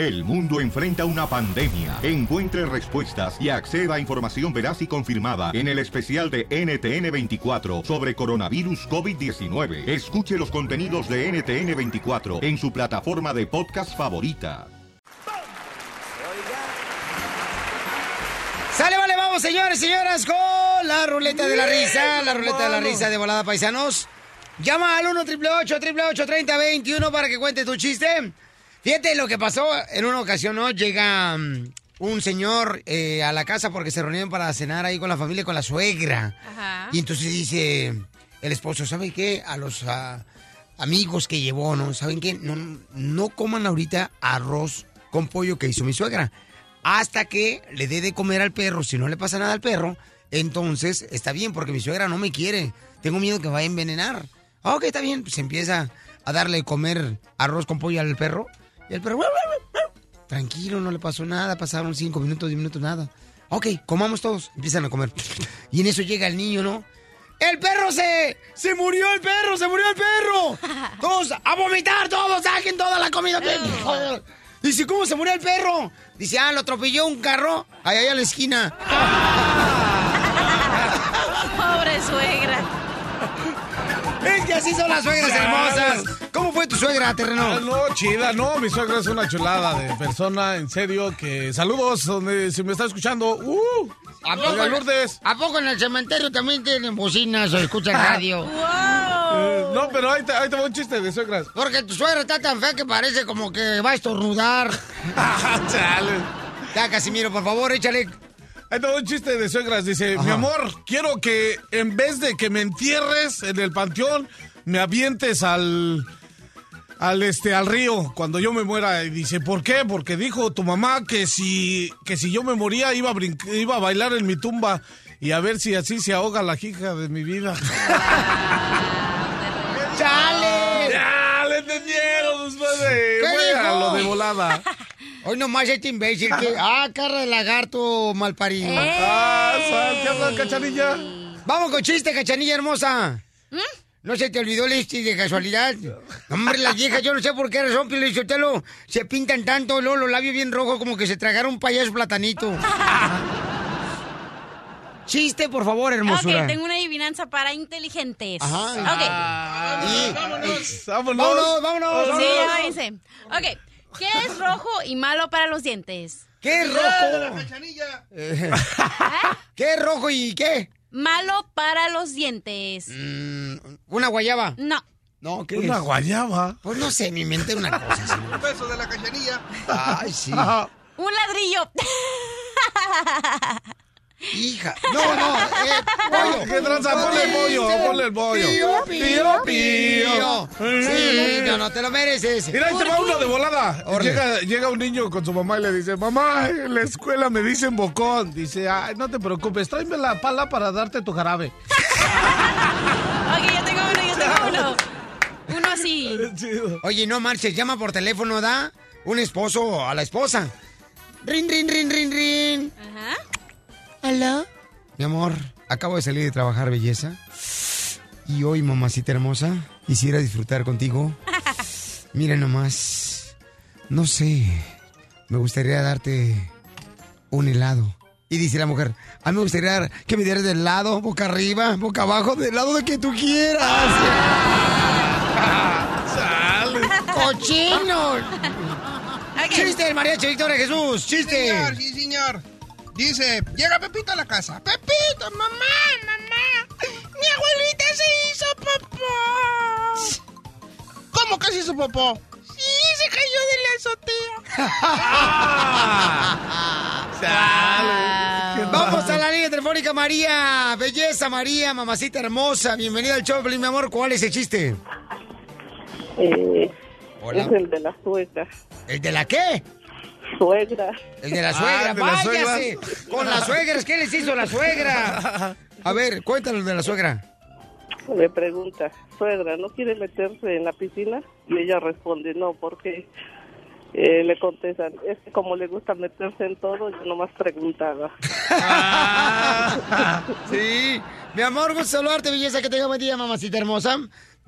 El mundo enfrenta una pandemia. Encuentre respuestas y acceda a información veraz y confirmada en el especial de NTN24 sobre coronavirus COVID-19. Escuche los contenidos de NTN24 en su plataforma de podcast favorita. Sale, vale, vamos, señores, señoras, con la ruleta de la risa, la ruleta de la risa de volada paisanos. Llama al 1 888 3021 para que cuente tu chiste. Fíjate lo que pasó en una ocasión, ¿no? Llega mm, un señor eh, a la casa porque se reunieron para cenar ahí con la familia, con la suegra. Ajá. Y entonces dice el esposo, ¿sabe qué? A los ah, amigos que llevó, ¿no? ¿Saben qué? No, no coman ahorita arroz con pollo que hizo mi suegra. Hasta que le dé de comer al perro. Si no le pasa nada al perro, entonces está bien, porque mi suegra no me quiere. Tengo miedo que vaya a envenenar. Ah, Ok, está bien. Pues empieza a darle comer arroz con pollo al perro. Y el perro... Tranquilo, no le pasó nada. Pasaron cinco minutos, diez minutos, nada. Ok, comamos todos. Empiezan a comer. Y en eso llega el niño, ¿no? ¡El perro se... ¡Se murió el perro! ¡Se murió el perro! ¡Todos a vomitar! ¡Todos saquen toda la comida! Dice, ¿cómo se murió el perro? Dice, ah, lo atropelló un carro allá, allá a la esquina. Pobre suegra. Es que así son las suegras hermosas. ¿Cómo fue tu suegra, terreno? Ah, no, chida, no, mi suegra es una chulada de persona, en serio, que saludos donde si me está escuchando. Uh, ¿A Doña Lourdes. ¿A poco en el cementerio también tienen bocinas o escuchan radio? Eh, no, pero ahí te, ahí te va un chiste de suegras. Porque tu suegra está tan fea que parece como que va a estornudar. Chale. Ya, Casimiro, por favor, échale. Ahí te va un chiste de suegras. Dice, mi amor, quiero que en vez de que me entierres en el panteón, me avientes al... Al este, al río, cuando yo me muera. Y dice, ¿por qué? Porque dijo tu mamá que si, que si yo me moría iba a, iba a bailar en mi tumba y a ver si así se ahoga la hija de mi vida. ¡Chale! ¡Ya! ¡Le entendieron ustedes! Lo de volada. Hoy nomás este imbécil que... Ah, cara de lagarto malparido. ¡Ah, sal! ¿Qué habla, cachanilla? Vamos con chiste, cachanilla hermosa. ¿No se te olvidó el este de casualidad? Hombre, las viejas, yo no sé por qué razón, Lizotelo, se pintan tanto, luego los labios bien rojos, como que se tragaron un payaso platanito. Chiste, por favor, hermosura. Ok, tengo una adivinanza para inteligentes. Ajá. Ok. Y- Vámonos. Vámonos, vámonos. Sí, vámonos. ya váyanse. Ok. ¿Qué es rojo y malo para los dientes? ¿Qué es rojo? Eh, ¿Qué es rojo y qué? Malo para los dientes. Mm, ¿Una guayaba? No. No, ¿qué Una es? guayaba. Pues no sé, mi mente una cosa. así. Un beso de la cachanilla. Ay, sí. Un ladrillo. Hija. No, no, eh, pollo. ¿Qué tranza? Ponle el pollo, ponle el pollo. Pío, pío, Pío, pío. Sí, no, no te lo mereces. Mira, ahí te va uno de volada. Llega, llega un niño con su mamá y le dice, mamá, en la escuela me dicen bocón. Dice, ay, no te preocupes, tráeme la pala para darte tu jarabe. Ok, yo tengo uno, yo tengo uno. Uno así. Oye, no marches, llama por teléfono, da un esposo a la esposa. Rin, rin, rin, rin, rin. Ajá. Hola. Mi amor, acabo de salir de trabajar, belleza. Y hoy, mamacita hermosa, quisiera disfrutar contigo. Mira nomás. No sé. Me gustaría darte un helado. Y dice la mujer, a mí me gustaría dar- que me dieras del lado, boca arriba, boca abajo, del lado de que tú quieras. Sale. ¡Cochino! ¡Chiste del mariachi Victoria Jesús! ¡Chiste! Señor, sí, señor. Dice, llega Pepito a la casa. Pepito, mamá, mamá. Mi abuelita se hizo popó. ¿Cómo que se hizo popó? Sí, se cayó de la azotea. Sale. Vamos a la línea telefónica, María. Belleza, María, mamacita hermosa. Bienvenida al show, mi amor. ¿Cuál es el chiste? Eh, Hola. es el de la suegra. ¿El de la qué? Suegra. El de la Ah, suegra. de las Váyase. Con las suegras. ¿Qué les hizo la suegra? A ver, cuéntanos de la suegra. Le pregunta, suegra, ¿no quiere meterse en la piscina? Y ella responde, no, porque eh, le contestan, es que como le gusta meterse en todo, yo nomás preguntaba. Sí. Mi amor, gusto saludarte, belleza. Que tenga buen día, mamacita hermosa.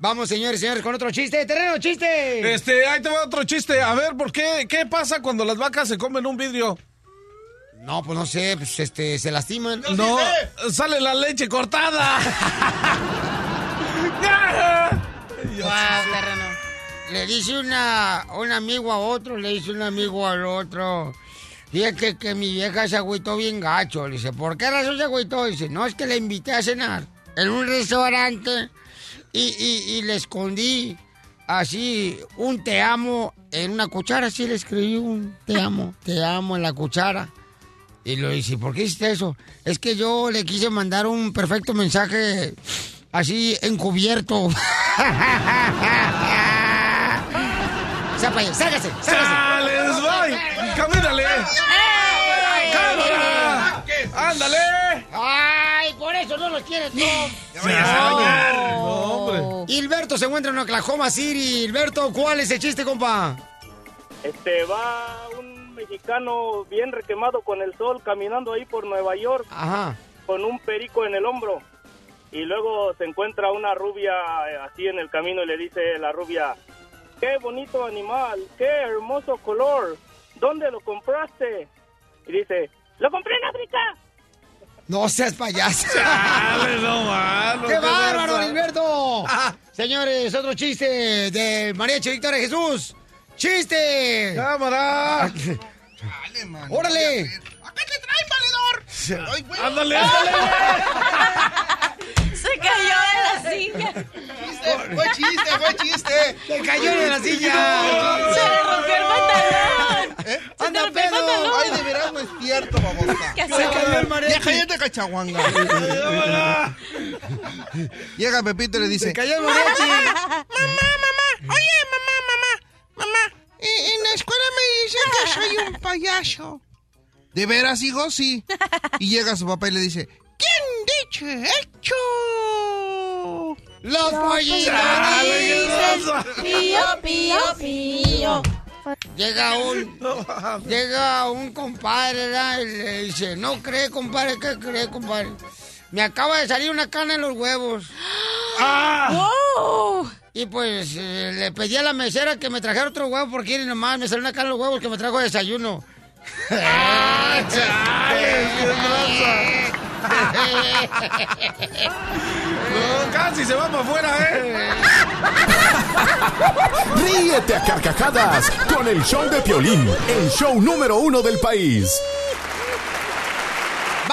Vamos, señores, señores, con otro chiste. ¡Terreno, chiste! Este, ahí te va otro chiste. A ver, ¿por qué? ¿Qué pasa cuando las vacas se comen un vidrio? No, pues no sé, pues este, se lastiman. No, sale la leche cortada. Wow, terreno. Le dice una, un amigo a otro, le dice un amigo al otro. Fíjate que mi vieja se agüitó bien gacho. Le dice, ¿por qué razón se agüitó? Dice, no, es que le invité a cenar en un restaurante y, y- y le escondí así un te amo en una cuchara. Así le escribí un te amo, te amo en la cuchara. Y le dice, ¿por qué hiciste eso? Es que yo le quise mandar un perfecto mensaje así encubierto. Sápale, ságase, ságase. ¡Sales, bye! ¡Camínale! ¡Cámara! ¡Ándale! ¡Ay, por eso no los quieres, Tom! No, hombre. Hilberto se encuentra en Oklahoma City. Hilberto, ¿cuál es el chiste, compa? Este, va un mexicano bien requemado con el sol caminando ahí por Nueva York Ajá. con un perico en el hombro. Y luego se encuentra una rubia eh, así en el camino y le dice la rubia, qué bonito animal, qué hermoso color, ¿dónde lo compraste? Y dice, lo compré en África. No seas payaso. ¡Dale, no, mano! ¡Qué bárbaro, vergüenza! Hilberto! Señores, otro chiste del mariachi Victoria Jesús. ¡Chiste! ¡Cámara! Dale, man. ¡Órale! ¡Acá te trae, valedor! ¡Ándale, ándale! Se cayó de la silla. Chiste, fue chiste, fue chiste. ¡Se cayó de la silla! Se le rompió el pantalón. ¿Eh? Se ¡Anda, te rompió el pedo! pantalón. Ay, de veras no es cierto, babosa. ¿Qué ¡Se cayó el Ya mariachi! cállate, cachaguanga. Llega Pepito y le dice, ¡Se cayó el mariachi! Mamá, mamá, oye, mamá, mamá, mamá, en, en la escuela me dicen que soy un payaso. ¿De veras, hijo? Sí. Y llega su papá y le dice, ¿quién dicho hecho? ¡Los pollitos! Pío, pío, pío. Llega un, llega un compadre ¿verdad? y le dice, no cree, compadre, ¿qué cree, compadre? Me acaba de salir una cana en los huevos. ¡Wow! Y pues eh, le pedí a la mesera que me trajera otro huevo porque y nomás me salió una cana en los huevos que me trajo desayuno. Casi se va para afuera, ¿eh? Ríete a carcajadas con el show de Piolín, el show número uno del país.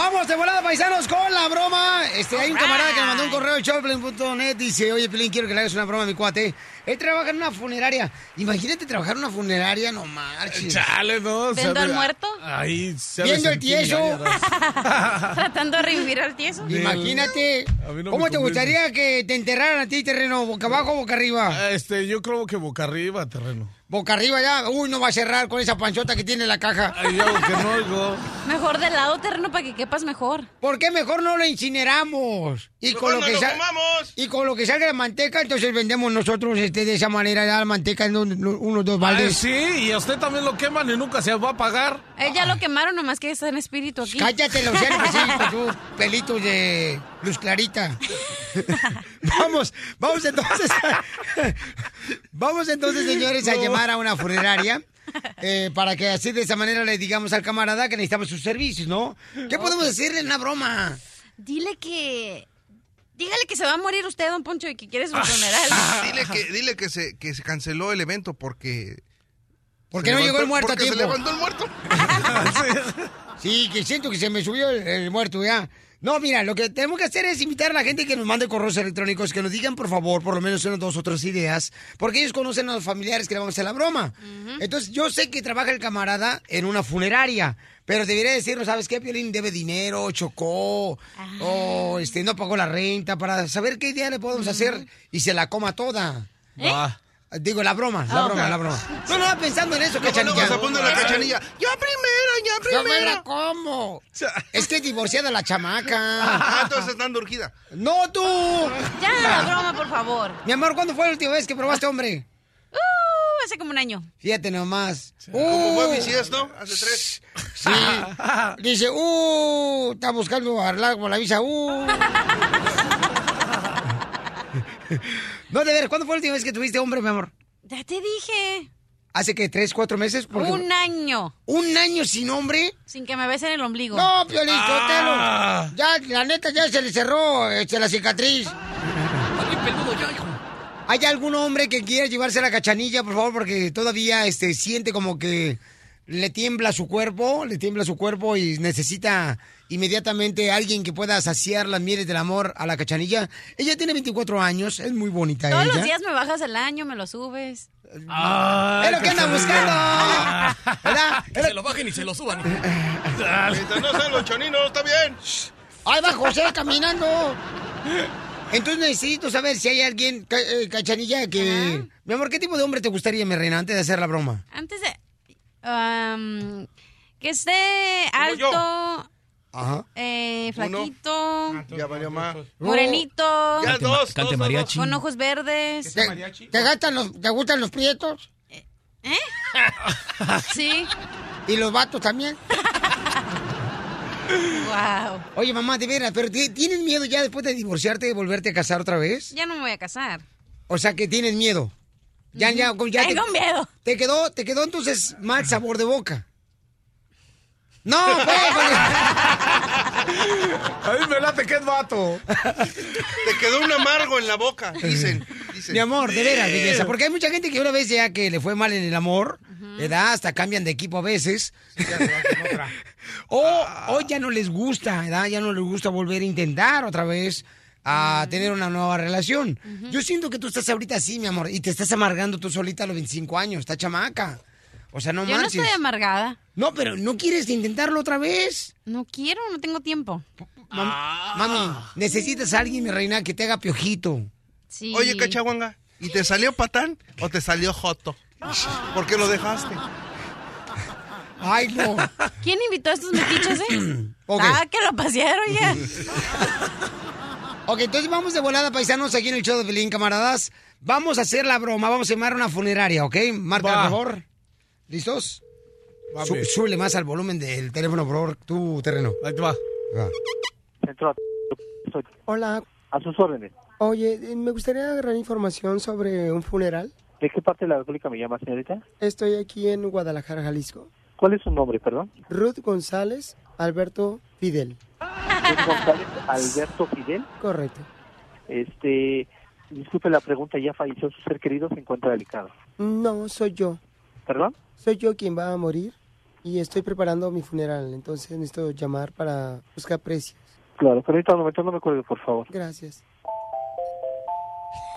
Vamos de volada, paisanos, con la broma. Este, hay un camarada que me mandó un correo de showplane.net. Dice, oye, Pelín, quiero que le hagas una broma a mi cuate. Él trabaja en una funeraria. Imagínate trabajar en una funeraria, no marches. Chale, no. ¿Viendo al muerto? Ahí se Viendo el tieso. Tratando de revivir al tieso. Imagínate. No ¿Cómo te gustaría que te enterraran a ti, terreno? ¿Boca abajo o boca arriba? Este, yo creo que boca arriba, terreno. Boca arriba ya. Uy, no va a cerrar con esa panchota que tiene en la caja. Ay, yo que no oigo. Mejor de lado terreno para que quepas mejor. ¿Por qué mejor no lo incineramos? Y con lo no que lo y con lo que salga la manteca, entonces vendemos nosotros este de esa manera ya la manteca en un- unos dos Ay, baldes. sí, y a usted también lo queman y nunca se va a pagar. Ella lo quemaron, nomás que está en espíritu aquí. Cállate, los sí, con tus pelitos de luz clarita. vamos, vamos entonces. vamos entonces, señores, a llamar a una funeraria. eh, para que así de esa manera le digamos al camarada que necesitamos sus servicios, ¿no? ¿Qué podemos decirle en una broma? Dile que. Dígale que se va a morir usted, don Poncho, y que quiere su funeral. Dile que, dile que se, que se canceló el evento porque... Porque no levantó- llegó el muerto a porque se tiempo. levantó el muerto. Sí, que siento que se me subió el, el muerto ya. No, mira, lo que tenemos que hacer es invitar a la gente que nos mande correos electrónicos, que nos digan, por favor, por lo menos unas dos o tres ideas, porque ellos conocen a los familiares que le vamos a hacer la broma. Entonces, yo sé que trabaja el camarada en una funeraria, pero debería decirnos, ¿sabes qué? Piolín debe dinero, chocó, o este, no pagó la renta, para saber qué idea le podemos hacer y se la coma toda. Va. Digo, la broma, la Ah, broma, la broma. No, no, pensando en eso, cachanilla. se pone la cachanilla. Yo primero, yo Yo me primero. la como. Es que es divorciada la chamaca. Ah, entonces están urgida. ¡No tú! Ya, la broma, por favor. Mi amor, ¿cuándo fue la última vez que probaste hombre? Uh, hace como un año. Fíjate nomás. ¿Cómo Uh, fue bisiesto? Hace tres. Sí. Dice, uh, está buscando hablar con la visa, uh. No, de ver, ¿cuándo fue la última vez que tuviste hombre, mi amor? Ya te dije. ¿Hace que tres, cuatro meses? Porque- Un año. ¿Un año sin hombre? Sin que me besen el ombligo. No, Piolín, Ah. Ya, la neta, ya se le cerró este, la cicatriz. ¿Hay algún hombre que quiera llevarse la cachanilla, por favor? Porque todavía este, siente como que le tiembla su cuerpo, le tiembla su cuerpo y necesita inmediatamente alguien que pueda saciar las mieles del amor a la cachanilla. Ella tiene 24 años, es muy bonita Todos ella. los días me bajas el año, me lo subes. es lo que anda buscando. ¿Verdad? Que se lo bajen y se lo suban. Mientras no sean los choninos, está bien. Ahí va José caminando. Entonces necesito saber si hay alguien, eh, cachanilla, que... Mi amor, ¿qué tipo de hombre te gustaría, mi reina, antes de hacer la broma? Antes de... um, que esté alto, Ajá. eh, Uno. flaquito, Ya valió más. morenito, Ya dos, cante mariachi. con ojos verdes. ¿Te, te gastan los, ¿Te gustan los prietos? Sí. ¿Y los vatos también? Wow. Oye, mamá, de veras, ¿pero ti- tienes miedo ya después de divorciarte de volverte a casar otra vez? Ya no me voy a casar. O sea, que tienes miedo. Ya, ya, ya te, miedo. te quedó, te quedó entonces mal sabor de boca. No, pues, A mí me late que es vato. Te quedó un amargo en la boca, dicen. dicen. Mi amor, de veras, belleza. Porque hay mucha gente que una vez ya que le fue mal en el amor, ¿verdad? Hasta cambian de equipo a veces. o, o ya no les gusta, ¿verdad? Ya no les gusta volver a intentar otra vez a tener una nueva relación. Yo siento que tú estás ahorita así, mi amor, y te estás amargando tú solita a los 25 años, está chamaca. O sea, no Yo no estoy amargada. No, pero ¿no quieres intentarlo otra vez? No quiero, no tengo tiempo. Mam- Mami, necesitas a alguien, mi reina, que te haga piojito. Sí. Oye, cachaguanga, ¿y te salió patán o te salió joto? ¿Por qué lo dejaste? Ay, no. ¿Quién invitó a estos metiches, eh? Ah, que lo pasearon ya. Ok, entonces vamos de volada, paisanos, aquí en el show de Pelín, camaradas. Vamos a hacer la broma, vamos a llamar a una funeraria, ¿ok? Marca, Va. por favor. ¿Listos? Bien. súbele más al volumen del teléfono, por favor, tu terreno. Ahí te va. Centro Hola, a sus órdenes. oye, eh, me gustaría agarrar información sobre un funeral. ¿De qué parte de la República me llama, señorita? Estoy aquí en Guadalajara, Jalisco. ¿Cuál es su nombre, perdón? Ruth González, Alberto Fidel. Ruth González Alberto Fidel. Correcto. Este, disculpe la pregunta, ¿ya falleció su ser querido? Se encuentra delicado. No, soy yo. ¿Perdón? Soy yo quien va a morir y estoy preparando mi funeral, entonces necesito llamar para buscar precios. Claro, pero ahorita un momento no me cuelgue, por favor. Gracias.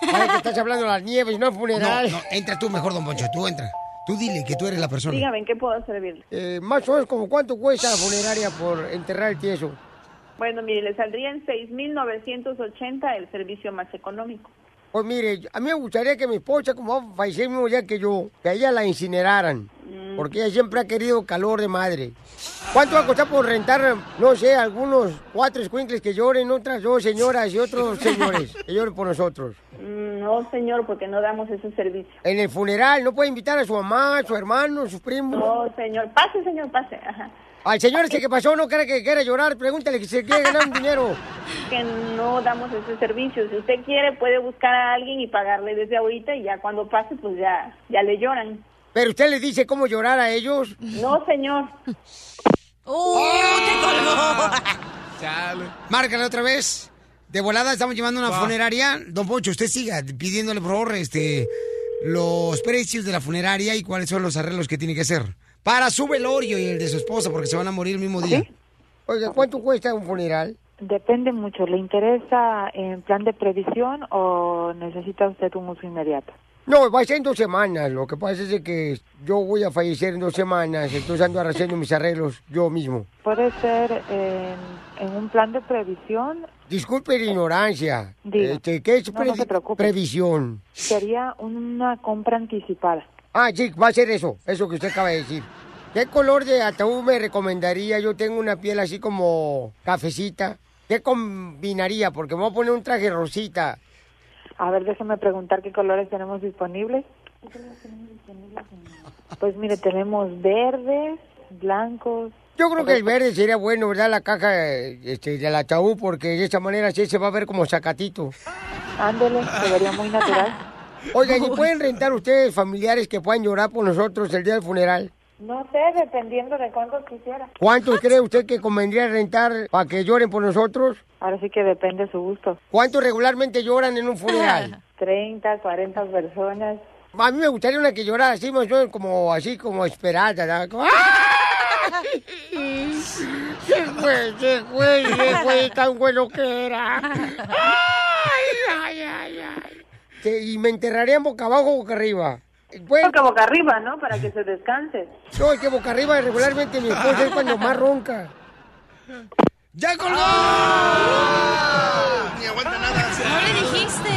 Ay, que estás hablando de las nieves, no funeral. No, no, entra tú mejor, don Poncho, tú entra. Tú dile que tú eres la persona. Dígame, ¿en qué puedo servirle? Eh, más o menos, como ¿cuánto cuesta la funeraria por enterrar el tieso? Bueno, mire, le saldría en 6.980 el servicio más económico. Pues mire, a mí me gustaría que mi esposa, como va a fallecer mismo día que yo, que a ella la incineraran. Porque ella siempre ha querido calor de madre. ¿Cuánto va a costar por rentar, no sé, algunos cuatro escuincles que lloren, otras dos señoras y otros señores que lloren por nosotros? Mm, No, señor, porque no damos ese servicio. En el funeral, ¿no puede invitar a su mamá, a su hermano, a sus primos? No, señor. Pase, señor, pase. Ajá. Al señor ese que pasó no quiere que quiera llorar, pregúntale que se quiere ganar un dinero. Que no damos ese servicio. Si usted quiere, puede buscar a alguien y pagarle desde ahorita y ya cuando pase, pues ya, ya le lloran. ¿Pero usted les dice cómo llorar a ellos? No, señor. ¡Uh, te colgó! Chale. Márcale otra vez. De volada estamos llevando una Va. funeraria. Don Poncho, usted siga pidiéndole, por favor, este, los precios de la funeraria y cuáles son los arreglos que tiene que hacer. Para su velorio y el de su esposa, porque se van a morir el mismo día. Oiga, ¿cuánto cuesta un funeral? Depende mucho. ¿Le interesa en plan de previsión o necesita usted un uso inmediato? No, va a ser en dos semanas. Lo que pasa es que yo voy a fallecer en dos semanas, entonces ando haciendo mis arreglos yo mismo. Puede ser en, en un plan de previsión. Disculpe la ignorancia. Diga. Este, ¿Qué es No, no se previsión? Sería una compra anticipada. Ah, sí, va a ser eso, eso que usted acaba de decir. ¿Qué color de ataúd me recomendaría? Yo tengo una piel así como cafecita. ¿Qué combinaría? Porque me voy a poner un traje rosita. A ver, déjeme preguntar qué colores tenemos disponibles. Pues mire, tenemos verdes, blancos. Yo creo que el verde sería bueno, ¿verdad? La caja este, del ataúd, porque de esa manera sí se va a ver como sacatito. Ándele, se vería muy natural. Oigan, ¿y pueden rentar ustedes familiares que puedan llorar por nosotros el día del funeral? No sé, dependiendo de cuántos quisiera. ¿Cuántos cree usted que convendría rentar para que lloren por nosotros? Ahora sí que depende de su gusto. ¿Cuántos regularmente lloran en un funeral? 30, 40 personas. A mí me gustaría una que llorara así, como así como esperada. Como, ¡ay! ¡Se fue, se fue, se fue tan bueno que era! ¡Ay, ay, ay, ay! ¿Y me enterrarían boca abajo o boca arriba? Bueno, Boca boca arriba, ¿no? Para que se descanse. no, es que boca arriba regularmente mi esposa es cuando más ronca. ¡Ya colgó! Ni aguanta nada. No le dijiste.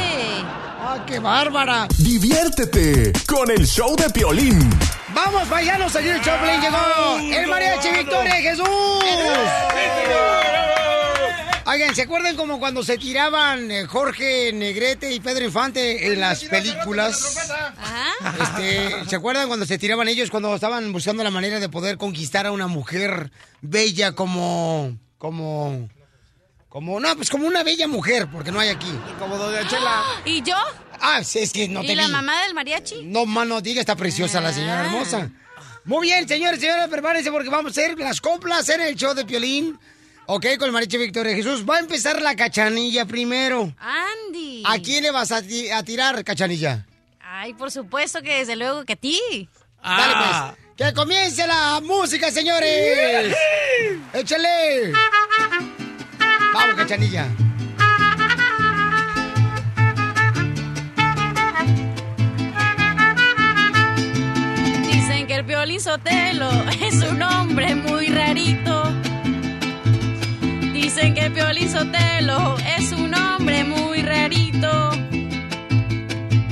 ¡Ah, qué bárbara! Diviértete con el show de Piolín. Vamos, paisanos, aquí el Choplin llegó. El mariachi Victoria de Jesús. Oigan, ¿se acuerdan como cuando se tiraban eh, Jorge Negrete y Pedro Infante en las películas? Este, ¿Se acuerdan cuando se tiraban ellos cuando estaban buscando la manera de poder conquistar a una mujer bella como, como, como, no, pues como una bella mujer, porque no hay aquí. Como Doña Chela. ¿Y yo? Ah, sí, es que no te ¿Y la vi. mamá del mariachi? No, mano, diga, está preciosa la señora hermosa. Muy bien, señores, señoras, prepárense porque vamos a hacer las coplas en el show de Piolín. Ok, con el mariachi Victoria Jesús. Va a empezar la cachanilla primero. Andy. ¿A quién le vas a, ti- a tirar, cachanilla? Ay, por supuesto que desde luego que a ti. Dale, pues. ¡Que comience la música, señores! ¡Échale! Vamos, cachanilla. Dicen que el Piolín Sotelo es un hombre muy rarito. Dicen que Piolín Sotelo es un hombre muy rarito.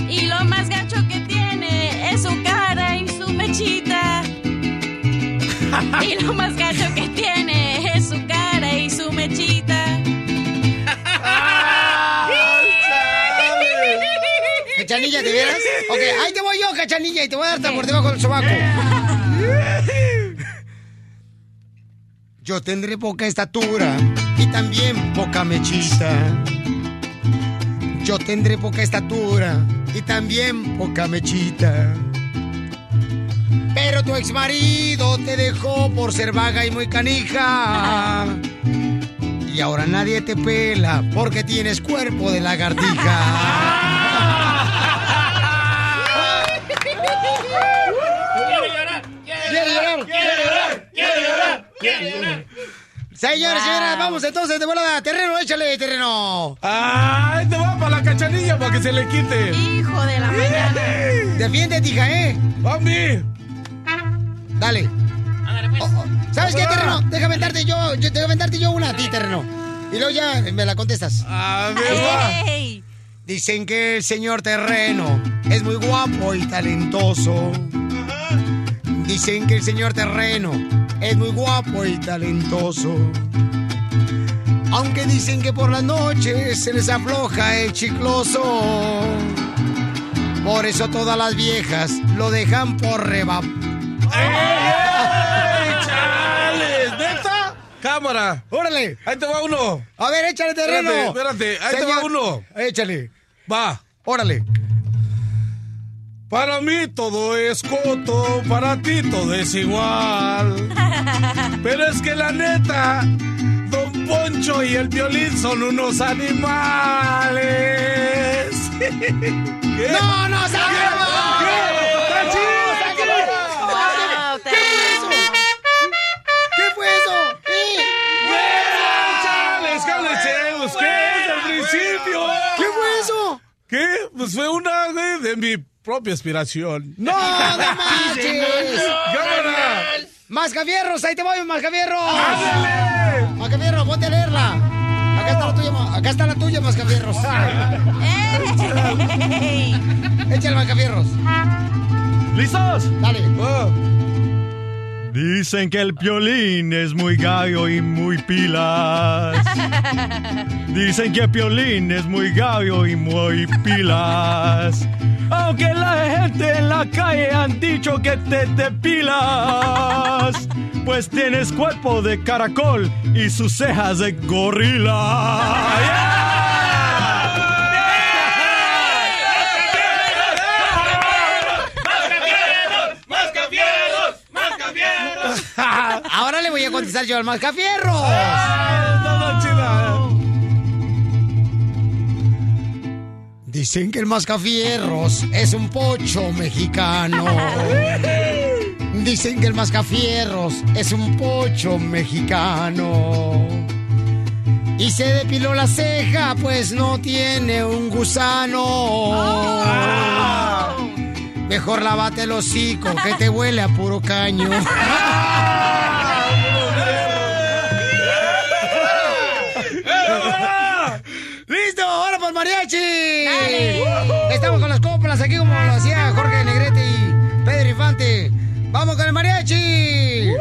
Y lo más gacho que tiene es su cara y su mechita. Y lo más gacho que tiene es su cara y su mechita. ¿Cachanilla, te vieras? Ok, ahí te voy yo, cachanilla, y te voy a dar por debajo del sobaco. Yo tendré poca estatura y también poca mechita. Yo tendré poca estatura y también poca mechita. Pero tu ex marido te dejó por ser vaga y muy canija. Y ahora nadie te pela porque tienes cuerpo de lagartija. Quiere llorar, ¡Quiere llorar! ¡Quiere llorar! ¡Quiere llorar! Señores, señoras, vamos entonces de volada. Terreno, échale, terreno. ¡Ay, te va para la cachanilla para que se le quite! Hijo de la mañana. Defiéndete, hija, ¿eh? ¡Bambi! Dale. Oh, oh, ¿Sabes qué, terreno? Déjame darte yo, yo, déjame darte yo una a ti, terreno. Y luego ya me la contestas. A ver. Dicen que el señor terreno es muy guapo y talentoso. Dicen que el señor terreno es muy guapo y talentoso. Aunque dicen que por las noches se les afloja el chicloso. Por eso todas las viejas lo dejan por reba. ¡Ey, chales! ¿Neta? Cámara. ¡Órale! Ahí te va uno. A ver, échale terreno. Espérate, espérate. Ahí te va uno. Échale. Va. Órale. Para mí todo es coto, para ti todo es igual. Pero es que la neta, Don Poncho y el violín son unos animales. ¿Qué? ¡No, no, ¿Qué fue eso? ¿Qué fue eso? ¿Qué? ¡Chales, cállense! ¿Qué? ¡Desde el principio! ¿Qué fue eso? ¿Qué? Pues fue una güey, de mi propia aspiración. ¡No, no manches! ¡Cámara! ¡Mascafierros! ¡Ahí te voy, Mascafierros! ¡Ándale! ¡Mascafierros, ponte a leerla! Acá está la tuya, acá está la tuya, Mascafierros. Échale, Mascafierros. ¿Listos? Dale. Oh. Dicen que el piolín es muy gallo y muy pilas. Dicen que Piolín es muy gallo y muy pilas. Aunque la gente en la calle han dicho que te depilas. Pues tienes cuerpo de caracol y sus cejas de gorila. Ahora le voy a contestar yo al Mascafierros. Dicen que el Mascafierros es un pocho mexicano. Dicen que el Mascafierros es un pocho mexicano. Y se depiló la ceja, pues no tiene un gusano. Mejor lávate el hocico, que te huele a puro caño. ¡Ahora por mariachi! Estamos con las coplas aquí como lo hacía Jorge Negrete y Pedro Infante. ¡Vamos con el mariachi!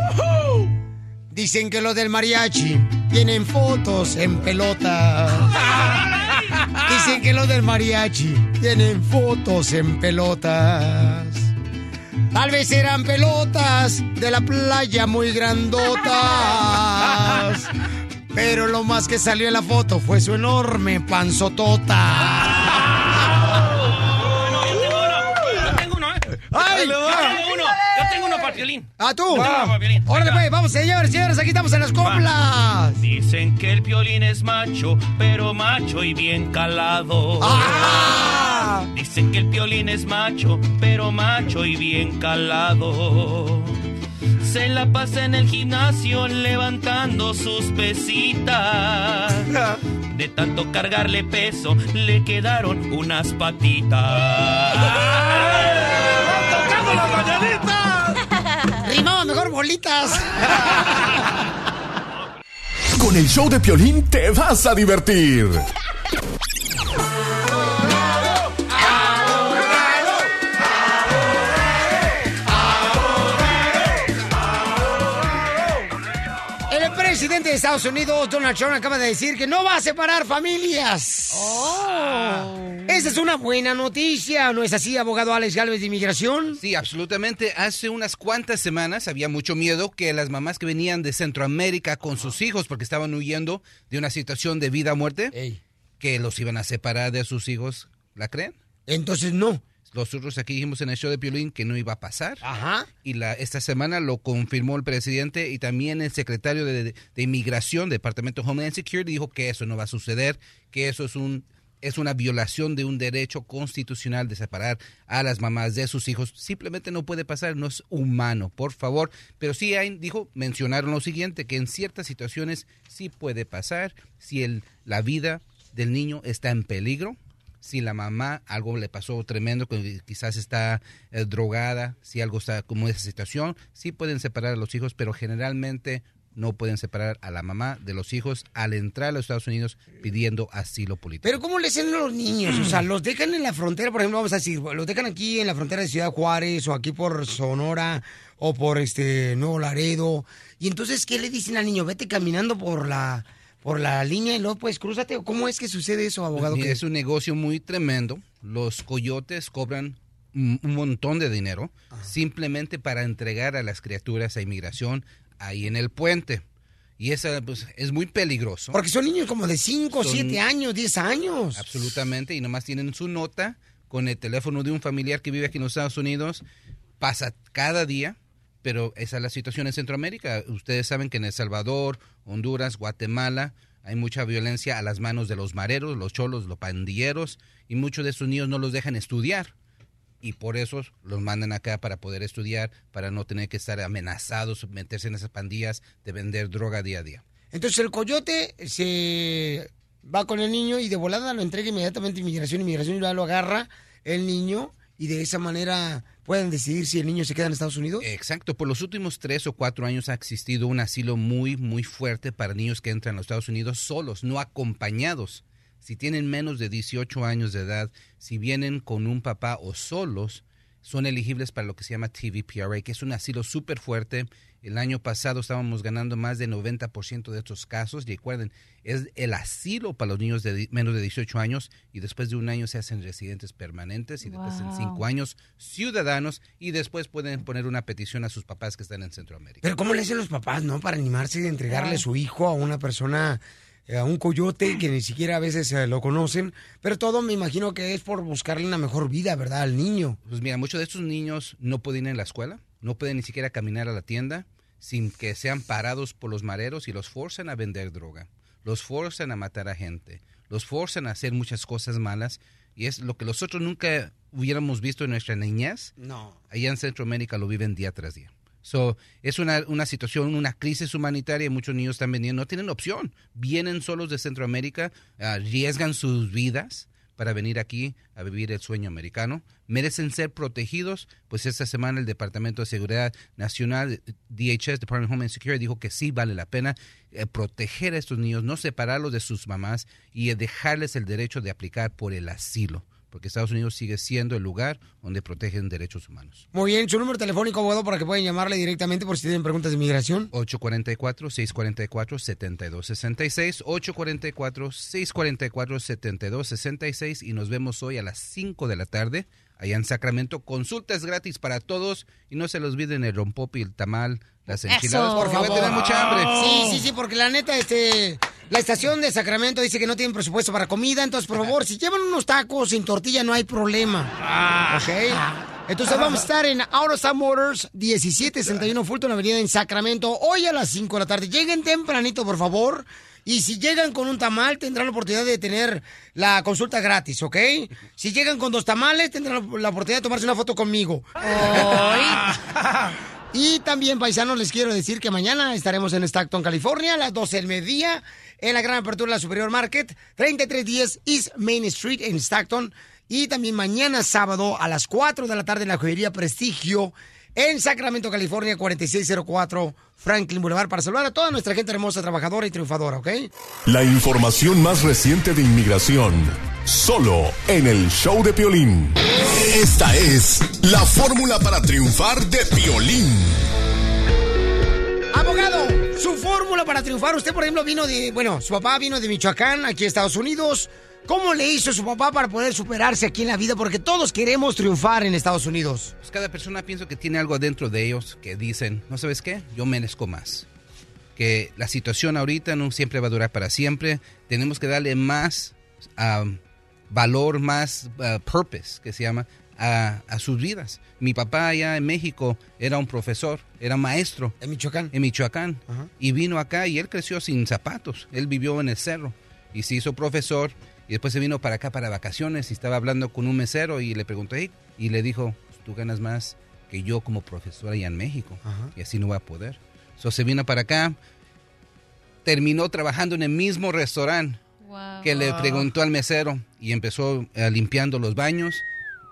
Dicen que los del mariachi tienen fotos en pelota. Dicen que los del mariachi tienen fotos en pelotas. Tal vez eran pelotas de la playa muy grandotas. Pero lo más que salió en la foto fue su enorme panzotota. Yo tengo uno, ¿eh? ¡Ay! Yo tengo uno, yo tengo uno para el violín. ¡Ah, tú! Violín. Órale, pues, vamos, señores, señores, aquí estamos en las coplas. Dicen que el piolín es macho, pero macho y bien calado. Ah. Dicen que el piolín es macho, pero macho y bien calado. Se la pasa en el gimnasio levantando sus pesitas. De tanto cargarle peso, le quedaron unas patitas. ¡Tocando las mañanitas! Rimaba mejor bolitas. Con el show de Piolín te vas a divertir. De Estados Unidos, Donald Trump, acaba de decir que no va a separar familias. Esa es una buena noticia, ¿no es así, abogado Alex Galvez de Inmigración? Sí, absolutamente. Hace unas cuantas semanas había mucho miedo que las mamás que venían de Centroamérica con sus hijos porque estaban huyendo de una situación de vida o muerte, que los iban a separar de sus hijos. ¿La creen? Entonces no. Nosotros aquí dijimos en el show de Piolín que no iba a pasar. Ajá. Y la, esta semana lo confirmó el presidente y también el secretario de, de Inmigración, Departamento de Homeland Security, dijo que eso no va a suceder, que eso es un es una violación de un derecho constitucional de separar a las mamás de sus hijos. Simplemente no puede pasar, no es humano, por favor. Pero sí hay, dijo, mencionaron lo siguiente, que en ciertas situaciones sí puede pasar si el, la vida del niño está en peligro, si la mamá algo le pasó tremendo, que quizás está eh, drogada, si algo está como esa situación, sí pueden separar a los hijos, pero generalmente no pueden separar a la mamá de los hijos al entrar a los Estados Unidos pidiendo asilo político. Pero ¿cómo le hacen los niños? O sea, los dejan en la frontera, por ejemplo, vamos a decir, los dejan aquí en la frontera de Ciudad Juárez o aquí por Sonora o por este Nuevo Laredo. Y entonces, ¿qué le dicen al niño? Vete caminando por la por la línea y luego pues crúzate. ¿Cómo es que sucede eso, abogado? Mira, ¿Qué- es un negocio muy tremendo. Los coyotes cobran un montón de dinero simplemente para entregar a las criaturas a inmigración ahí en el puente. Y eso pues, es muy peligroso. Porque son niños como de 5, Son- 7 años, 10 años. Absolutamente, y nomás tienen su nota con el teléfono de un familiar que vive aquí en los Estados Unidos. Pasa cada día, pero esa es la situación en Centroamérica. Ustedes saben que en El Salvador, Honduras, Guatemala, hay mucha violencia a las manos de los mareros, los cholos, los pandilleros, y muchos de esos niños no los dejan estudiar. Y por eso los mandan acá para poder estudiar, para no tener que estar amenazados, meterse en esas pandillas de vender droga día a día. Entonces el coyote se va con el niño y de volada lo entrega inmediatamente inmigración. Inmigración ya lo agarra el niño y de esa manera pueden decidir si el niño se queda en Estados Unidos. Exacto, por los últimos tres o cuatro años ha existido un asilo muy, muy fuerte para niños que entran a los Estados Unidos solos, no acompañados. Si tienen menos de 18 años de edad, si vienen con un papá o solos, son elegibles para lo que se llama TVPRA, que es un asilo súper fuerte. El año pasado estábamos ganando más del 90% de estos casos. Y recuerden, es el asilo para los niños de menos de 18 años y después de un año se hacen residentes permanentes y después en cinco años ciudadanos y después pueden poner una petición a sus papás que están en Centroamérica. Pero ¿cómo le hacen los papás, no? Para animarse de entregarle Ah. su hijo a una persona, eh, a un coyote que ni siquiera a veces eh, lo conocen. Pero todo me imagino que es por buscarle una mejor vida, ¿verdad? Al niño. Pues mira, muchos de estos niños no pueden ir a la escuela, no pueden ni siquiera caminar a la tienda. Sin que sean parados por los mareros y los forzan a vender droga, los forzan a matar a gente, los forzan a hacer muchas cosas malas y es lo que nosotros nunca hubiéramos visto en nuestra niñez. No. Allá en Centroamérica lo viven día tras día. So, es una, una situación, una crisis humanitaria. Muchos niños están vendiendo, no tienen opción. Vienen solos de Centroamérica, arriesgan sus vidas para venir aquí a vivir el sueño americano. Merecen ser protegidos. Pues esta semana el Departamento de Seguridad Nacional, DHS, Department of Homeland Security, dijo que sí vale la pena eh, proteger a estos niños, no separarlos de sus mamás y eh, dejarles el derecho de aplicar por el asilo porque Estados Unidos sigue siendo el lugar donde protegen derechos humanos. Muy bien, su número telefónico, abogado, para que puedan llamarle directamente por si tienen preguntas de inmigración. 844-644-7266, 844-644-7266 y nos vemos hoy a las 5 de la tarde allá en Sacramento. Consultas gratis para todos y no se les olviden el rompopi, el tamal, las enchiladas, Eso. por favor, tener mucha hambre. Sí, sí, sí, porque la neta, este, la estación de Sacramento dice que no tienen presupuesto para comida, entonces, por favor, si llevan unos tacos sin tortilla, no hay problema. ¿Ok? Entonces vamos a estar en Autostar Motors, 1761 Fulton Avenida en Sacramento, hoy a las 5 de la tarde. Lleguen tempranito, por favor. Y si llegan con un tamal, tendrán la oportunidad de tener la consulta gratis, ¿ok? Si llegan con dos tamales, tendrán la oportunidad de tomarse una foto conmigo. Y también, paisanos, les quiero decir que mañana estaremos en Stockton, California, a las 12 del mediodía, en la gran apertura de la Superior Market, 3310 East Main Street en Stockton. Y también mañana sábado a las 4 de la tarde en la joyería Prestigio en Sacramento, California, 4604 Franklin Boulevard, para saludar a toda nuestra gente hermosa, trabajadora y triunfadora, ¿ok? La información más reciente de inmigración, solo en el show de Piolín. Esta es la fórmula para triunfar de Piolín. Abogado, su fórmula para triunfar. Usted, por ejemplo, vino de, bueno, su papá vino de Michoacán, aquí Estados Unidos. ¿Cómo le hizo su papá para poder superarse aquí en la vida? Porque todos queremos triunfar en Estados Unidos. Pues cada persona pienso que tiene algo dentro de ellos que dicen, ¿no sabes qué? Yo merezco más. Que la situación ahorita no siempre va a durar para siempre. Tenemos que darle más um, valor, más uh, purpose, que se llama, a, sus vidas. Mi papá allá en México era un profesor, era maestro. ¿En Michoacán? En Michoacán. Y vino acá y él creció sin zapatos. Él vivió en el cerro y se hizo profesor y después se vino para acá para vacaciones y estaba hablando con un mesero y le preguntó, hey, y le dijo, tú ganas más que yo como profesor allá en México. Ajá. Y así no va a poder. So se vino para acá, terminó trabajando en el mismo restaurante Wow. que le preguntó al mesero y empezó eh, limpiando los baños,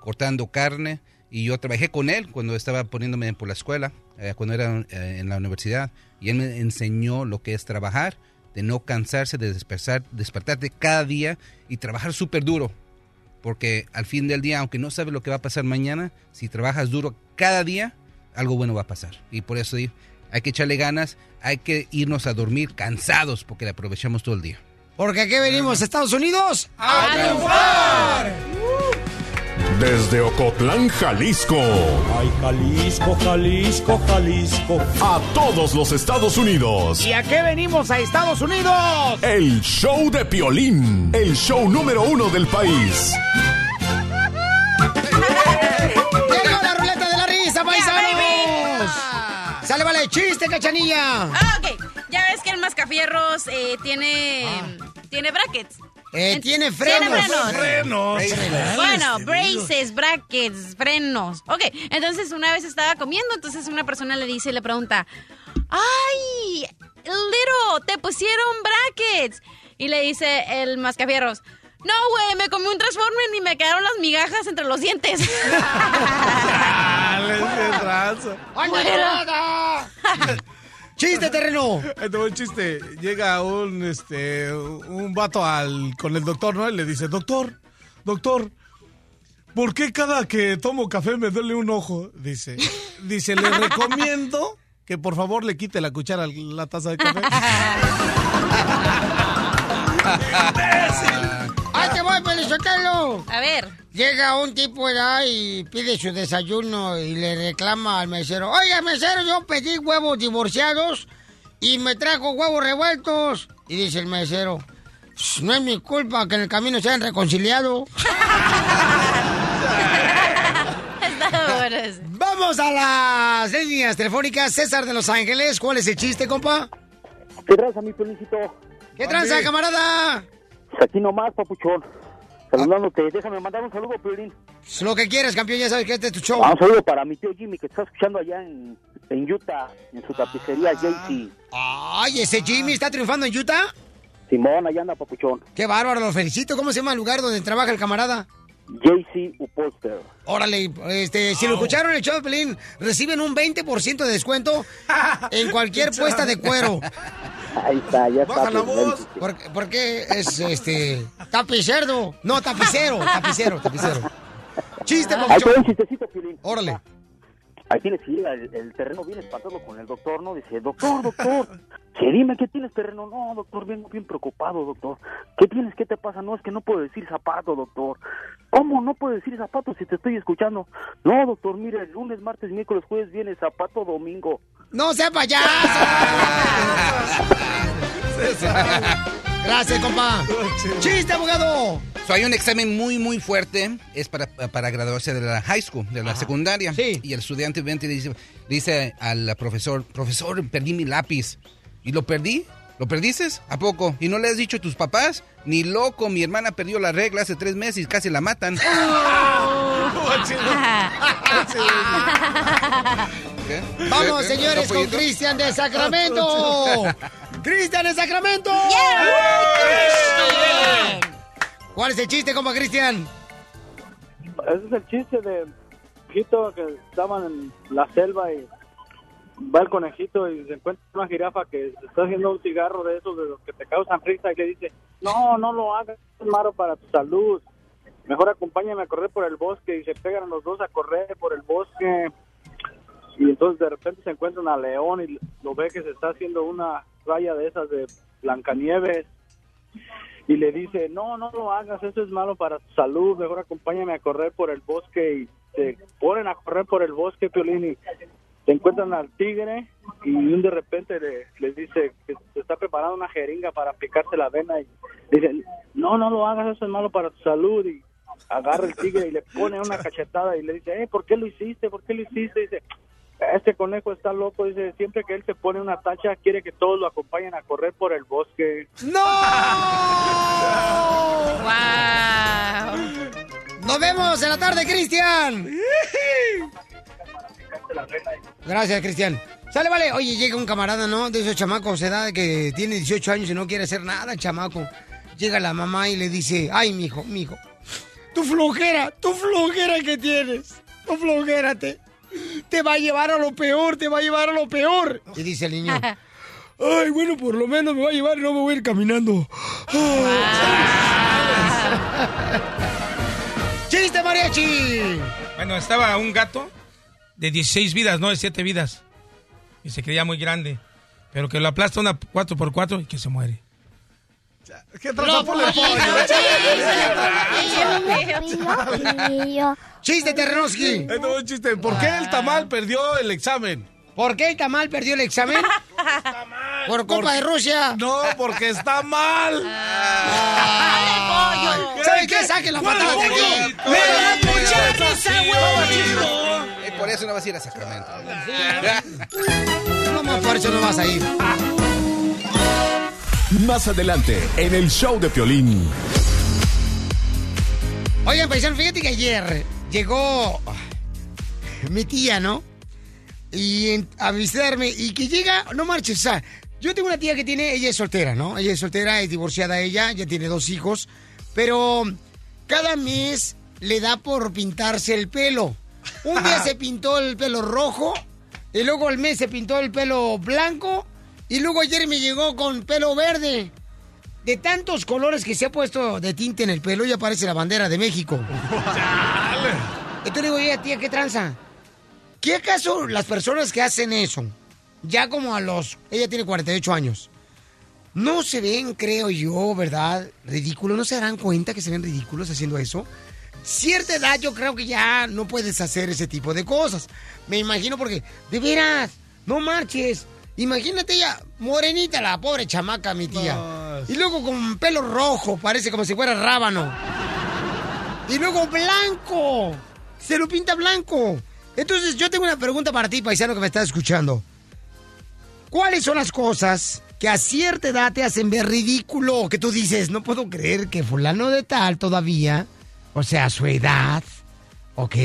cortando carne. Y yo trabajé con él cuando estaba poniéndome por la escuela, eh, cuando era eh, en la universidad. Y él me enseñó lo que es trabajar, de no cansarse, de despertar, despertarte cada día y trabajar súper duro. Porque al fin del día, aunque no sabes lo que va a pasar mañana, si trabajas duro cada día, algo bueno va a pasar. Y por eso hay que echarle ganas, hay que irnos a dormir cansados porque le aprovechamos todo el día. Porque aquí venimos Estados Unidos a triunfar. Desde Ocotlán, Jalisco. Ay, Jalisco, Jalisco, Jalisco. A todos los Estados Unidos. ¿Y a qué venimos a Estados Unidos? El show de Piolín. El show número uno del país. ¡Llegó la ruleta de la risa, paisanos! ¡Sale, vale! ¡Chiste, cachanilla! Ah, ok. Ya ves que el mascafierros eh, tiene, tiene brackets. Eh, En- tiene frenos. frenos. Frenos. Bueno, braces, brackets, frenos. Ok, entonces una vez estaba comiendo, entonces una persona le dice y le pregunta, ¡Ay, Little, te pusieron brackets! Y le dice el mascafierros, no, güey, me comí un Transformer y me quedaron las migajas entre los dientes. Dale. ¡Chiste, terreno! Ahí te va un chiste. Llega un, este, un vato al, con el doctor, ¿no? Y le dice, doctor, doctor, ¿por qué cada que tomo café me duele un ojo? Dice, dice, le recomiendo que por favor le quite la cuchara a la taza de café. ¡Ay, te voy, Pelizotelo! A ver. Llega un tipo allá y pide su desayuno y le reclama al mesero. Oiga, mesero, yo pedí huevos divorciados y me trajo huevos revueltos. Y dice el mesero, "Sh, no es mi culpa que en el camino se hayan reconciliado. Vamos a las líneas telefónicas. César de Los Ángeles, ¿cuál es el chiste, compa? ¿Qué tranza, mi felicito? ¿Qué tranza, camarada? Aquí nomás, papuchón. Saludándote. Déjame mandar un saludo, Piolín. Lo que quieras, campeón, ya sabes que este es tu show. Ah, un saludo para mi tío Jimmy, que está escuchando allá en, en Utah, en su tapicería JC. Ay, ese Jimmy está triunfando en Utah. Simón, allá anda, papuchón. Qué bárbaro, lo felicito. ¿Cómo se llama el lugar donde trabaja el camarada? JC Upholster. Órale, este, si lo escucharon el show de Pelín, reciben un 20% de descuento en cualquier puesta de cuero. Ahí está, ya está. Baja la voz. ¿Por, por qué es este tapicerdo? No, tapicero, tapicero, tapicero. Chiste, Ahí te papuchón. doy un chistecito, Piolín. Órale. Ahí tienes que ir, el, el terreno bien espantado con el doctor, ¿no? Dice, doctor, doctor, que dime, ¿qué tienes terreno? No, doctor, vengo bien preocupado, doctor. ¿Qué tienes? ¿Qué te pasa? No, es que no puedo decir zapato, doctor. ¿Cómo no puedo decir zapato si te estoy escuchando? No, doctor, mire, el lunes, martes, miércoles, jueves viene zapato, domingo. No sea payaso. Gracias, compa. Chiste, abogado. So, hay un examen muy, muy fuerte, es para, para graduarse de la high school, de la secundaria. Y el estudiante dice, dice al profesor, profesor, perdí mi lápiz. ¿Y lo perdí? ¿Lo perdiste? ¿A poco? ¿Y no le has dicho a tus papás? Ni loco, mi hermana perdió la regla hace tres meses y casi la matan. ¿Qué? Vamos, ¿Qué? señores, ¿No, con? Cristian de Sacramento. ¡Cristian de Sacramento! ¿Cuál es el chiste, compa Cristian? Ese es el chiste de conejito que estaban en la selva y va el conejito y se encuentra una jirafa que está haciendo un cigarro de esos de los que te causan risa y le dice, no, no lo hagas, es malo para tu salud. Mejor acompáñame a correr por el bosque y se pegan los dos a correr por el bosque. Y entonces de repente se encuentran a León y lo ve que se está haciendo una raya de esas de Blancanieves y le dice, no, no lo hagas, eso es malo para tu salud, mejor acompáñame a correr por el bosque y se ponen a correr por el bosque, Piolín, y se encuentran al tigre y de repente le, dice que se está preparando una jeringa para aplicarse la vena y dice, no, no lo hagas, eso es malo para tu salud y agarra el tigre y le pone una cachetada y le dice, eh, ¿por qué lo hiciste? ¿Por qué lo hiciste? dice, este conejo está loco, dice, siempre que él se pone una tacha quiere que todos lo acompañen a correr por el bosque. ¡No! Nos vemos en la tarde, Cristian. Gracias, Cristian. Sale, vale. Oye, llega un camarada, ¿no? De esos chamacos, edad que tiene 18 años y no quiere hacer nada, chamaco. Llega la mamá y le dice, ay, mijo, mijo, tu flojera, tu flojera que tienes, tu flojera te, va a llevar a lo peor, te va a llevar a lo peor. Y dice el niño, ay, bueno, por lo menos me va a llevar y no me voy a ir caminando. ¡Chiste, mariachi! Bueno, estaba un gato de 16 vidas, no de 7 vidas. Y se creía muy grande. Pero que lo aplasta una 4x4 y que se muere. ¿Qué No, por el Chiste, Terrenovsky. Eh, no, un chiste. ¿Por qué el tamal perdió el examen? ¿Por qué el tamal perdió el examen? Por culpa de Rusia. No, porque está mal. ¿Saben qué? Saquen la patada de aquí. ¡Me da mucha risa! Eh, por eso no vas a ir a Sacramento. No, más por eso no vas a ir. Más adelante, en el show de Piolín. Oigan, paisano, fíjate que ayer llegó mi tía, ¿no? Y en- a visitarme y que llega, no marches, o sea, yo tengo una tía que tiene, ella es soltera, ¿no? Ella es soltera, es divorciada ella, ya tiene dos hijos, pero cada mes le da por pintarse el pelo. Un día se pintó el pelo rojo, y luego el mes se pintó el pelo blanco, y luego ayer me llegó con pelo verde. De tantos colores que se ha puesto de tinte en el pelo, ya parece la bandera de México. Entonces le digo, oye, tía, ¿qué tranza? ¿Qué acaso las personas que hacen eso, ya como a los... Ella tiene 48 años, no se ven, creo yo, ¿verdad? Ridículos, ¿no se darán cuenta que se ven ridículos haciendo eso? Cierta edad yo creo que ya no puedes hacer ese tipo de cosas. Me imagino porque, de veras, no marches. Imagínate ya, morenita la pobre chamaca, mi tía. Y luego con pelo rojo, parece como si fuera rábano. Y luego blanco. Se lo pinta blanco. Entonces, yo tengo una pregunta para ti, paisano que me estás escuchando. ¿Cuáles son las cosas que a cierta edad te hacen ver ridículo? Que tú dices, no puedo creer que fulano de tal todavía, o sea, a su edad, ¿ok?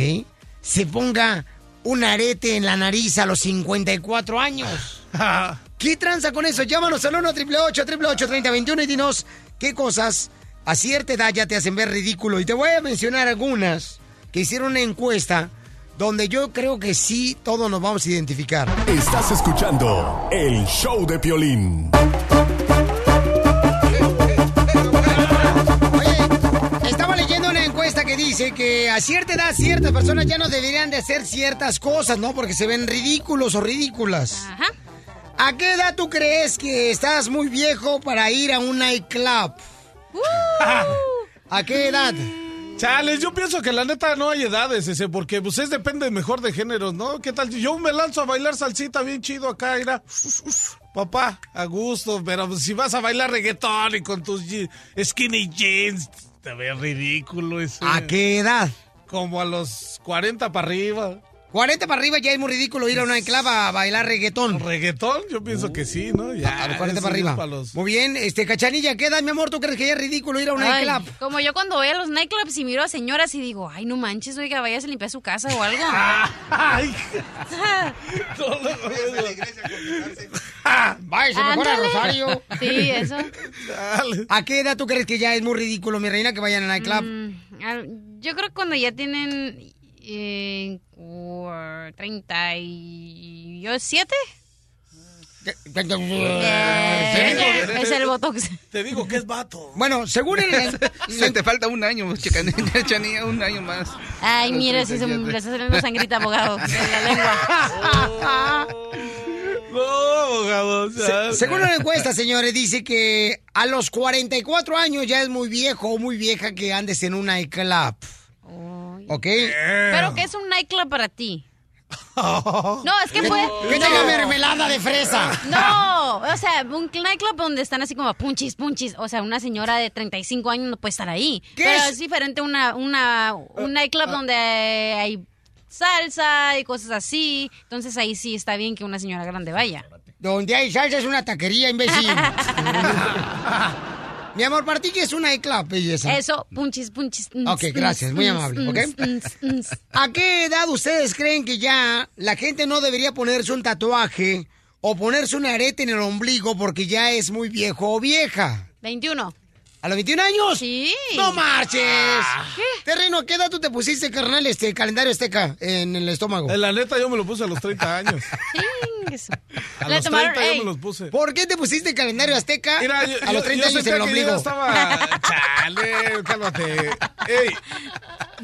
Se ponga un arete en la nariz a los 54 años. ¿Qué tranza con eso? Llámanos al 1 888 3021 y dinos qué cosas a cierta edad ya te hacen ver ridículo. Y te voy a mencionar algunas que hicieron una encuesta donde yo creo que sí todos nos vamos a identificar. Estás escuchando el show de Piolín. Estaba leyendo una encuesta que dice que a cierta edad ciertas personas ya no deberían de hacer ciertas cosas, ¿no? Porque se ven ridículos o ridículas. Ajá. ¿A qué edad tú crees que estás muy viejo para ir a un nightclub? ¿A qué edad? Chales, yo pienso que la neta no hay edades, ese, porque pues es depende mejor de géneros, ¿no? ¿Qué tal? Yo me lanzo a bailar salsita bien chido acá, mira. Papá, a gusto, pero si vas a bailar reggaetón y con tus je- skinny jeans, te ve ridículo ese. ¿A qué edad? Como a los 40 para arriba. 40 para arriba ya es muy ridículo ir a un nightclub a bailar reggaetón. ¿Reggaetón? Yo pienso que sí, ¿no? Ya, A los 40 para arriba. para los- Muy bien, este, Cachanilla, ¿qué edad, mi amor, tú crees que ya es ridículo ir a un nightclub? como yo cuando voy a los nightclubs y miro a señoras y digo, ay, no manches, oiga, vayas a limpiar su casa o algo. Ay. Váyase mejor a. Rosario. Sí, eso. ¿A qué edad tú crees que ya es muy ridículo, mi reina, que vayan al nightclub? Mm, yo creo que cuando ya tienen eh, cua- 37. Eh, es el botox. Te digo que es vato. Bueno, según el... Se te falta un año, Chanilla, un año más. Ay, mira, si se me le está saliendo sangrita, abogado, de la lengua. No, abogado. Se- según una encuesta, señores, dice que a los 44 años ya es muy viejo o muy vieja que andes en un nightclub. ¿Ok? Pero ¿qué es un nightclub para ti? No, es que Que- puede... que no. tenga mermelada de fresa. No, o sea, un nightclub donde están así como punchis, punchis. O sea, una señora de 35 años no puede estar ahí. ¿Qué Pero es? es, diferente una, una, un nightclub donde hay salsa y cosas así. Entonces ahí sí está bien que una señora grande vaya. Donde hay salsa es una taquería, imbécil. Mi amor, ¿para ti qué es un nightclub, belleza? Eso, punchis, punchis. Ok, gracias, muy amable, ¿ok? ¿A qué edad ustedes creen que ya la gente no debería ponerse un tatuaje o ponerse un arete en el ombligo porque ya es muy viejo o vieja? 21. ¿A los 21 años? Sí. ¡No marches! Terreno, ¿a qué edad tú te pusiste, carnal, este calendario azteca en el estómago? En la neta yo me lo puse a los 30 años. A Le los tomaron- 30 yo me los puse. ¿Por qué te pusiste el calendario azteca Mira, yo- a los yo- 30 yo años en el que yo ombligo? estaba... Chale, cálmate. Ey,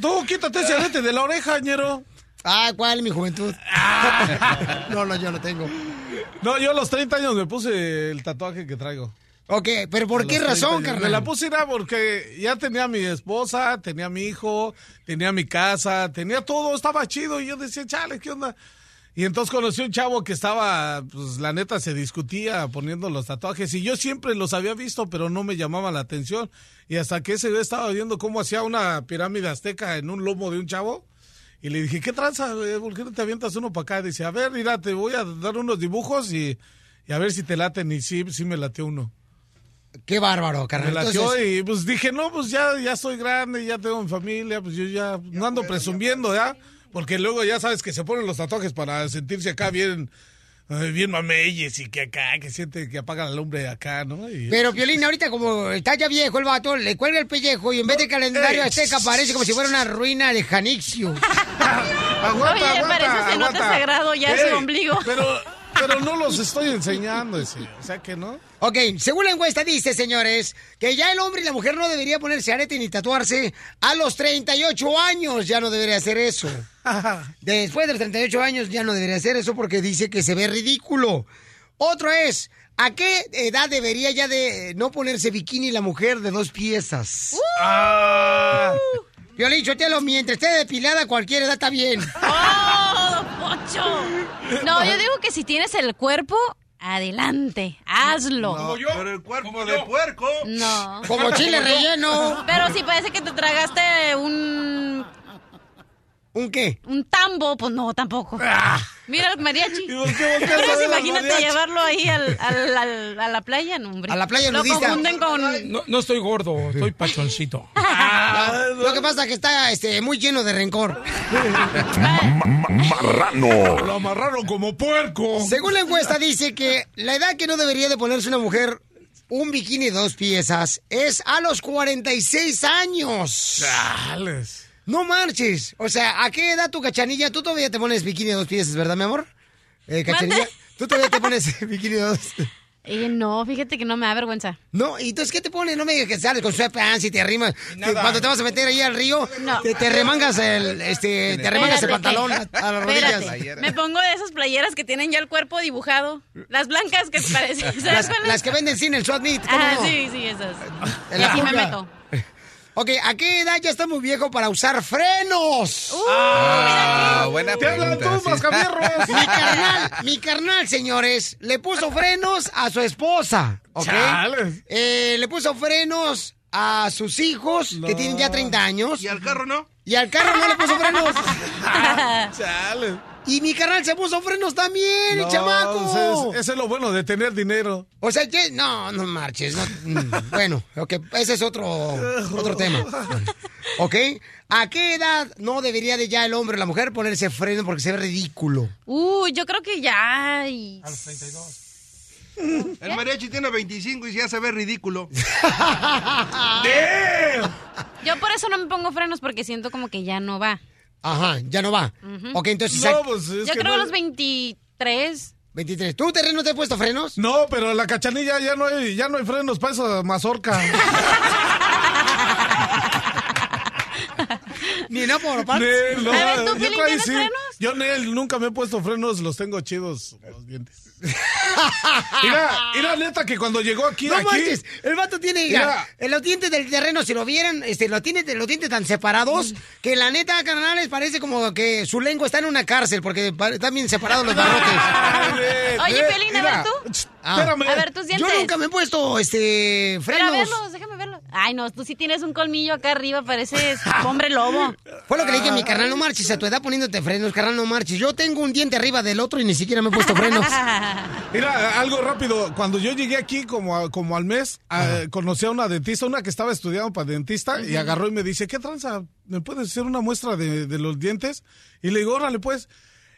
tú quítate ese arete de la oreja, ñero. Ah, ¿cuál, mi juventud? no, no, yo no tengo. No, yo a los 30 años me puse el tatuaje que traigo. Ok, pero ¿por A qué los 30 razón, carnal? Me la puse era porque ya tenía mi esposa, tenía mi hijo, tenía mi casa, tenía todo, estaba chido. Y yo decía, chale, ¿qué onda? Y entonces conocí un chavo que estaba, pues la neta se discutía poniendo los tatuajes y yo siempre los había visto, pero no me llamaba la atención. Y hasta que ese güey estaba viendo cómo hacía una pirámide azteca en un lomo de un chavo. Y le dije, ¿qué tranza? ¿Por qué no te avientas uno para acá? dice, a ver, mira, te voy a dar unos dibujos y, y a ver si te laten. Y sí, sí me latió uno. Qué bárbaro, Me carnal. Entonces, y pues dije, no, pues ya, ya soy grande, ya tengo mi familia, pues yo ya no ando presumiendo, ¿ya? Porque luego ya sabes que se ponen los tatuajes para sentirse acá bien, eh, bien mameyes y que acá, que siente que apaga la lumbre acá, ¿no? Y- Pero Piolín, ahorita como está ya viejo el vato, le cuelga el pellejo y en vez de calendario Ey. azteca parece como si fuera una ruina de Janixio. aguanta, Oye, aguanta, parece cenote aguanta. sagrado ya Ey, su ombligo. Pero, pero no los estoy enseñando ese, o sea que no. Ok, según la encuesta dice, señores, que ya el hombre y la mujer no debería ponerse arete ni tatuarse a los 38 años. Ya no debería hacer eso. Después de los 38 años ya no debería hacer eso porque dice que se ve ridículo. Otro es, ¿a qué edad debería ya de no ponerse bikini la mujer de dos piezas? Ah. Violín, Chotelo, mientras esté depilada, cualquier edad está bien. ¡Oh, No, yo digo que si tienes el cuerpo, adelante, hazlo. Como yo. Pero el cuerpo de puerco. No. Como chile relleno. Pero si parece que te tragaste un ¿Un qué? Un tambo, pues no, tampoco. Mira el mariachi. imagínate mariachi? llevarlo ahí al, al- al- a la playa, no, hombre. A la playa Lo confunden con... No, no estoy gordo, estoy pachoncito. Lo que pasa es que está este, muy lleno de rencor. Marrano. Lo amarraron como puerco. Según la encuesta dice que la edad que no debería de ponerse una mujer un bikini de dos piezas es a los 46 años. Chales. No marches. O sea, ¿a qué edad tu cachanilla? Tú todavía te pones bikini de dos piezas, ¿verdad, mi amor? Eh, cachanilla, ¿Mande? tú todavía te pones bikini de dos. Eh, no, fíjate que no me da vergüenza. No, ¿y entonces qué te pones? No me digas que sales con sweatpants y te arrimas. Nada. Cuando te vas a meter ahí al río, No. te, te remangas el, este, te remangas el pantalón a, que- a las rodillas. Espérate, me pongo de esas playeras que tienen ya el cuerpo dibujado. Las blancas que parecen. ¿sabes Las, las que venden sin el meet, ¿cómo Ah, no? sí, sí, esas. Y aquí me meto. Ok, ¿a qué edad ya está muy viejo para usar frenos? Ah, buena Te hablan pregunta. tú, sí. mascafierros. Mi carnal, mi carnal, señores, le puso frenos a su esposa, ¿ok? Eh, le puso frenos a sus hijos, que tienen ya 30 años. ¿Y al carro no? Y al carro no le puso frenos. Chales. Y mi carnal se puso frenos también, el No, chamaco. pues es- Ese es lo bueno de tener dinero. O sea, que no, no marches. no, mm, bueno, ok, ese es otro, otro tema. ¿Ok? ¿A qué edad no debería de ya el hombre o la mujer ponerse freno porque se ve ridículo? Uy, yo creo que ya. y- A los 32. El mariachi tiene 25 y ya se ve ridículo. Yo por eso no me pongo frenos porque siento como que ya no va. Ajá, ya no va. Ujú. Ok, entonces... No, pues es Yo que creo no- a los 23. 23. ¿Tú, terreno, te has puesto frenos? No, pero la cachanilla ya no hay, ya no hay frenos para esa mazorca. Ni no por Nel, no, A ver, ¿tú, Piolín, frenos? Yo, Nel, nunca me he puesto frenos, los tengo chidos, los dientes. Mira, mira, neta, que cuando llegó aquí, No aquí... manches, el vato tiene, Mira. en los dientes del terreno, si lo vieran, este, lo tiene, los dientes tan separados, que la neta, carnales, parece como que su lengua está en una cárcel, porque están bien separados los barrotes. Oye, Pelín, a ver tú. Ah. Espérame. A ver tus dientes. Yo nunca me he puesto, este, Pero a frenos. verlos, déjame. Ay, no, tú sí tienes un colmillo acá arriba, pareces hombre lobo. Fue lo que le dije a mi carnal, no marches a tu edad poniéndote frenos, carnal, no marches. Yo tengo un diente arriba del otro y ni siquiera me he puesto frenos. Mira, algo rápido. Cuando yo llegué aquí como, como al mes, a- conocí a una dentista, una que estaba estudiando para dentista, y agarró y me dice, ¿qué tranza? ¿Me puedes hacer una muestra de, de los dientes? Y le digo, órale, pues.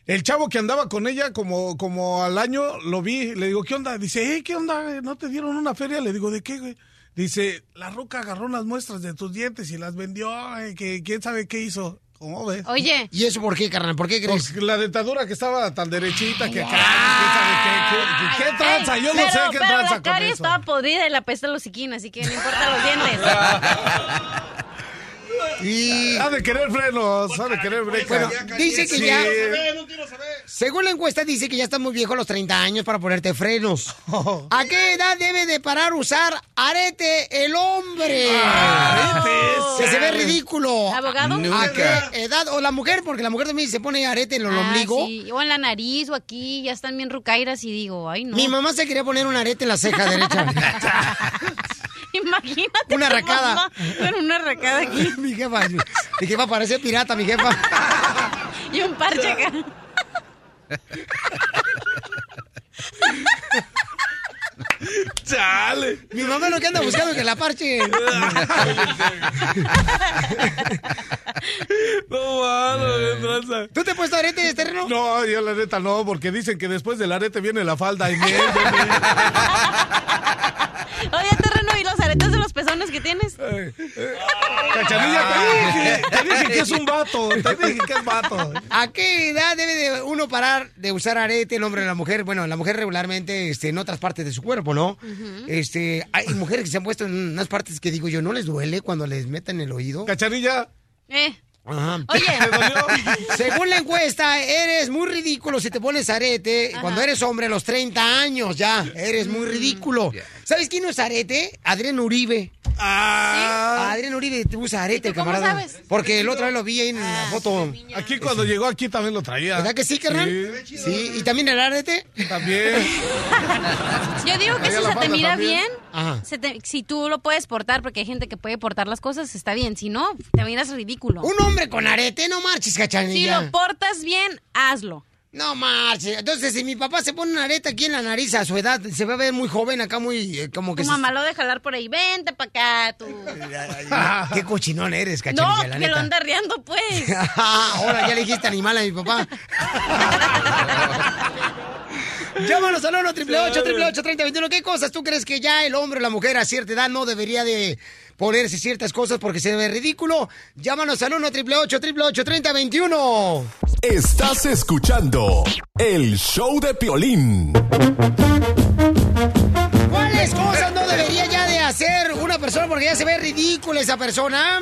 El chavo que andaba con ella como, como al año, lo vi, le digo, ¿qué onda? Dice, eh, ¿qué onda? ¿No te dieron una feria? Le digo, ¿de qué, güey? Dice, la roca agarró unas muestras de tus dientes y las vendió, ay, que quién sabe qué hizo. ¿Cómo ves? Oye, ¿Y eso por qué, carnal? ¿Por qué crees? Pues la dentadura que estaba tan derechita que acá, sabe qué, qué, qué tranza, yo no pero, sé qué pero tranza la con eso. estaba podrida y la pesta los siquín, así que no importa los dientes. Y... Ha de querer frenos, ha de querer break. Bueno, dice que Sí. ya... Según la encuesta dice que ya estás muy viejo a los 30 años para ponerte frenos. ¿A qué edad debe de parar usar arete el hombre? que se ve ridículo. ¿Abogado? ¿A qué edad? O la mujer, porque la mujer también se pone arete en el Ah, ombligo. sí, O en la nariz o aquí, ya están bien rucairas y digo, ay no. Mi mamá se quería poner un arete en la ceja derecha. Imagínate. Una arracada. Con una arracada aquí. mi jefa, mi jefa parece pirata, mi jefa. Y un parche acá. Chale. Mi mamá lo que anda buscando es que la parche. No, mano, qué tranza. ¿Tú te has puesto arete de terreno? No, yo la neta no, porque dicen que después del arete viene la falda. Y miel, Oye, terreno, ¿y los aretes de los pezones que tienes? Cachanilla, te dije, te dije que es un vato. Te dije que es vato. ¿A qué edad debe de uno parar de usar arete el hombre o la mujer? Bueno, la mujer regularmente este, en otras partes de su cuerpo, ¿no? Este, hay mujeres que se han puesto en unas partes que digo yo, ¿no les duele cuando les meten el oído? Cachanilla. Eh. Ajá. Oye, Según la encuesta, eres muy ridículo si te pones arete cuando eres hombre a los 30 años ya. Eres muy ridículo. ¿Sabes quién no es arete? Adrián Uribe. Ah. Adrián Uribe usa arete, cómo camarada. sabes? Porque el otra vez lo vi ahí en la foto. Aquí cuando llegó aquí también lo traía. ¿Verdad que sí, carnal? Sí. ¿Y también el arete? También. Yo digo que si se te mira también. bien, Ajá. se te- si tú lo puedes portar, porque hay gente que puede portar las cosas, está bien. Si no, te miras ridículo. Un hombre con arete, no marches, Si cachanilla. lo portas bien, hazlo. No marches. Entonces, si mi papá se pone una areta aquí en la nariz a su edad, se va a ver muy joven acá, muy eh, como que... Tu se- mamá lo de jalar por ahí, vente para acá, tú. Qué cochinón eres, No, cachanilla, la que lo anda riendo, pues. Ahora ya le dijiste animal a mi papá. Llámanos al 1 888 3021 ¿Qué cosas tú crees que ya el hombre o la mujer a cierta edad no debería de ponerse ciertas cosas porque se ve ridículo? Llámanos al 1 888 3021 Estás escuchando el show de Piolín. ¿Cuáles cosas no debería ya de hacer una persona porque ya se ve ridícula esa persona?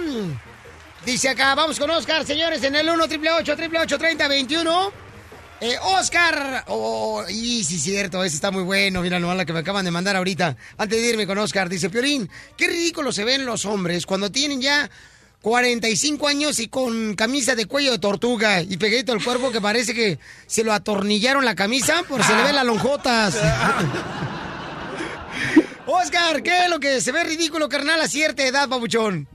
Dice acá, vamos con Oscar, señores, en el 1 888 3021 Eh, Oscar, oh, y sí, cierto, ese está muy bueno. Mira nomás la que me acaban de mandar ahorita. Antes de irme con Oscar, dice Piolín, qué ridículo se ven los hombres cuando tienen ya 45 años y con camisa de cuello de tortuga y pegadito al cuerpo que parece que se lo atornillaron la camisa por se le ven las lonjotas. Oscar, ¿qué es lo que se ve ridículo, carnal, a cierta edad, babuchón?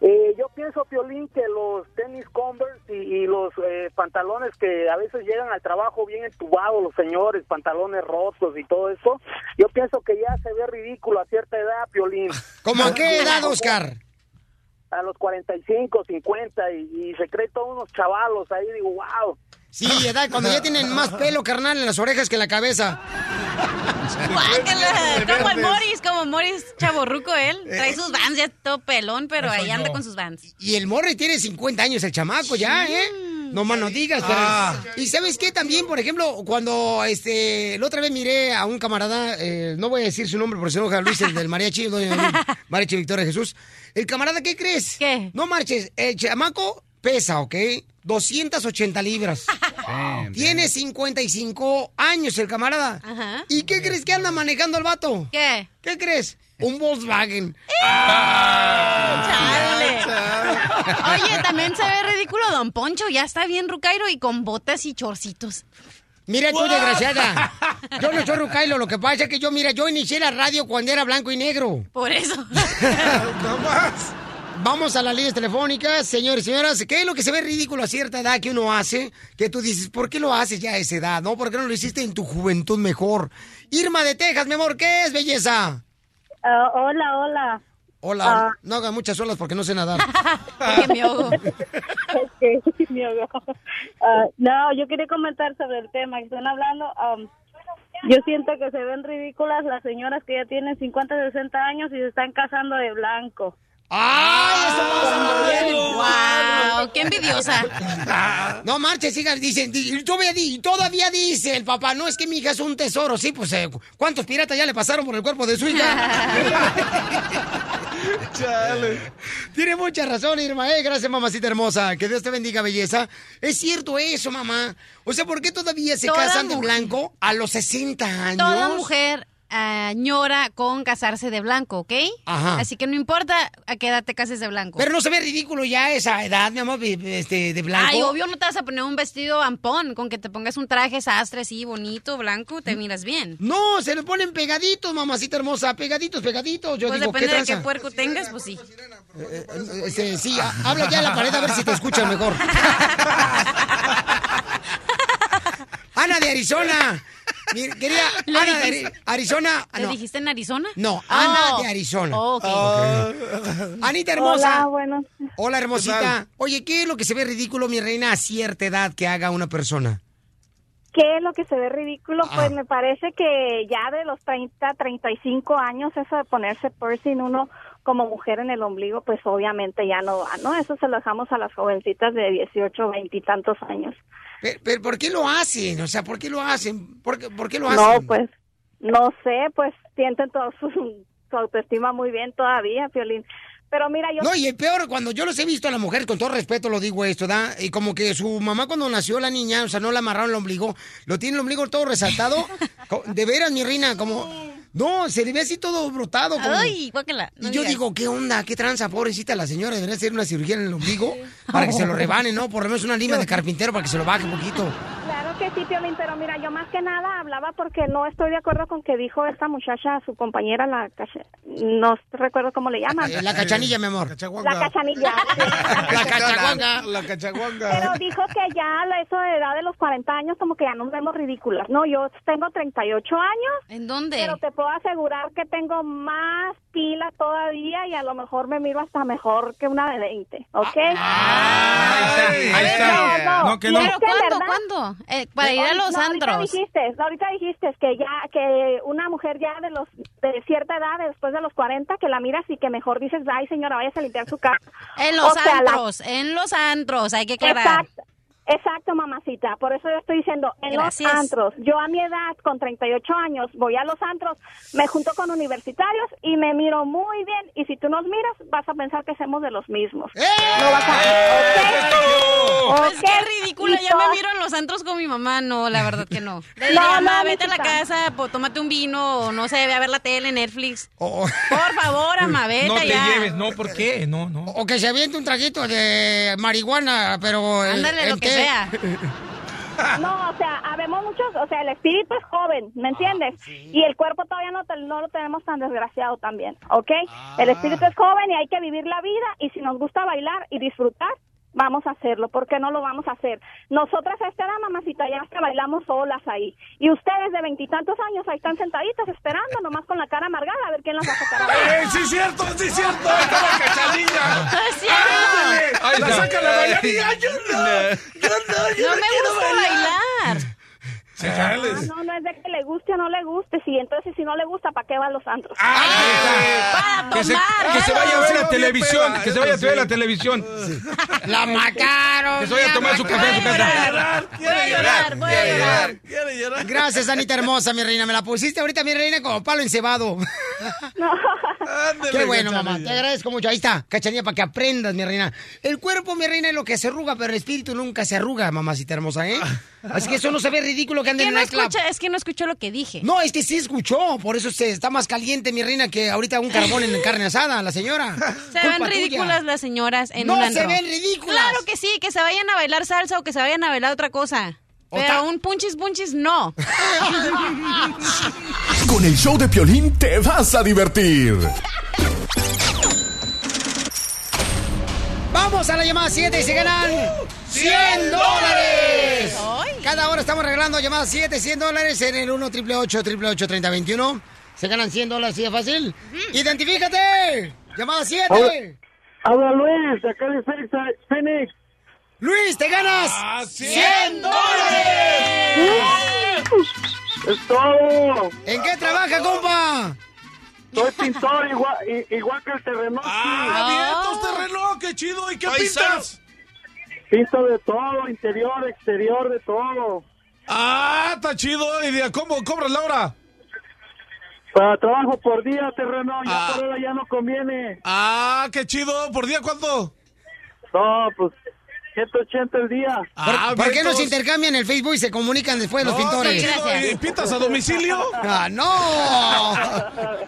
Eh, yo pienso, Piolín, que los tenis Converse y, y los eh, pantalones que a veces llegan al trabajo bien entubados, los señores, pantalones rotos y todo eso, yo pienso que ya se ve ridículo a cierta edad, Piolín. ¿Cómo a qué edad, Oscar? A los 45, 50 y, y se cree todos unos chavalos ahí, digo, wow. Sí, edad, cuando ya tienen más pelo, carnal, en las orejas que en la cabeza. Como el Morris, como Morris chaborruco él. Trae sus vans ya todo pelón, pero ahí anda con sus vans. Y el morri tiene 50 años, el chamaco ya, ¿eh? No más no digas, pero... Ah. Y ¿sabes qué? También, por ejemplo, cuando este la otra vez miré a un camarada, eh, no voy a decir su nombre porque se enoja Luis, el del mariachi, el mariachi Victoria Jesús. El camarada, ¿qué crees? ¿Qué? No marches, el chamaco pesa, ¿ok? 280 libras. Tiene 55 años el camarada. Ajá. ¿Y qué crees que anda manejando el vato? ¿Qué? ¿Qué crees? Un Volkswagen. Chale. Oye, también se ve ridículo Don Poncho. Ya está bien rucairo y con botas y chorcitos. Mira tú, desgraciada. Yo no soy Rucailo, lo que pasa es que yo, mira, yo inicié la radio cuando era blanco y negro. Por eso. Vamos a las líneas telefónicas, señores y señoras. ¿Qué es lo que se ve ridículo a cierta edad que uno hace? Que tú dices, ¿por qué lo haces ya a esa edad? ¿No? ¿Por qué no lo hiciste en tu juventud mejor? Irma de Texas, mi amor, ¿qué es belleza? Ah, hola, hola. Hola, Ah. no hagan muchas olas porque no sé nadar. Porque me ahogo. Ah, no, yo quería comentar sobre el tema que están hablando. Am, yo siento que se ven ridículas las señoras que ya tienen 50, 60 años y se están casando de blanco. ¡Ay, eso pasa! ¡Wow! ¡Qué envidiosa! No marches, sigan, dicen, todavía, todavía dice el papá, no es que mi hija es un tesoro, sí, pues, eh, ¿cuántos piratas ya le pasaron por el cuerpo de su hija? Tiene mucha razón, Irma, eh, gracias, mamacita hermosa, que Dios te bendiga, belleza. Es cierto eso, mamá. O sea, ¿por qué todavía se Toda casan de blanco a los 60 años? Toda mujer añora con casarse de blanco, ¿ok? Ajá. Así que no importa a qué edad te cases de blanco. Pero no se ve ridículo ya esa edad, mi amor, de, este, de blanco. Ay, obvio no te vas a poner un vestido ampón, con que te pongas un traje sastre así bonito, blanco, te miras bien. No, se le ponen pegaditos, mamacita hermosa, pegaditos, pegaditos. Yo pues digo, ¿qué depende de qué puerco tengas, pues sí. Eh, eh, este, sí, ha- habla ya a la pared a ver si te escuchan mejor. Ana de Arizona. Mi querida ¿Le Ana de Arizona. ¿Le no. dijiste en Arizona? No, Ana Oh. de Arizona. Oh. Anita hermosa. Hola, bueno. Hola, hermosita. Oye, ¿qué es lo que se ve ridículo, mi reina, a cierta edad que haga una persona? ¿Qué es lo que se ve ridículo? Ah. Pues me parece que ya de los 30, 35 años, eso de ponerse piercing uno como mujer en el ombligo, pues obviamente ya no va, ¿no? Eso se lo dejamos a las jovencitas de 18, 20 y tantos años. Pero, pero ¿por qué lo hacen? O sea, ¿por qué lo hacen? ¿Por qué, por qué lo hacen? No, pues, no sé, pues sienten todo su, su autoestima muy bien todavía, Piolín. Pero mira, yo... No, y el peor, cuando yo los he visto a las mujeres, con todo respeto lo digo esto, ¿da? Y como que su mamá cuando nació la niña, o sea, no la amarraron el ombligo, lo tiene el ombligo todo resaltado. De veras, mi reina, como... No, se le ve así todo brotado. como- Ay, guácala. no y yo digas. digo, ¿qué onda? ¿Qué tranza, pobrecita la señora? Debería hacer una cirugía en el ombligo para que se lo rebane, ¿no? Por lo menos una lima de carpintero para que se lo baje un poquito. Que sí, Piolín, pero mira, yo más que nada hablaba porque no estoy de acuerdo con que dijo esta muchacha a su compañera, la cacha- no recuerdo cómo le llaman. La cachanilla, mi amor. La cachanilla. La cachaguanga. La cachaguanga. Pero dijo que ya la- eso de edad de los 40 años como que ya nos vemos ridículas. No, yo tengo 38 años. ¿En dónde? Pero te puedo asegurar que tengo más pila todavía y a lo mejor me miro hasta mejor que una de 20, ¿ok? Ahí está. No, no. No, que no. ¿Pero cuándo? ¿Cuándo? Eh, para ir a los no, antros. Ahorita dijiste, ahorita dijiste que ya que una mujer ya de los de cierta edad, después de los 40, que la miras y que mejor dices, ay señora, váyase a limpiar su casa. En los O sea, la- antros, en los antros, hay que aclarar. Exacto. Exacto, mamacita. Por eso yo estoy diciendo, en Gracias. los antros, yo a mi edad, con 38 años, voy a los antros, me junto con universitarios y me miro muy bien. Y si tú nos miras, vas a pensar que somos de los mismos. ¡Eh! No vas a... Pues ¿Ok? qué ridícula, ya me miro en los antros con mi mamá, no, la verdad que no. Le No, diría, no, "Ma, vete a la casa, po, tómate un vino, o no sé, ve a ver la tele, Netflix. O, Por favor, ama, vete No te allá. lleves, no, ¿por qué? No, no. o que se aviente un traguito de marihuana, pero... el- Ándale, el lo que No, o sea, habemos muchos, o sea, el espíritu es joven, ¿me entiendes? Y el cuerpo todavía no, te- no lo tenemos tan desgraciado también, ¿ok? El espíritu es joven y hay que vivir la vida y si nos gusta bailar y disfrutar, vamos a hacerlo, ¿por qué no lo vamos a hacer? Nosotras a esta edad, mamacita, ya hasta bailamos solas ahí. Y ustedes de veintitantos años ahí están sentaditas esperando, nomás con la cara amargada, a ver quién las va a sacar. ¡Eh, sí es cierto, sí es cierto! ¡Ahí está la cachanilla! ¡La está. sacan a bailar y ¡ay, yo no! ¡Yo no, yo No no me gusta bailar. Ah, no, no es de que le guste o no le guste, sí, entonces si no le gusta, ¿para qué va a los antros? Para Que se, tomar. que se vaya a ver la televisión, que se vaya a ver la televisión. La mataron. Que se vaya a tomar su café en su casa. Voy a llorar, voy a llorar. Quiere llorar. Gracias, Anita hermosa, mi reina. Me la pusiste ahorita, mi reina, como palo encebado. Ándale, Qué bueno, mamá. Te agradezco mucho. Ahí está, cachanilla, para que aprendas, mi reina. El cuerpo, mi reina, es lo que se arruga, pero el espíritu nunca se arruga, mamacita hermosa, ¿eh? Así que eso no se ve ridículo que anden ¿Qué en no el club. escucha? Es que no escuchó lo que dije. No, es que sí escuchó. Por eso se está más caliente, mi reina, que ahorita un carbón en carne asada, la señora. Se Culpa ven tuya. ridículas las señoras en No un se antro. ven ridículas. Claro que sí, que se vayan a bailar salsa o que se vayan a bailar otra cosa. Pero un punchis punchis no. Con el show de Piolín te vas a divertir. Vamos a la llamada 7 y se ganan 100 dólares. Cada hora estamos regalando llamada 7, 100 dólares en el 1 888 3021 Se ganan 100 dólares, ¿sí es fácil? ¡Identifícate! ¡Llamada 7! Habla Luis, de acá de Phoenix. ¡Luis, te ganas Ah, 100 dólares! Es todo. ¿En qué trabaja, compa? Soy pintor igual, igual que el terreno. ¡Ah, vientos, terreno! ¡Qué chido! ¿Y qué pintas? Pinto de todo, interior, exterior, de todo. ¡Ah, está chido! ¿Y de cómo cobras la hora? Para trabajo por día, terreno, ya Ah. por hora ya no conviene. ¡Ah, qué chido! ¿Por día cuánto? No, pues 180 el día. ¿Por, Ah, por qué no se vientos. intercambian el Facebook y se comunican después los No, pintores? qué chido. ¿Y pintas a domicilio? ¡Ah, no!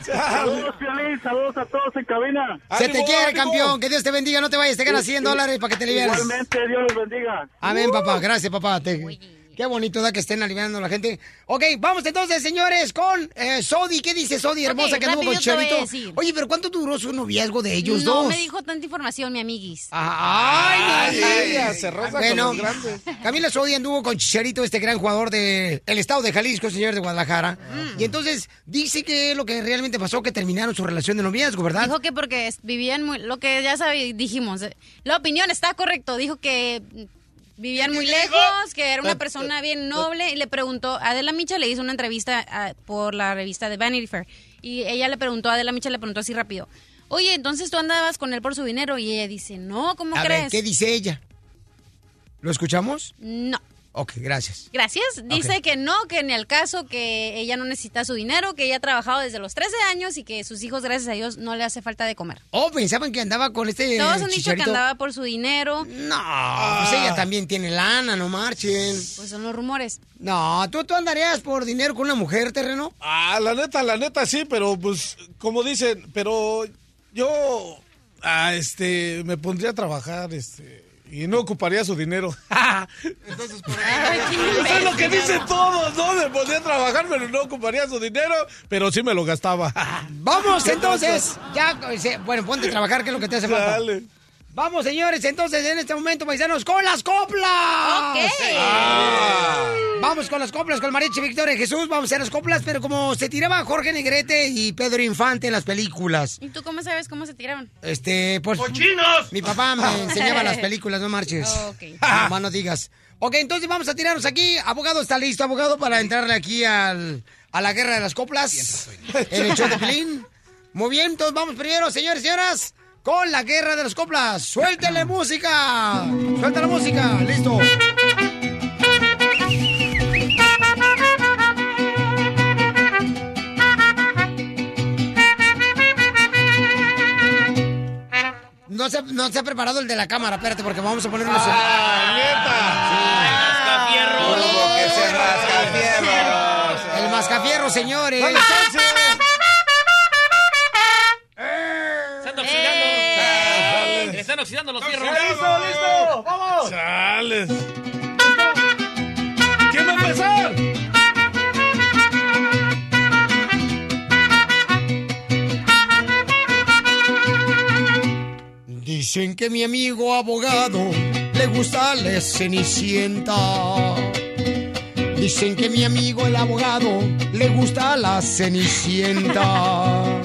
Saludos, Piolín, saludos a todos en cabina. Se te ¡Ánimo, quiere, ánimo! campeón. Que Dios te bendiga. No te vayas. Te ganas 100 dólares para que te alivianes. Igualmente, Dios los bendiga. Amén, papá. Gracias, papá. Te- Qué bonito da que estén aliviando a la gente. Ok, vamos entonces, señores, con eh, Sodi. ¿Qué dice Sodi, hermosa, Ok, que anduvo con decir. Oye, pero ¿cuánto duró su noviazgo de ellos no dos? me dijo tanta información, mi amiguis. Ay, Ay, ay, ella se con Bueno, los grandes. Camila Sodi anduvo con Chicharito, este gran jugador del estado de Jalisco, señor de Guadalajara. Mm. Y entonces dice que lo que realmente pasó, que terminaron su relación de noviazgo, ¿verdad? Dijo que porque vivían muy, lo que ya sabe, dijimos, eh, la opinión está correcto, dijo que vivían muy lejos, que era una persona bien noble y le preguntó, Adela Micha le hizo una entrevista ah, por la revista de Vanity Fair y ella le preguntó, Adela Micha le preguntó así rápido, oye, entonces tú andabas con él por su dinero y ella dice, no, ¿cómo A crees? ver, ¿qué dice ella? ¿Lo escuchamos? No. Ok, gracias. Gracias. Dice que no, que ni al caso, que ella no necesita su dinero, que ella ha trabajado desde los 13 años y que sus hijos, gracias a Dios, no le hace falta de comer. Oh, pensaban que andaba con este Todos han dicho que andaba por su dinero. No, pues ella también tiene lana, no marchen. Pues son los rumores. No, ¿tú, tú andarías por dinero con una mujer, terreno? Ah, la neta, la neta sí, pero pues, como dicen, pero yo, ah, este, me pondría a trabajar, este, y no ocuparía su dinero. Entonces, Eso es lo que dicen todos, ¿no? Me pondría a trabajar, pero no ocuparía su dinero, pero sí me lo gastaba. Vamos entonces, ya, eh, bueno, ponte a trabajar, que es lo que te hace falta. Dale. Vamos, señores, entonces en este momento, paisanos, con las coplas. Ok. Ah. Vamos con las coplas, con Mariachi Victoria Jesús, vamos a hacer las coplas, pero como se tiraba Jorge Negrete y Pedro Infante en las películas. ¿Y tú cómo sabes cómo se tiraron? Este, pues. ¡Cochinos! Mi papá me enseñaba las películas, no marches. Ok. No, digas. Ok, entonces vamos a tirarnos aquí. Abogado, ¿está listo, abogado, para entrarle aquí al, a la guerra de las coplas? En el show de. Muy bien, entonces vamos primero, señores y señoras, con la guerra de las coplas. ¡Suéltele música! ¡Suelta la música! ¡Listo! No se, no se ha preparado el de la cámara, espérate, porque vamos a ponerlo. ¿Cómo que se rascafierros? El mascafierro, señores. ¡Dale Se están oxidando los fierros. ¡Listo, listo! ¡Vamos! ¡Chales! ¿Quién va a empezar? Dicen que mi amigo abogado le gusta la cenicienta. Dicen que mi amigo el abogado le gusta la cenicienta.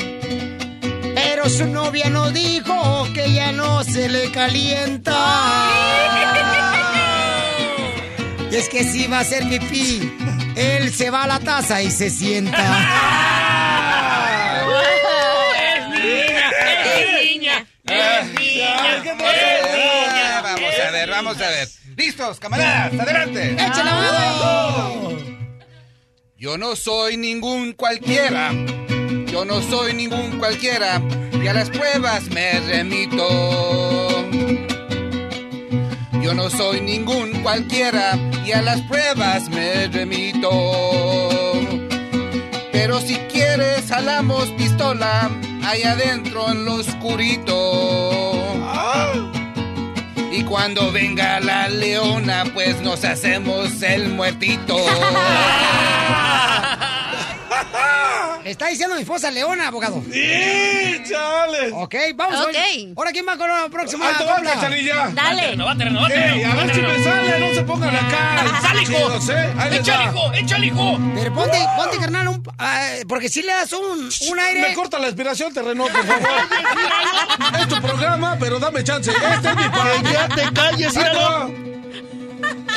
Pero su novia no dijo que ya no se le calienta. Y es que si va a hacer pipí, él se va a la taza y se sienta. ¡Es niña! ¡Es niña! ¡Es niña! ¡Es niña! Vamos a ver, vamos a ver. ¿Listos, camaradas? ¡Adelante! ¡Échale, abogado! Yo no soy ningún cualquiera. Yo no soy ningún cualquiera. Y a las pruebas me remito. Yo no soy ningún cualquiera. Y a las pruebas me remito. Pero si quieres, jalamos pistola. Ahí adentro en lo oscurito. Y cuando venga la leona, pues nos hacemos el muertito. Está diciendo mi esposa Leona, abogado. ¡Sí, chales! Ok, vamos. Ok. oye. Ahora, ¿quién va con la próxima ¡Ahí te va? Cachanilla! Dale. ¡Renovate, renovate! ¡Ey, a ver si me sale! ¡No se pongan acá! ¡Sale, hijo! ¡Échale, va. hijo! ¡Échale, hijo! Pero ponte, ponte, carnal, un, ah, porque si le das un, un aire... Me corta la inspiración, terreno, por favor. es tu programa, pero dame chance. Este es mi programa. Ya te calles, va.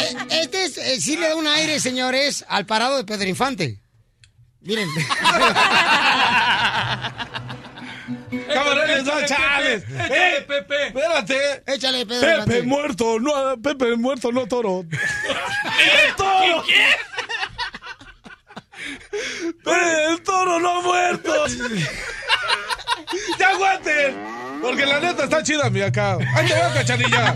Eh, Este es, eh, sí le da un aire, señores, al parado de Pedro Infante. Miren. Camaradas, no, chales. ¡Eh, Pepe! Espérate. Échale, Pedro Pepe Infante. muerto, no, Pepe muerto, no toro. ¡El toro! ¿Qué? Pepe, ¡El toro no ha muerto! ¡Ya aguanten! Porque la neta está chida mi acá. ¡Ahí te va, cachanilla!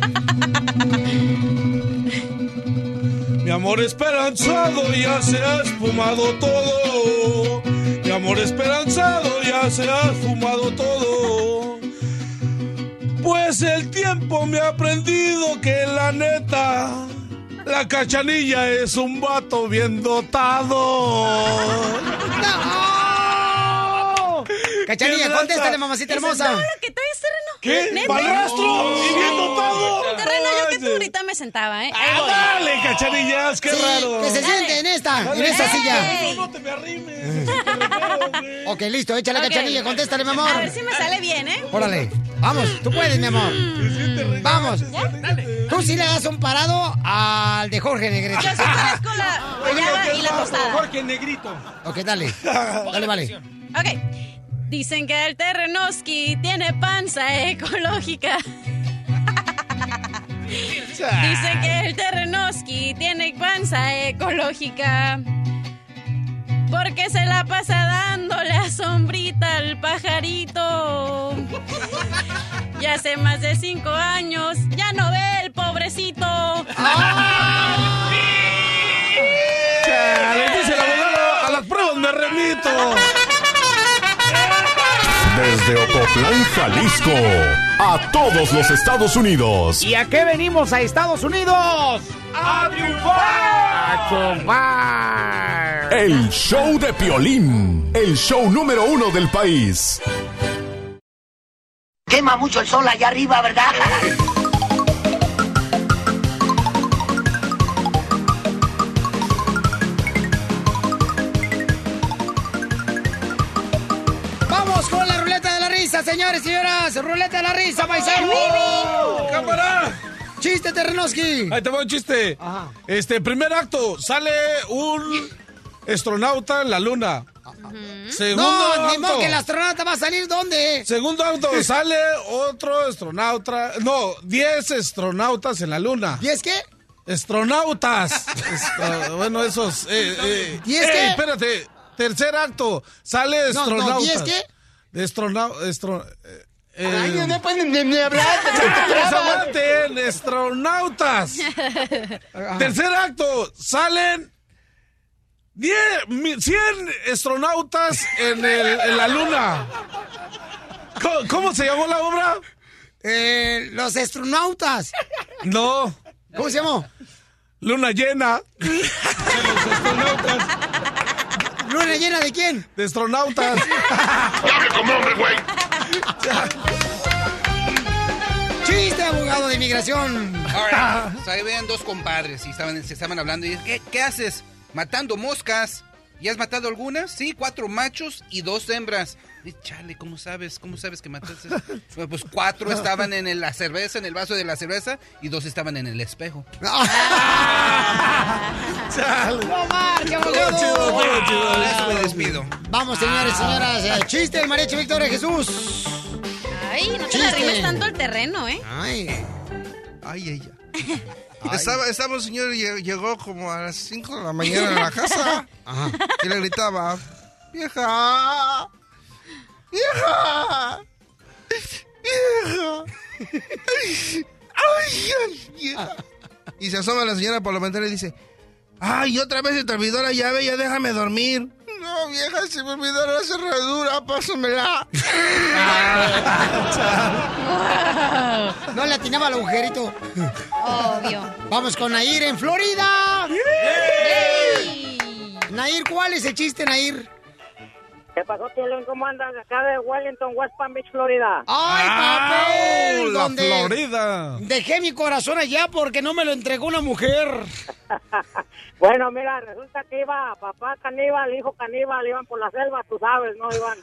Mi amor esperanzado ya se ha esfumado todo. Mi amor esperanzado ya se ha esfumado todo. Pues el tiempo me ha aprendido que la neta, la cachanilla es un vato bien dotado. ¡No! Cachanilla, ¿Qué contéstale, mamacita ¿Eso es hermosa. todo lo que traes, terreno? ¿Qué? ¿Neta? ¡Padrastro! ¡Y bien dotado! Terreno, yo que tú ahorita me sentaba, ¿eh? ¡Ah, dale, cachanillas! ¡Qué Sí, raro! que se Dale. siente en esta, en Dale. esta silla. No, no te me arrimes. te repero, güey. Ok, listo, échale, Ok. Cachanilla, contéstale, mi A amor. ver si me sale bien, ¿eh? Órale, vamos, tú puedes, mi amor. Vamos. Tú sí le das un parado al de Jorge Negrete. Yo sí parezco la guayaba y la tostada. Jorge Negrito. Ok, dale. Dale, vale. Ok. Dicen que el Terrenoski tiene panza ecológica. Dicen que el Terrenoski tiene panza ecológica. Porque se la pasa dándole a sombrita al pajarito. Y hace más de cinco años ya no ve el pobrecito. Chale, Desde Ocotlán, Jalisco, a todos los Estados Unidos. ¿Y a qué venimos a Estados Unidos? ¡A triunfar! ¡A triunfar! El show de Piolín, el show número uno del país. Quema mucho el sol allá arriba, ¿verdad? señores señoras. Ruleta de la risa, paisano. ¡Cámara! Chiste, Terrenoski. Ahí te va un chiste. Este, primer acto, sale un astronauta en la luna. Segundo no, ni acto. modo que el astronauta va a salir ¿dónde? Segundo auto, sale otro astronauta. No, 10 astronautas en la luna. ¿10 qué? Astronautas. Esto- bueno, esos. Eh, eh. ¿Diez Ey, qué? espérate. Tercer acto, sale No, no, astronautas. ¿diez qué? De astronau- astro- eh, Ay, no pueden ni, ni hablar. ¡Pues aguanten, astronautas. Tercer acto, salen 10, mi- 100 astronautas en, el- en la luna. ¿Cómo, cómo se llamó la obra? Eh, los astronautas. No. ¿Cómo se llamó? Luna llena. ¿Luna llena de quién? De astronautas. ¡Hable como hombre, güey! Chiste, abogado de inmigración. O sea, ahí ven dos compadres y estaban, se estaban hablando y dicen, ¿qué, qué haces? Matando moscas. ¿Y has matado algunas? Sí, cuatro machos y dos hembras. Y, chale, ¿cómo sabes? ¿Cómo sabes que mataste? Bueno, pues cuatro estaban en el- la cerveza, en el vaso de la cerveza, y dos estaban en el espejo. No abogado. Todo chido, chido. Eso me despido. Vamos, señores y señoras. eh, Chiste del mariachi Victoria Jesús. Ay, no te le arrimes tanto el terreno, ¿eh? Ay. Ay, ella. Estaba, estaba un señor, lle- llegó como a las 5 de la mañana a la casa y le gritaba, vieja, vieja, vieja, ay, ay, vieja. Y se asoma la señora por la ventana y dice, ay, otra vez se te olvidó la llave, ya déjame dormir. No, vieja, se me olvidó la cerradura, pásamela. No le atinaba al agujerito. Obvio. Vamos con Nair en Florida. Nair, ¿cuál es el chiste, Nair? ¿Qué pasó, Piolín? ¿Cómo andas? Acá de Wellington, West Palm Beach, Florida. ¡Ay, papel! la donde Florida. Dejé mi corazón allá porque no me lo entregó una mujer. Bueno, mira, resulta que iba papá caníbal, hijo caníbal, iban por la selva, tú sabes, ¿no? Iban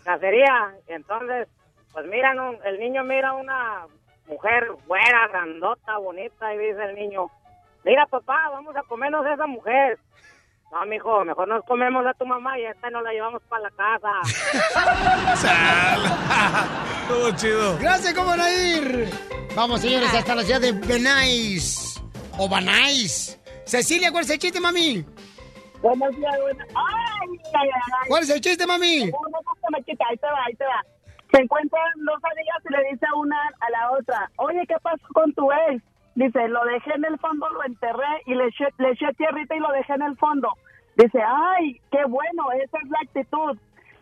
cacería. Entonces, pues miran, un- el niño mira una mujer buena, grandota, bonita, y dice el niño, mira, papá, vamos a comernos a esa mujer. No, mijo, mejor nos comemos a tu mamá y esta nos la llevamos para la casa. Todo chido. Gracias, como Nair. Vamos, señores, hasta la ciudad de Benais. O Banais. Cecilia, ¿cuál es el chiste, mami? Buenos días, buenas. ¡Ay, ay, ay! ¿Cuál es el chiste, mami? No, no, ahí te va, ahí te va. Se encuentran dos amigas y le dice una a la otra, oye, ¿qué pasó con tu ex? Dice, lo dejé en el fondo, lo enterré y le eché, le eché tierrita y lo dejé en el fondo. Dice, ay, qué bueno, esa es la actitud.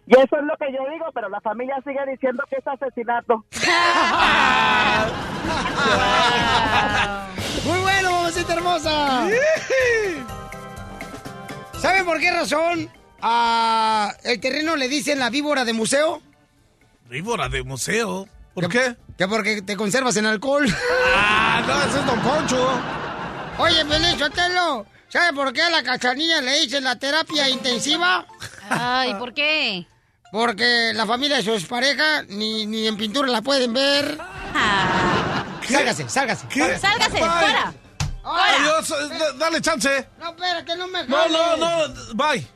Y eso es lo que yo digo, pero la familia sigue diciendo que es asesinato. Muy bueno, mamacita hermosa. ¿Saben por qué razón a el terreno le dicen la víbora de museo? Víbora de museo. ¿Por qué? Que porque te conservas en alcohol. Ah, no, ese es Don Poncho. Oye, Pelín Sotelo, ¿sabe por qué a la cachanilla le dicen la terapia intensiva? Ay, ¿por qué? Porque la familia de su pareja ni, ni en pintura la pueden ver. Sálgase, sálgase. ¿Qué? Sálgase, Bye. fuera. Adiós, eh, da- dale chance. No, espérate, no me No, no, jales. no, bye.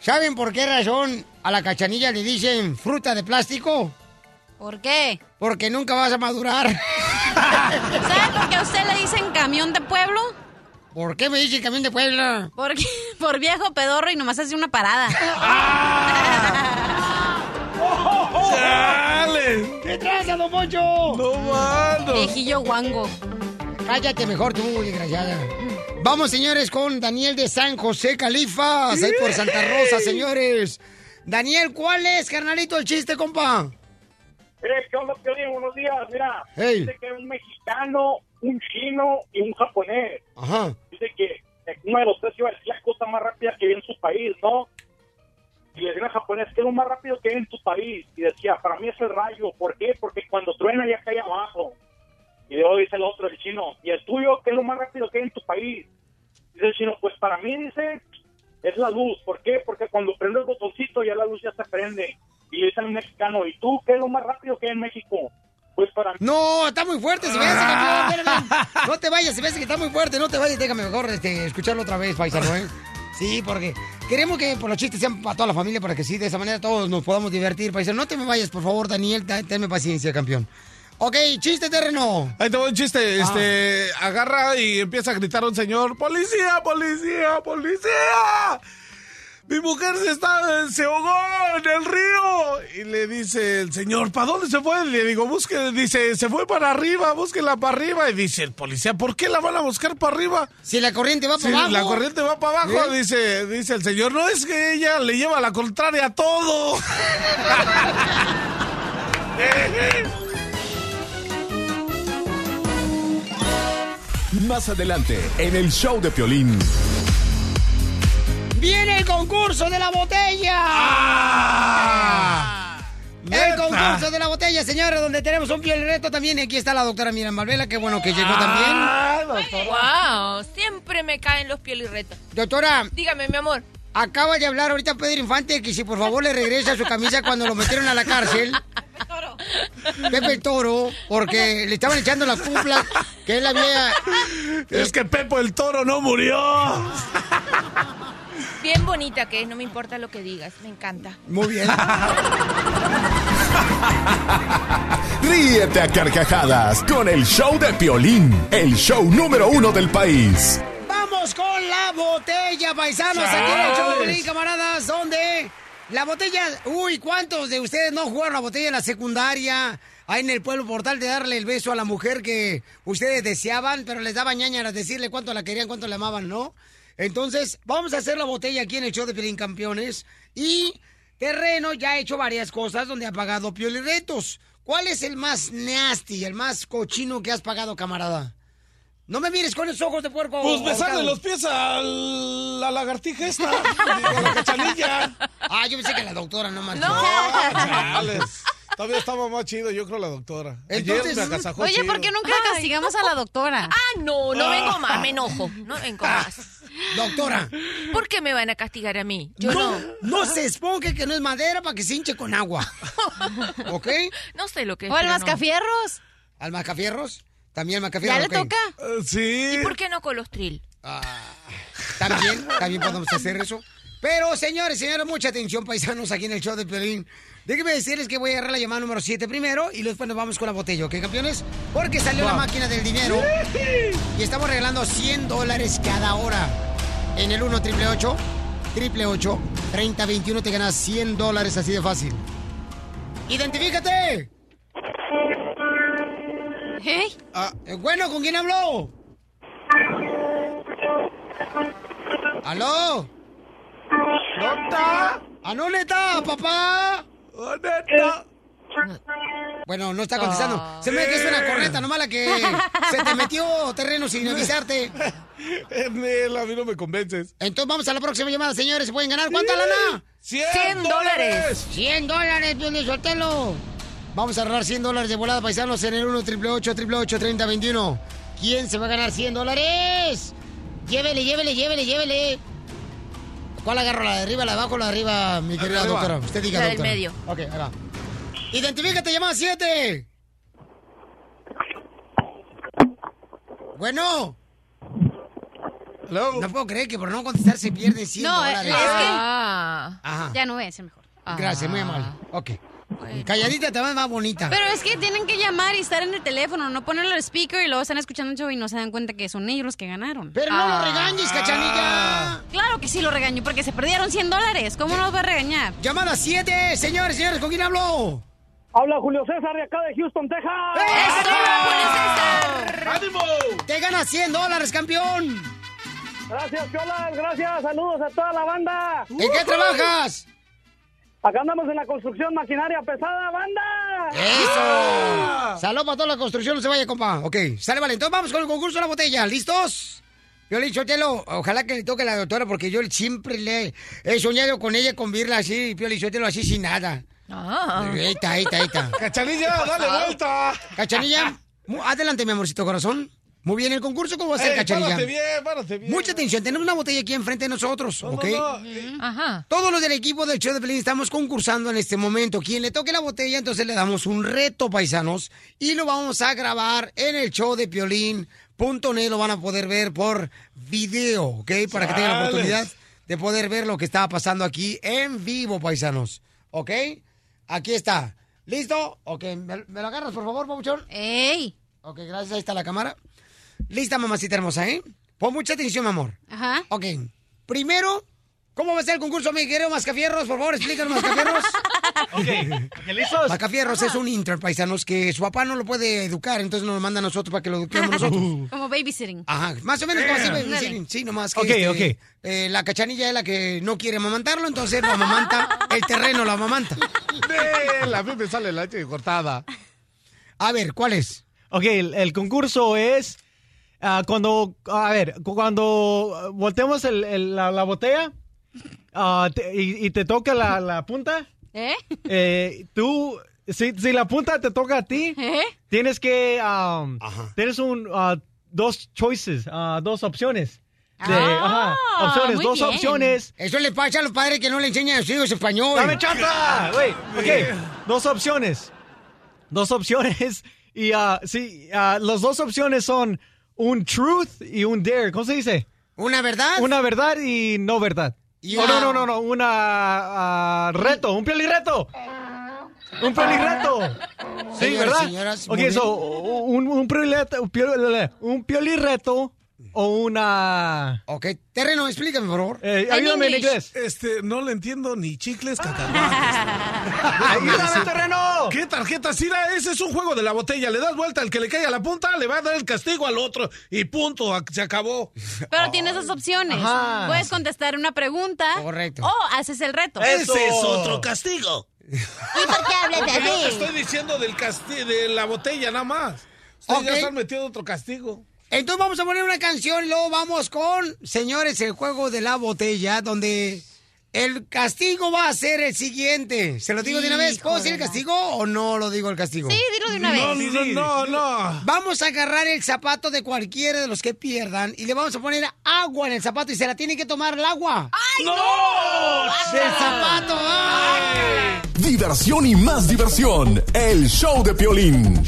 ¿Saben por qué razón a la cachanilla le dicen fruta de plástico? ¿Por qué? Porque nunca vas a madurar. ¿Sabe por qué a usted le dicen camión de pueblo? ¿Por qué me dice camión de Puebla? Porque, por viejo pedorro y nomás hace una parada. ¡Chale! ¿Qué traza, don Poncho? ¡No mando! Viejillo guango. Cállate mejor tú, desgraciada. Vamos, señores, con Daniel de San José Califas, ahí por Santa Rosa, señores. Daniel, ¿cuál es, carnalito, el chiste, compa? Eh, ¿Qué onda, Piolín? Buenos días. Mira, Hey. dice que un mexicano, un chino y un japonés. Ajá. Dice que uno de los tres iba a decir la cosa más rápida que viene en su país, ¿no? Y le decía al japonés, ¿qué es lo más rápido que hay en tu país? Y decía, para mí es el rayo. ¿Por qué? Porque cuando truena ya cae abajo. Y luego dice el otro, el chino, ¿y el tuyo qué es lo más rápido que hay en tu país? Dice el chino, pues para mí, dice, es la luz. ¿Por qué? Porque cuando prende el botoncito ya la luz ya se prende. Y le dice al mexicano, ¿y tú qué es lo más rápido que hay en México? Pues para mí... No, está muy fuerte, se me hace, campeón. espérame. No te vayas, se me hace que está muy fuerte, no te vayas, déjame mejor este, escucharlo otra vez, paisano, ¿eh? Sí, porque queremos que por los chistes sean para toda la familia, para que sí, de esa manera todos nos podamos divertir, paisano. No te me vayas, por favor, Daniel, da- tenme paciencia, campeón. Ok, chiste terreno. Ahí te voy un chiste. Este, agarra y empieza a gritar un señor: ¡Policía, policía, policía! Mi mujer se está, se ahogó en el río. Y le dice el señor, ¿para dónde se fue? Le digo, busque, dice, se fue para arriba, búsquela para arriba. Y dice el policía, ¿por qué la van a buscar para arriba? Si la corriente va Si para abajo. la corriente va para abajo, ¿Eh? dice, dice el señor, no es que ella le lleva la contraria a todo. Más adelante, en el show de Piolín. ¡Viene el concurso de la botella! El ¡Neta! concurso de la botella, señores, donde tenemos un piel reto también. Y aquí está la doctora Miriam Malvela, qué bueno que llegó Ah, también. Wow, siempre me caen los piolirretos. Doctora. Dígame, mi amor. Acaba de hablar ahorita Pedro Infante que si por favor le regresa su camisa cuando lo metieron a la cárcel. Pepe el Toro, porque le estaban echando la cupla que él había... Es que Pepo el Toro no murió. Bien bonita que es, no me importa lo que digas, me encanta. Muy bien. Ríete a carcajadas con el show de Piolín, el show número uno del país. Vamos con la botella, paisanos, aquí en el show de Pelín, camaradas, donde la botella, uy, ¿cuántos de ustedes no jugaron la botella en la secundaria? Ahí en el pueblo portal de darle el beso a la mujer que ustedes deseaban, pero les daba ñañaras decirle cuánto la querían, cuánto la amaban, ¿no? Entonces, vamos a hacer la botella aquí en el show de Pelín Campeones. Y Terreno ya ha hecho varias cosas donde ha pagado pioliretos. ¿Cuál es el más nasty, el más cochino que has pagado, camarada? No me mires con esos ojos de puerco. Pues besarle los pies a la lagartija esta, a la cachanilla. Ah, yo pensé que la doctora no más. Chales. Todavía estaba más chido, yo creo, la doctora. Ayer me agasajó Oye, chido. ¿por qué nunca castigamos a la doctora? Ah, no, no vengo más, me enojo. No vengo más. Doctora. ¿Por qué me van a castigar a mí? Yo no. No se esponje que no es madera para que se hinche con agua. ¿Ok? No sé lo que es. O al no. mascafierros. ¿Al mascafierros? También mascafierros. ¿Ya le toca? Eh, sí. ¿Y por qué no colostril? También, también podemos hacer eso. Pero, señores, señores, mucha atención, paisanos, aquí en el show de Pelín. Déjenme decirles que voy a agarrar la llamada número 7 primero y después nos vamos con la botella, ¿ok, campeones? Porque salió la máquina del dinero y estamos regalando 100 dólares cada hora. En el 1 triple 8 triple 8 30 21 te ganas 100 dólares así de fácil. ¡Identifícate! Ah, eh, bueno, ¿con quién habló? ¿Aló? ¿Nota? ¿A no neta, papá? Bueno, no está contestando. Ah. Se me ve que es una corneta, nomás la que se te metió terreno sin avisarte. A mí no me convences. Entonces vamos a la próxima llamada, señores. ¿Se pueden ganar cuánta lana? 100 dólares. 100 dólares, Piolín, suéltelo. Vamos a ahorrar 100 dólares de volada, paisanos, en el 1 triple 8 triple 8 30 21. ¿Quién se va a ganar 100 dólares? Llévele, llévele, llévele, llévele. ¿Cuál agarro? ¿La de arriba, la de abajo o la de arriba, mi querida arriba. doctora? Usted diga, La del medio. Ok, ahí va. Identifícate, llamada 7. Bueno. No puedo creer que por no contestar se pierden 100 No, es dólares. que... Ajá. Ya no es el mejor. Gracias, muy amable. Ok. Calladita te ves más bonita. Pero es que tienen que llamar y estar en el teléfono, no ponerlo al speaker y luego están escuchando el show y no se dan cuenta que son ellos los que ganaron. Pero no lo regañes, cachanilla. Claro que sí lo regaño, porque se perdieron 100 dólares. ¿Cómo no los va a regañar? Llamada 7, señores, señores, ¿con quién hablo? Habla Julio César de acá de Houston, Texas. ¡Ánimo! Te ganas 100 dólares, campeón. Gracias, Cholas, gracias. Saludos a toda la banda. ¿En qué trabajas? Acá andamos en la construcción maquinaria pesada, banda. ¡Eso! Salud para toda la construcción, no se vaya, compa. Ok, sale, vale. Entonces vamos con el concurso de la botella. ¿Listos? Yo le ojalá que le toque a la doctora porque yo siempre le he soñado con ella con virla así, Pio Chotelo así sin nada. Ah. Ahí está, ahí está, ahí está. Cachanilla, dale vuelta. Cachanilla, adelante, mi amorcito corazón. Muy bien, el concurso, ¿cómo va a ser, Ey, Cachanilla? párate bien, párate bien. Mucha atención, tenemos una botella aquí enfrente de nosotros, ¿ok? no, no. Ajá. Todos los del equipo del show de Pelín estamos concursando en este momento. Quien le toque la botella, entonces le damos un reto, paisanos, y lo vamos a grabar en el show de Piolín.net. Lo van a poder ver por video, ¿ok? Para que tengan la oportunidad de poder ver lo que está pasando aquí en vivo, paisanos. ¿Ok? Aquí está. ¿Listo? Ok, ¿me, me lo agarras, por favor, Pabuchón? ¡Ey! Ok, gracias. Ahí está la cámara. Lista, mamacita hermosa, ¿eh? Pon mucha atención, mi amor. Ajá. Ok. Primero, ¿cómo va a ser el concurso, mi querido Mascafierros? Por favor, explícanos, Mascafierros. ok, ¿listos? Mascafierros es un intern, paisanos, que su papá no lo puede educar, entonces nos lo manda a nosotros para que lo eduquemos nosotros. Como babysitting. Ajá, más o menos como así, Dale. sí, nomás que Ok, este, ok. eh, la cachanilla es la que no quiere amamantarlo, entonces lo amamanta, el terreno lo amamanta. De la me sale la leche cortada. A ver, ¿cuál es? Ok, el, el concurso es ah, cuando, a ver, cu- cuando volteamos el- el- la, la botella ah, te- y, y te toca la, la punta, ¿Eh? eh, tú, si, si la punta te toca a ti, ¿Eh? tienes que, um, tienes un, ah, dos choices, ah, dos opciones. De, Ah, ajá, opciones, dos bien. opciones. Eso le pasa a los padres que no le enseñan a sus hijos español. ¡Dame chanta! Güey, ok, dos opciones. Dos opciones. Y ah, sí, ah, las dos opciones son un truth y un dare. ¿Cómo se dice? ¿Una verdad? Una verdad y no verdad. Y Oh, no, no, no, no, una ah, reto, un piolireto. Un piolireto. Sí, ¿verdad? señoras, ok, so, un, un, un piol- un o una... Ok, terreno, explícame, por favor. Eh, ayúdame en inglés. Este, no le entiendo ni chicles. ¡Ayúdame, terreno! ¿Qué tarjeta? Sira, ese es un juego de la botella. Le das vuelta al que le caiga la punta, le va a dar el castigo al otro. Y punto, a- se acabó. Pero tienes dos opciones. Ajá. Puedes contestar una pregunta. Correcto. O haces el reto. Ese es otro castigo. ¿Y por qué hablas Porque yo te así? estoy diciendo del casti de la botella nada más. Ustedes ya están metiendo otro castigo. Entonces vamos a poner una canción y luego vamos con, señores, el juego de la botella, donde el castigo va a ser el siguiente. ¿Se lo digo de una vez? ¿Puedo decir el castigo o no lo digo el castigo? Sí, dilo de una No, vez. no, no, no. Vamos a agarrar el zapato de cualquiera de los que pierdan y le vamos a poner agua en el zapato y se la tiene que tomar el agua. ¡Ay, no! ¡Del zapato! ¡ay! Diversión y más diversión. El show de Piolín.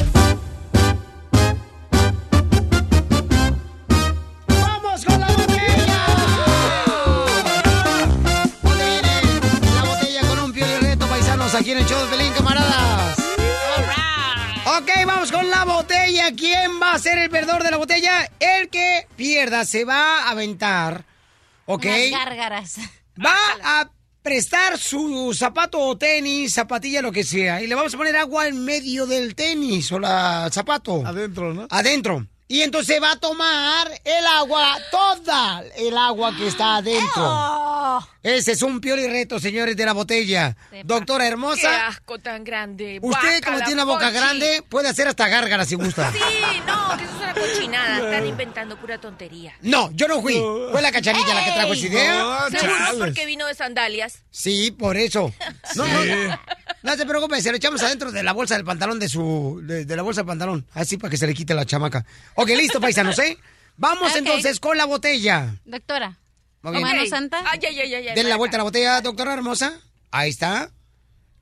Aquí en el show de Pelín, camaradas? Ok, vamos con la botella. ¿Quién va a ser el perdedor de la botella? El que pierda se va a aventar. ¿Ok? Unas gárgaras. Va a prestar su zapato o tenis, zapatilla, lo que sea. Y le vamos a poner agua en medio del tenis o la zapato. Adentro, ¿no? Adentro. Y entonces va a tomar el agua, toda el agua que está adentro. Ese es un pioli reto, señores, de la botella. Doctora Qué hermosa, asco tan grande. usted como tiene una boca Pochi. grande, puede hacer hasta gárgara si gusta. Sí, no, que eso es una cochinada. Están inventando pura tontería. No, yo no fui. Fue la cachanilla la que trajo esa idea. No, Seguro chales. porque vino de sandalias. Sí, por eso. No, Sí. no, no se preocupe, se lo echamos adentro de la bolsa del pantalón de su. de, de la bolsa del pantalón. Así para que se le quite la chamaca. Ok, listo, paisanos, ¿eh? Vamos Ok. entonces con la botella. Doctora. Muy ¿O bien. mano santa? Ay, ay, ay, ay. ay, Denle la vuelta a la botella, doctora hermosa. Ahí está.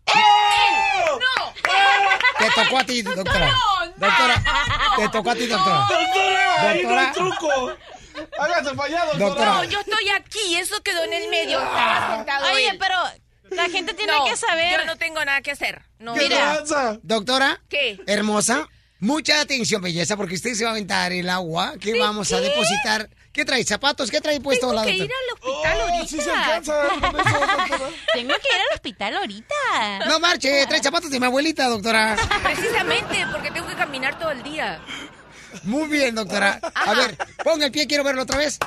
¡No! Te tocó a ti, doctora. Doctora, te tocó a ti, doctora. ¡Doctora! ¡Ahí no hay Doctora. truco! ¡Hágase fallado, Doctora. No, yo estoy aquí. Eso quedó en el medio. Sentado Oye, pero La gente tiene No, que saber. Yo no tengo nada que hacer. No. Doctora. ¿Qué? Hermosa. Mucha atención, belleza, porque usted se va a aventar el agua que ¿De vamos a depositar. ¿Qué trae? ¿Zapatos? ¿Qué trae puesto la que ir al hospital ahorita. sí se alcanza con eso, doctora. Tengo que ir al hospital ahorita. No marche, trae zapatos de mi abuelita, doctora. Precisamente, porque tengo que caminar todo el día. Muy bien, doctora. A ver, ponga el pie, quiero verlo otra vez.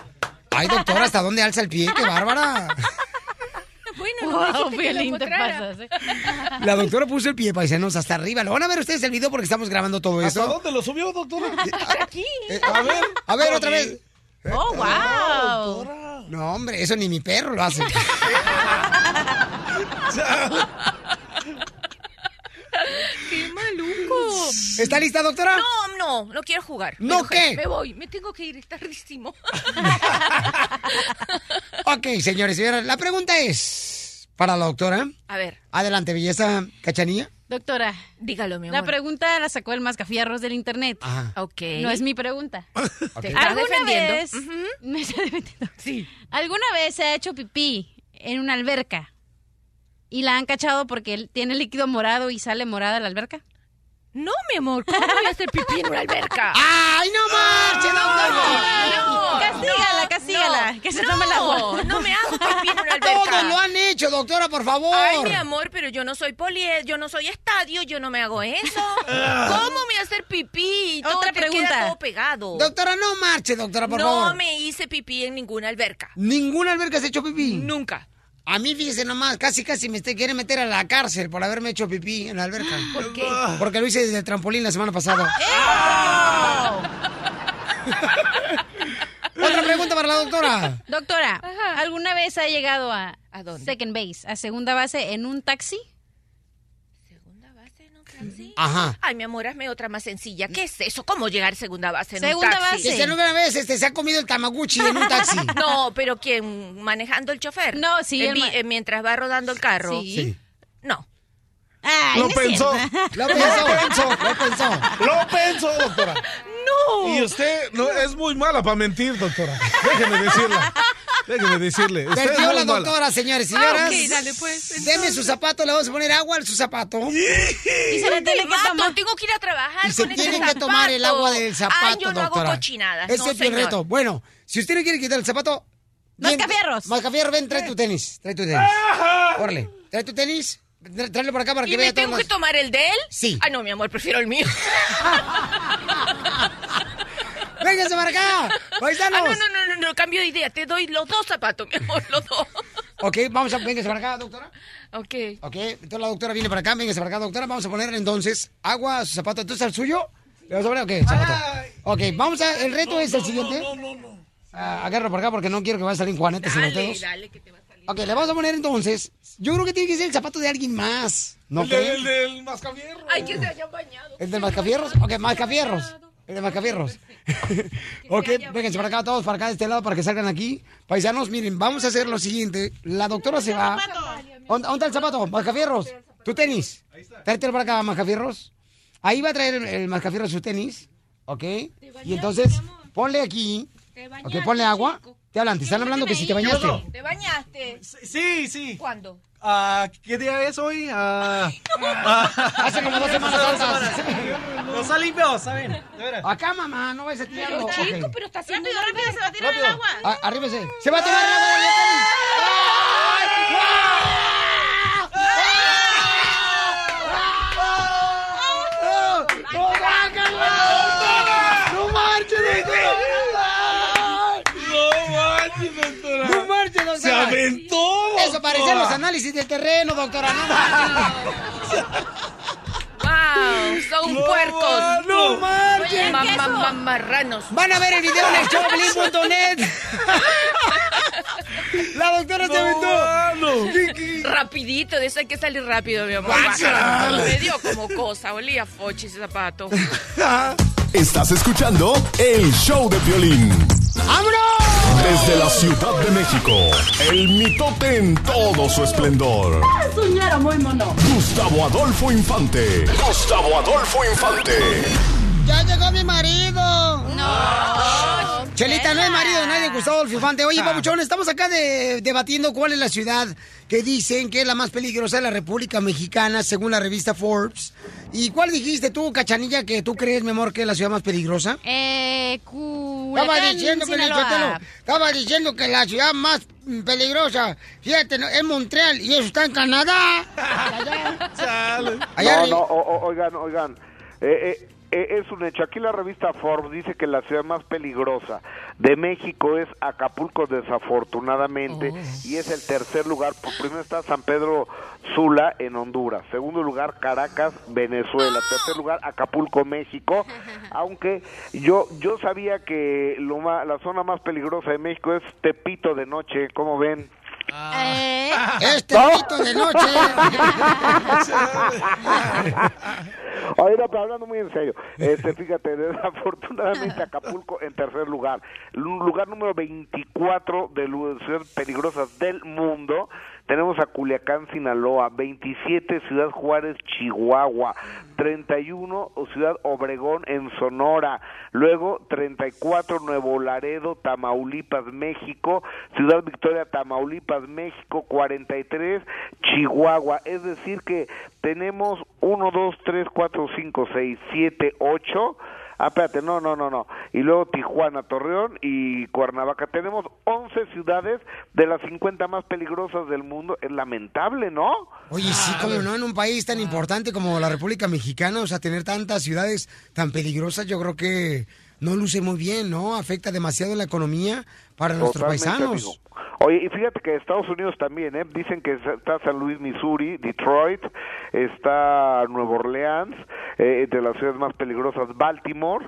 Ay, doctora, ¿hasta dónde alza el pie? ¡Qué bárbara! Bueno, Wow, no que lo Piolín, te encontrara. pasas, ¿eh? La doctora puso el pie, paisanos, hasta arriba. ¿Lo van a ver ustedes el video porque estamos grabando todo ¿Hasta eso? dónde lo subió, doctora? Aquí. Eh, A ver. A ver, otra vez. Oh, wow. No, hombre, eso ni mi perro lo hace. ¡Qué maluco! ¿Está lista, doctora? No, no, no quiero jugar. ¿No qué? Me voy, me tengo que ir, es tardísimo. Ok, señores y señoras, la pregunta es para la doctora. A ver, Adelante, belleza, cachanilla. Doctora, dígalo, mi la amor. pregunta la sacó el mascafierros del internet. Ajá. Ok. No es mi pregunta. ¿Te estás ¿Alguna defendiendo? vez me está defendiendo? Sí. ¿Alguna vez se ha hecho pipí en una alberca y la han cachado porque él tiene líquido morado y sale morada la alberca? No, mi amor, ¿cómo voy a hacer pipí en una alberca? ¡Ay, no marche, doctora! No, Castígala, no, castígala, no, que se no, tome el agua. No me hago pipí en una alberca. Todos lo han hecho, doctora, por favor. Ay, mi amor, pero yo no soy poli, yo no soy estadio, yo no me hago eso. ¿Cómo me voy a hacer pipí? Todo Otra te queda pregunta. todo pegado. Doctora, no marche, doctora, por no favor. me hice pipí en ninguna alberca. ¿Ninguna alberca se ha hecho pipí? Nunca. A mí, fíjese nomás, casi casi me te quiere meter a la cárcel por haberme hecho pipí en la alberca. ¿Por qué? Porque lo hice desde el trampolín la semana pasada. Otra pregunta para la doctora. Doctora, ¿alguna vez ha llegado a, ¿A dónde? second base, a segunda base en un taxi? Ajá. Ay, mi amor, hazme otra más sencilla. ¿Qué es eso? ¿Cómo llegar segunda base en Segunda un taxi? base. Dice, una vez este, se ha comido el tamaguchi en un taxi. No, pero ¿quién? ¿Manejando el chofer? No, sí, el mientras va rodando el carro. Sí. Sí. No. Ay, Lo no es pensó. Lo pensó, lo pensó. Lo pensó, doctora. No. Y usted no, es muy mala para mentir, doctora. Déjeme decirle. Déjeme decirle. Perdió la mala. doctora, señores y señoras. Ah, ok, dale, pues, Deme su zapato, le vamos a poner agua a su zapato. Y se le tiene que tomar. tengo que ir a trabajar Y se con este tiene que tomar el agua del zapato, Ay, yo no doctora. hago cochinadas. Ese no, es el reto. Bueno, si usted no quiere quitar el zapato... Mascafierros. Mascafierros, ven, trae tu tenis. Trae tu tenis. Órale, trae tu tenis. Tráelo por acá para que ¿Y vea me tengo que tomar el de él? Sí. Ay, no, mi amor, prefiero el mío. ¡Véngase para acá! ¡Paisanos! Ah, no, no, no, no, no, cambio de idea. Te doy los dos zapatos, mi amor, los dos. Ok, vamos a... Véngase para acá, doctora. Ok. Ok, entonces la doctora viene para acá. Véngase para acá, doctora. Vamos a ponerle entonces agua a su zapato. ¿Entonces al suyo? ¿Le vamos a poner o qué? Zapato. Ok, vamos a... El reto es el siguiente. No, no, no. Ah, agárralo por acá porque no quiero que vaya a salir Juanetes en los Dale, dedos. dale, que te va a salir. Ok, le vamos a poner entonces. Yo creo que tiene que ser el zapato de alguien más. ¿No el, de- cree? el del mascafierro. Ay, que se hayan bañado. ¿El de Mascafierros? Ok, Mascafierros. El de Mascafierros. ok, vénganse para acá, todos para acá de este lado para que salgan aquí. Paisanos, miren, vamos a hacer lo siguiente. La doctora se va. ¿Dónde está el zapato? Mascafierros. ¿Tu tenis? Tráetelo para acá, Mascafierros. Ahí va a traer el, el Mascafierros su tenis. ¿Ok? Y entonces, ponle aquí. Ok, ponle agua. Te hablan, te están hablando que si te bañaste. ¿Te bañaste? Sí, sí. ¿Cuándo? Ah, ¿Qué día es hoy? Ah, Hace como dos semanas hace dos atrás. semanas. No está limpio, ¿saben? Acá, mamá, no vayas a Pero tirarlo. chico, pero está haciendo Rápido, rápido, se va a tirar el Rápido. agua. Ah, arríbese. Se va a tomar el agua. ¡No marches, doctora! Se aventó. Parecían los análisis del terreno, doctora. No. ¡Wow! Son No, puercos. ¡No! Mamá, mamarranos. Van a ver el video en el showbiz.net. La doctora se aventó. Rapidito, de eso hay que salir rápido, mi amor. Me dio como cosa, olía fochi ese zapato. Estás escuchando el show de violín. ¡Vámonos! Desde la Ciudad de México, el mitote en todo su esplendor. Soñero muy mono. Gustavo Adolfo Infante. Gustavo Adolfo Infante. ¡Ya llegó mi marido! No. Chelita, no es marido de nadie, Gustavo Adolfo Infante. Oye, Papuchón, estamos acá de- debatiendo cuál es la ciudad que dicen que es la más peligrosa de la República Mexicana, según la revista Forbes. ¿Y cuál dijiste tú, Cachanilla, que tú crees, mi amor, que es la ciudad más peligrosa? Eh, Estaba diciendo, Sinaloa. Pelichotelo, estaba diciendo que la ciudad más peligrosa, fíjate, ¿no? es Montreal y eso está en Canadá. Allá no, arri- no, o- o- oigan, oigan. Eh, eh, es un hecho. Aquí la revista Forbes dice que la ciudad más peligrosa de México es Acapulco, desafortunadamente, y es el tercer lugar. Por primero está San Pedro Sula en Honduras. Segundo lugar, Caracas, Venezuela. Tercer lugar, Acapulco, México. Aunque yo yo sabía que lo la zona más peligrosa de México es Tepito de noche. ¿Cómo ven? Eh, Es Tepito de noche. Oye, no, pero hablando muy en serio, este, fíjate, desafortunadamente Acapulco en tercer lugar, Lu- lugar número 24 de lu- ciudades peligrosas del mundo, tenemos a Culiacán, Sinaloa, 27 Ciudad Juárez, Chihuahua, 31 Ciudad Obregón en Sonora, luego 34 Nuevo Laredo, Tamaulipas, México, Ciudad Victoria, Tamaulipas, México, 43 Chihuahua, es decir que tenemos 1, 2, 3, 4, 5, 6, 7, 8 Ah, espérate, no, no, no, no. Y luego Tijuana, Torreón y Cuernavaca. Tenemos 11 ciudades de las 50 más peligrosas del mundo. Es lamentable, ¿no? Oye, sí, como no, en un país tan importante como la República Mexicana, o sea, tener tantas ciudades tan peligrosas, yo creo que no luce muy bien, ¿no? Afecta demasiado la economía para nuestros Totalmente, paisanos. amigo. Oye, y fíjate que Estados Unidos también, ¿eh? Dicen que está San Luis, Missouri, Detroit, está Nueva Orleans, eh, de las ciudades más peligrosas, Baltimore,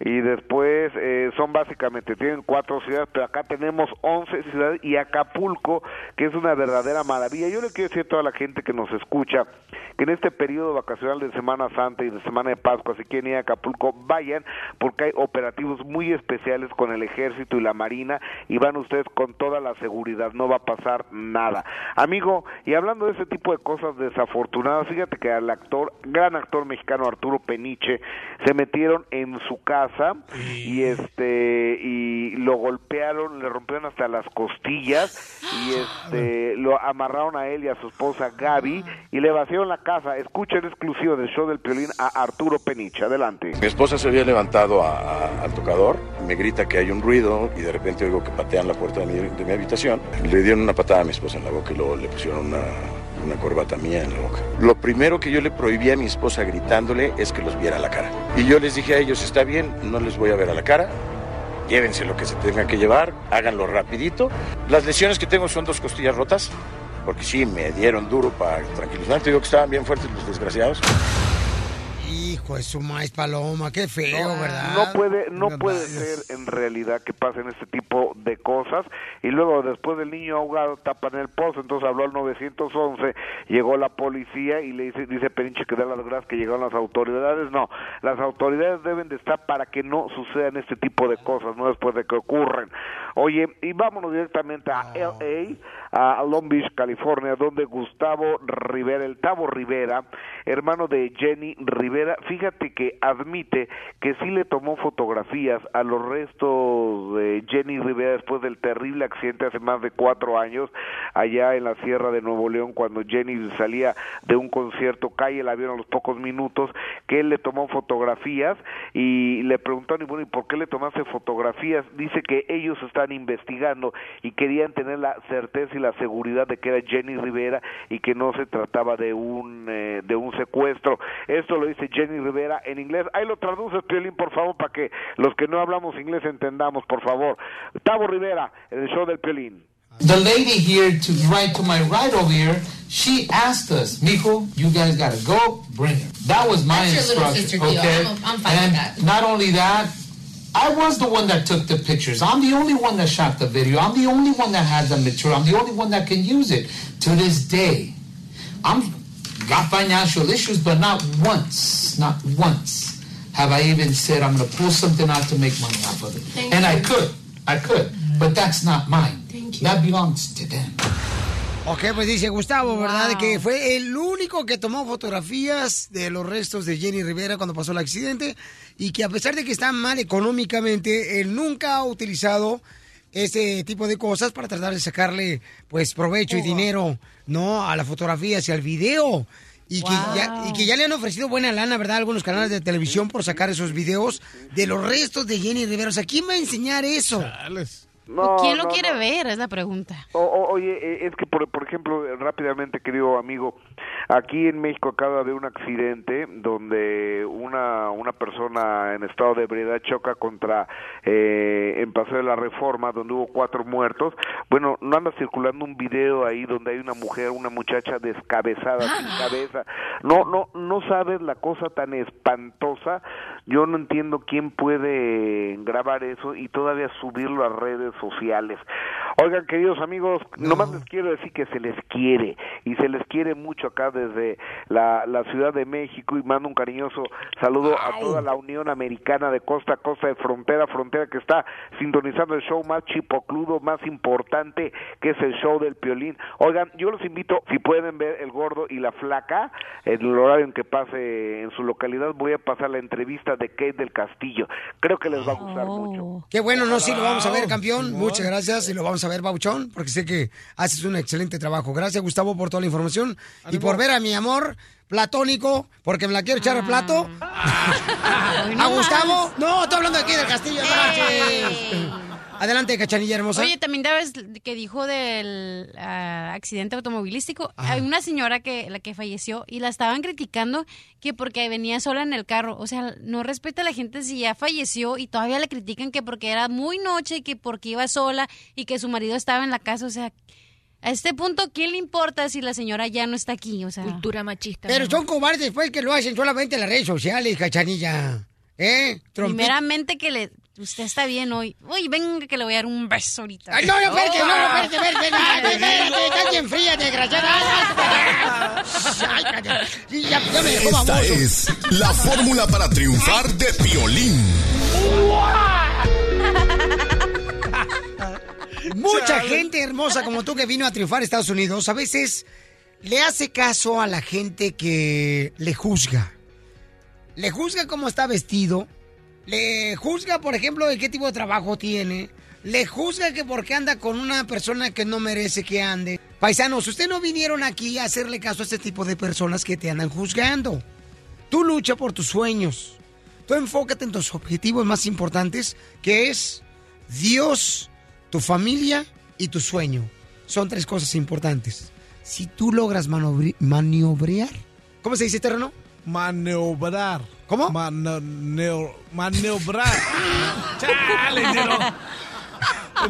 y después eh, son básicamente, tienen cuatro ciudades, pero acá tenemos 11 ciudades y Acapulco, que es una verdadera maravilla. Yo le quiero decir a toda la gente que nos escucha que en este periodo vacacional de Semana Santa y de Semana de Pascua, si quieren ir a Acapulco, vayan, porque hay operativos muy especiales con el Ejército y la Marina, y van ustedes con toda la seguridad, no va a pasar nada. Amigo, y hablando de ese tipo de cosas desafortunadas, fíjate que al actor, gran actor mexicano Arturo Peniche, se metieron en su casa y este y lo golpearon, le rompieron hasta las costillas y este lo amarraron a él y a su esposa Gaby y le vaciaron la casa. Escucha el exclusivo del show del Piolín a Arturo Peniche. Adelante. Mi esposa se había levantado a- a- al tocador, me grita que hay un ruido y de repente oigo que patean la puerta de mi, de mi habitación. Le dieron una patada a mi esposa en la boca y luego le pusieron una, una corbata mía en la boca. Lo primero que yo le prohibí a mi esposa gritándole es que los viera a la cara. Y yo les dije a ellos, está bien, no les voy a ver a la cara, llévense lo que se tengan que llevar, háganlo rapidito. Las lesiones que tengo son dos costillas rotas, porque sí, me dieron duro para tranquilizar. Te digo que estaban bien fuertes los desgraciados. Hijo de su maíz paloma, qué feo, ¿verdad? No puede, no puede ser en realidad que pasen este tipo de cosas y luego después del niño ahogado tapan el pozo, entonces habló al 911, llegó la policía y le dice, dice Perinche que da las gracias que llegaron las autoridades, no, las autoridades deben de estar para que no sucedan este tipo de cosas, no después de que ocurren. Oye, y vámonos directamente a LA, a Long Beach, California, donde Gustavo Rivera, el Tavo Rivera, hermano de Jenny Rivera, fíjate que admite que sí le tomó fotografías a los restos de Jenny Rivera después del terrible accidente hace más de cuatro años allá en la Sierra de Nuevo León cuando Jenny salía de un concierto, cae el avión a los pocos minutos, que él le tomó fotografías y le preguntaron, y bueno, ¿y por qué le tomaste fotografías? Dice que ellos están investigando y querían tener la certeza y la seguridad de que era Jenny Rivera y que no se trataba de un eh, de un secuestro. Esto lo dice Jenny Rivera en inglés. Ahí lo traduces, Piolín, por favor, para que los que no hablamos inglés entendamos, por favor. Tavo Rivera, en el show del Piolín. The lady here to right to my right over here, she asked us, Mijo, you guys gotta go, bring her. That was my That's your little instruction. sister deal. Okay. I'm- I'm fine and with that. not only that, I was the one that took the pictures. I'm the only one that shot the video. I'm the only one that has the material. I'm the only one that can use it. To this day, I'm got financial issues, but not once, not once have I even said I'm going to pull something out to make money off of it. Thank and I could, I could, but that's not mine. Thank That belongs to them. Ok, pues dice Gustavo, ¿verdad? Que fue el único que tomó fotografías de los restos de Jenny Rivera cuando pasó el accidente y que a pesar de que está mal económicamente, él nunca ha utilizado ese tipo de cosas para tratar de sacarle pues provecho y dinero, ¿no? A las fotografías y al video. Y, que ya, y que ya le han ofrecido buena lana, ¿verdad? Algunos canales de televisión por sacar esos videos de los restos de Jenny Rivera. O sea, ¿quién va a enseñar eso? No, ¿Quién lo no, quiere no. ver? Es la pregunta. O- o- oye, eh, es que por, por ejemplo, rápidamente, querido amigo, aquí en México acaba de un accidente donde una una persona en estado de ebriedad choca contra eh, en Paseo de la Reforma, donde hubo cuatro muertos. Bueno, no anda circulando un video ahí donde hay una mujer, una muchacha descabezada, sin cabeza. No, no, no sabes la cosa tan espantosa. Yo no entiendo quién puede grabar eso y todavía subirlo a redes sociales. Oigan, queridos amigos, nomás les quiero decir que se les quiere y se les quiere mucho acá desde la, la Ciudad de México y mando un cariñoso saludo a toda la Unión Americana de costa a costa, de frontera a frontera que está sintonizando el show más chipocludo, más importante que es el show del Piolín. Oigan, yo los invito, si pueden ver El Gordo y la Flaca, en el horario en que pase en su localidad, voy a pasar la entrevista de Kate del Castillo. Creo que les va a gustar mucho. Qué bueno, no, sí, lo vamos a ver, campeón. Muchas gracias y lo vamos a ver, Bauchón, porque sé que haces un excelente trabajo. Gracias, Gustavo, por toda la información y por ver a mi amor platónico, porque me la quiero echar al plato. ¿A Gustavo? No, estoy hablando aquí del castillo. marches. Adelante, cachanilla hermosa. Oye, también sabes que dijo del ah, accidente automovilístico. Hay una señora que la que falleció y la estaban criticando que porque venía sola en el carro. O sea, no respeta a la gente si ya falleció y todavía le critican que porque era muy noche y que porque iba sola y que su marido estaba en la casa. O sea, a este punto, ¿quién le importa si la señora ya no está aquí? O sea, cultura machista. Pero son cobardes después que lo hacen solamente en las redes sociales, cachanilla. ¿Eh? Trompe- Primeramente que le... Usted está bien hoy. Uy, venga que le voy a dar un beso ahorita. Ay, no, no, espérate, no, no, espérate, espérate, espérate, espérate, estás bien fría, desgraciada. Ay, cállate. Sí, ya, ya me dejó Esta es la fórmula para triunfar de Piolín. Mucha gente hermosa como tú que vino a triunfar a Estados Unidos, a veces le hace caso a la gente que le juzga. Le juzga cómo está vestido, le juzga, por ejemplo, de qué tipo de trabajo tiene, le juzga que porque anda con una persona que no merece que ande. Paisanos, ustedes no vinieron aquí a hacerle caso a este tipo de personas que te andan juzgando. Tú lucha por tus sueños. Tú enfócate en tus objetivos más importantes, que es Dios, tu familia y tu sueño. Son tres cosas importantes. Si tú logras maniobrear, ¿cómo se dice terreno? Maniobrar. ¿Cómo? maniobrar. Chale, dinero.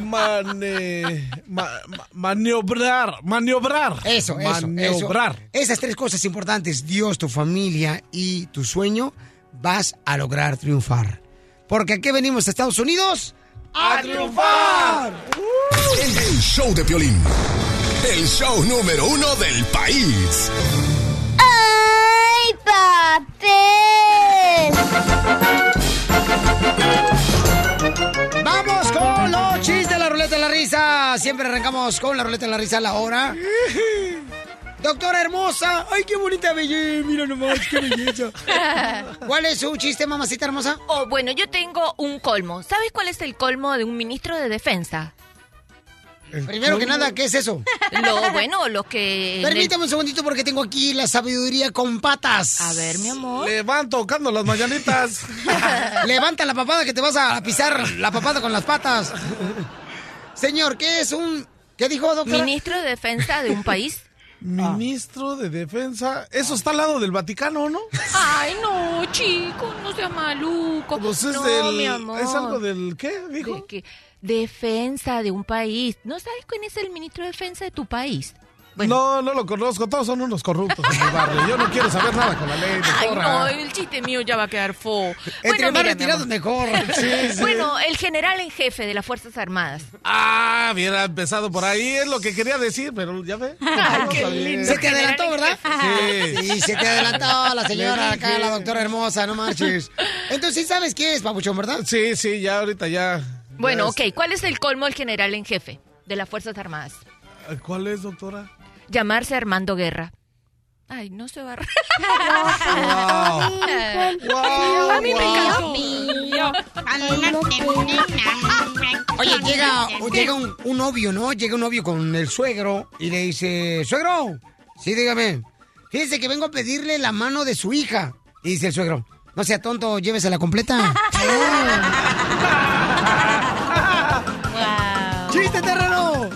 Mane- ma- ma- maniobrar, maniobrar. Eso, eso, maniobrar. eso. Esas tres cosas importantes, Dios, tu familia y tu sueño, vas a lograr triunfar. Porque aquí venimos a Estados Unidos a triunfar. El show de Piolín. El show número uno del país. ¡Ay, papel! Vamos con los chistes de la ruleta de la risa. Siempre arrancamos con la ruleta de la risa a la hora. Doctora hermosa, ay, qué bonita belleza, mira nomás, qué belleza. ¿Cuál es su chiste, mamacita hermosa? Oh, bueno, yo tengo un colmo. ¿Sabes cuál es el colmo de un ministro de defensa? Primero que nada, ¿qué es eso? Lo bueno, los que... Permítame un segundito porque tengo aquí la sabiduría con patas. A ver, mi amor. Le van tocando las mañanitas. Levanta la papada que te vas a pisar la papada con las patas. Señor, ¿qué es un... ¿Qué dijo, doctora? Ministro de defensa de un país. Ministro de Defensa. Eso está al lado del Vaticano, ¿no? Ay, no, chico, no seas maluco. Pues es no, del- mi amor. ¿Es algo del qué, dijo? De que defensa de un país. ¿No sabes quién es el ministro de defensa de tu país? No, no lo conozco. Todos son unos corruptos en mi barrio. Yo no quiero saber nada con la ley, Ay, doctora. no, el chiste mío ya va a quedar fo. Entre más mira, mejor. Sí, sí. Bueno, el general en jefe de las Fuerzas Armadas. Ah, hubiera empezado por ahí. Es lo que quería decir, pero ya ve. Qué lindo. Se te adelantó, ¿verdad? Sí. Sí, se te adelantó la señora acá, la doctora hermosa, no marches. Entonces, ¿sí sabes qué es, papuchón, verdad? Sí, sí, ya ahorita ya. Bueno, ok. ¿Cuál es el colmo del general en jefe de las Fuerzas Armadas? es- ¿Cuál es, doctora? llamarse Armando Guerra. Ay, no se va a... A mí me encantó. Oye, llega, llega un, un novio, ¿no? Llega un novio con el suegro y le dice, suegro, sí, dígame, fíjese que vengo a pedirle la mano de su hija. Y dice el suegro, no sea tonto, llévesela completa.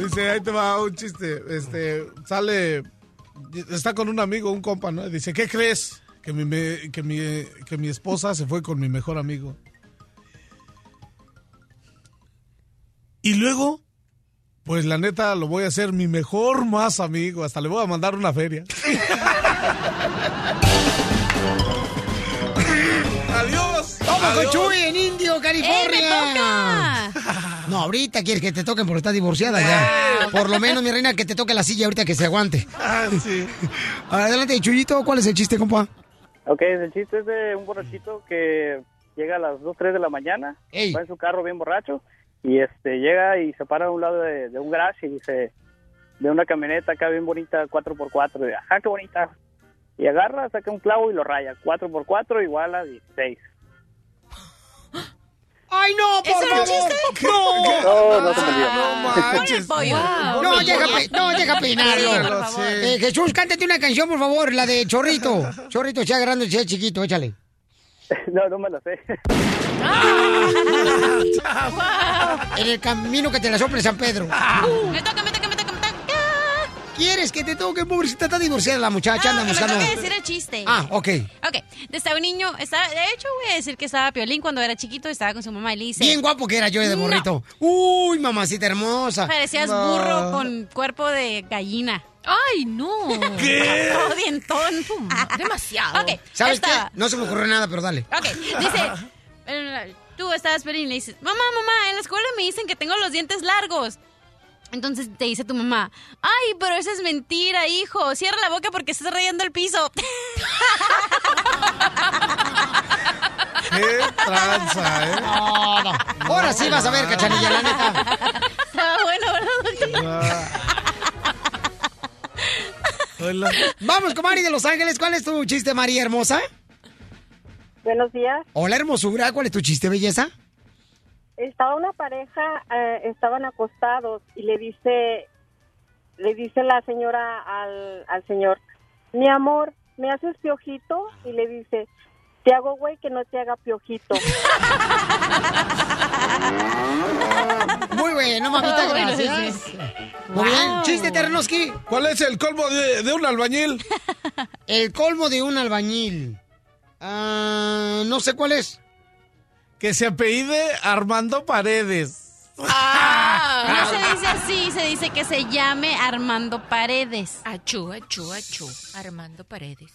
Dice, ahí te va un chiste. Este, sale, está con un amigo, un compa, ¿no? Dice, ¿qué crees? Que mi, me- que mi, que mi esposa se fue con mi mejor amigo. Y luego, pues la neta, lo voy a hacer mi mejor más amigo. Hasta le voy a mandar una feria. ¡Adiós! ¡Vamos con. Chuy en Indio, California! No, ahorita quieres que te toquen porque estás divorciada ya. Por lo menos, mi reina, que te toque la silla ahorita que se aguante. Ah, sí. Adelante, Chuyito, ¿cuál es el chiste, compa? Ok, el chiste es de un borrachito que llega a las 2, 3 de la mañana, va en su carro bien borracho y este llega y se para a un lado de, de un garage y dice, ve una camioneta acá bien bonita, 4x4, y, ajá, qué bonita. Y agarra, saca un clavo y lo raya, 4x4 igual a 16. ¡Ay, no, por ¿Eso era un chiste? ¡No! No, no se me dio. No manches. Wow. No, llega, a pe- no, llega a peinarlo. Sí, por favor. Eh, Jesús, cántate una canción, por favor, la de Chorrito. Chorrito, sea grande, sea chiquito, échale. No, no me la sé. En el camino que te la sople San Pedro. Toca, me toca, me toca, me toca. ¿Quieres que te toque, pobrecita? Está divorciada la muchacha, anda Ah, buscando. toca decir el chiste. Ah, ok. Ok, estaba un niño, estaba, de hecho voy a decir que estaba Piolín cuando era chiquito, estaba con su mamá y le dice... Bien guapo que era yo de No. morrito. Uy, mamacita hermosa. Parecías No. burro con cuerpo de gallina. ¡Ay, no! ¿Qué? Todo dientón. Demasiado. Ok, ¿Sabes estaba- qué? No se me ocurrió nada, pero dale. Ok, dice, eh, tú estabas Piolín y le dices, mamá, mamá, en la escuela me dicen que tengo los dientes largos. Entonces te dice tu mamá, ay, pero eso es mentira, hijo. Cierra la boca porque estás rayando el piso. ¡Qué tranza, eh! No, no. Ahora sí vas a ver, cachanilla, la neta. Estaba bueno, ¿verdad? Hola. Vamos con Mari de Los Ángeles. ¿Cuál es tu chiste, María hermosa? Buenos días. Hola, hermosura. ¿Cuál es tu chiste, belleza? Estaba una pareja, eh, estaban acostados y le dice, le dice la señora al, al señor, mi amor, ¿me haces piojito? Y le dice, te hago güey que no te haga piojito. Muy bueno, mamita, gracias. sí. Muy bien. Chiste, Terrenoski. ¿Cuál es el colmo de, de un albañil? El colmo de un albañil. Ah, no sé cuál es. Que se apellide Armando Paredes. No se dice así, se dice que se llame Armando Paredes. Achú, achú, achú. Armando Paredes.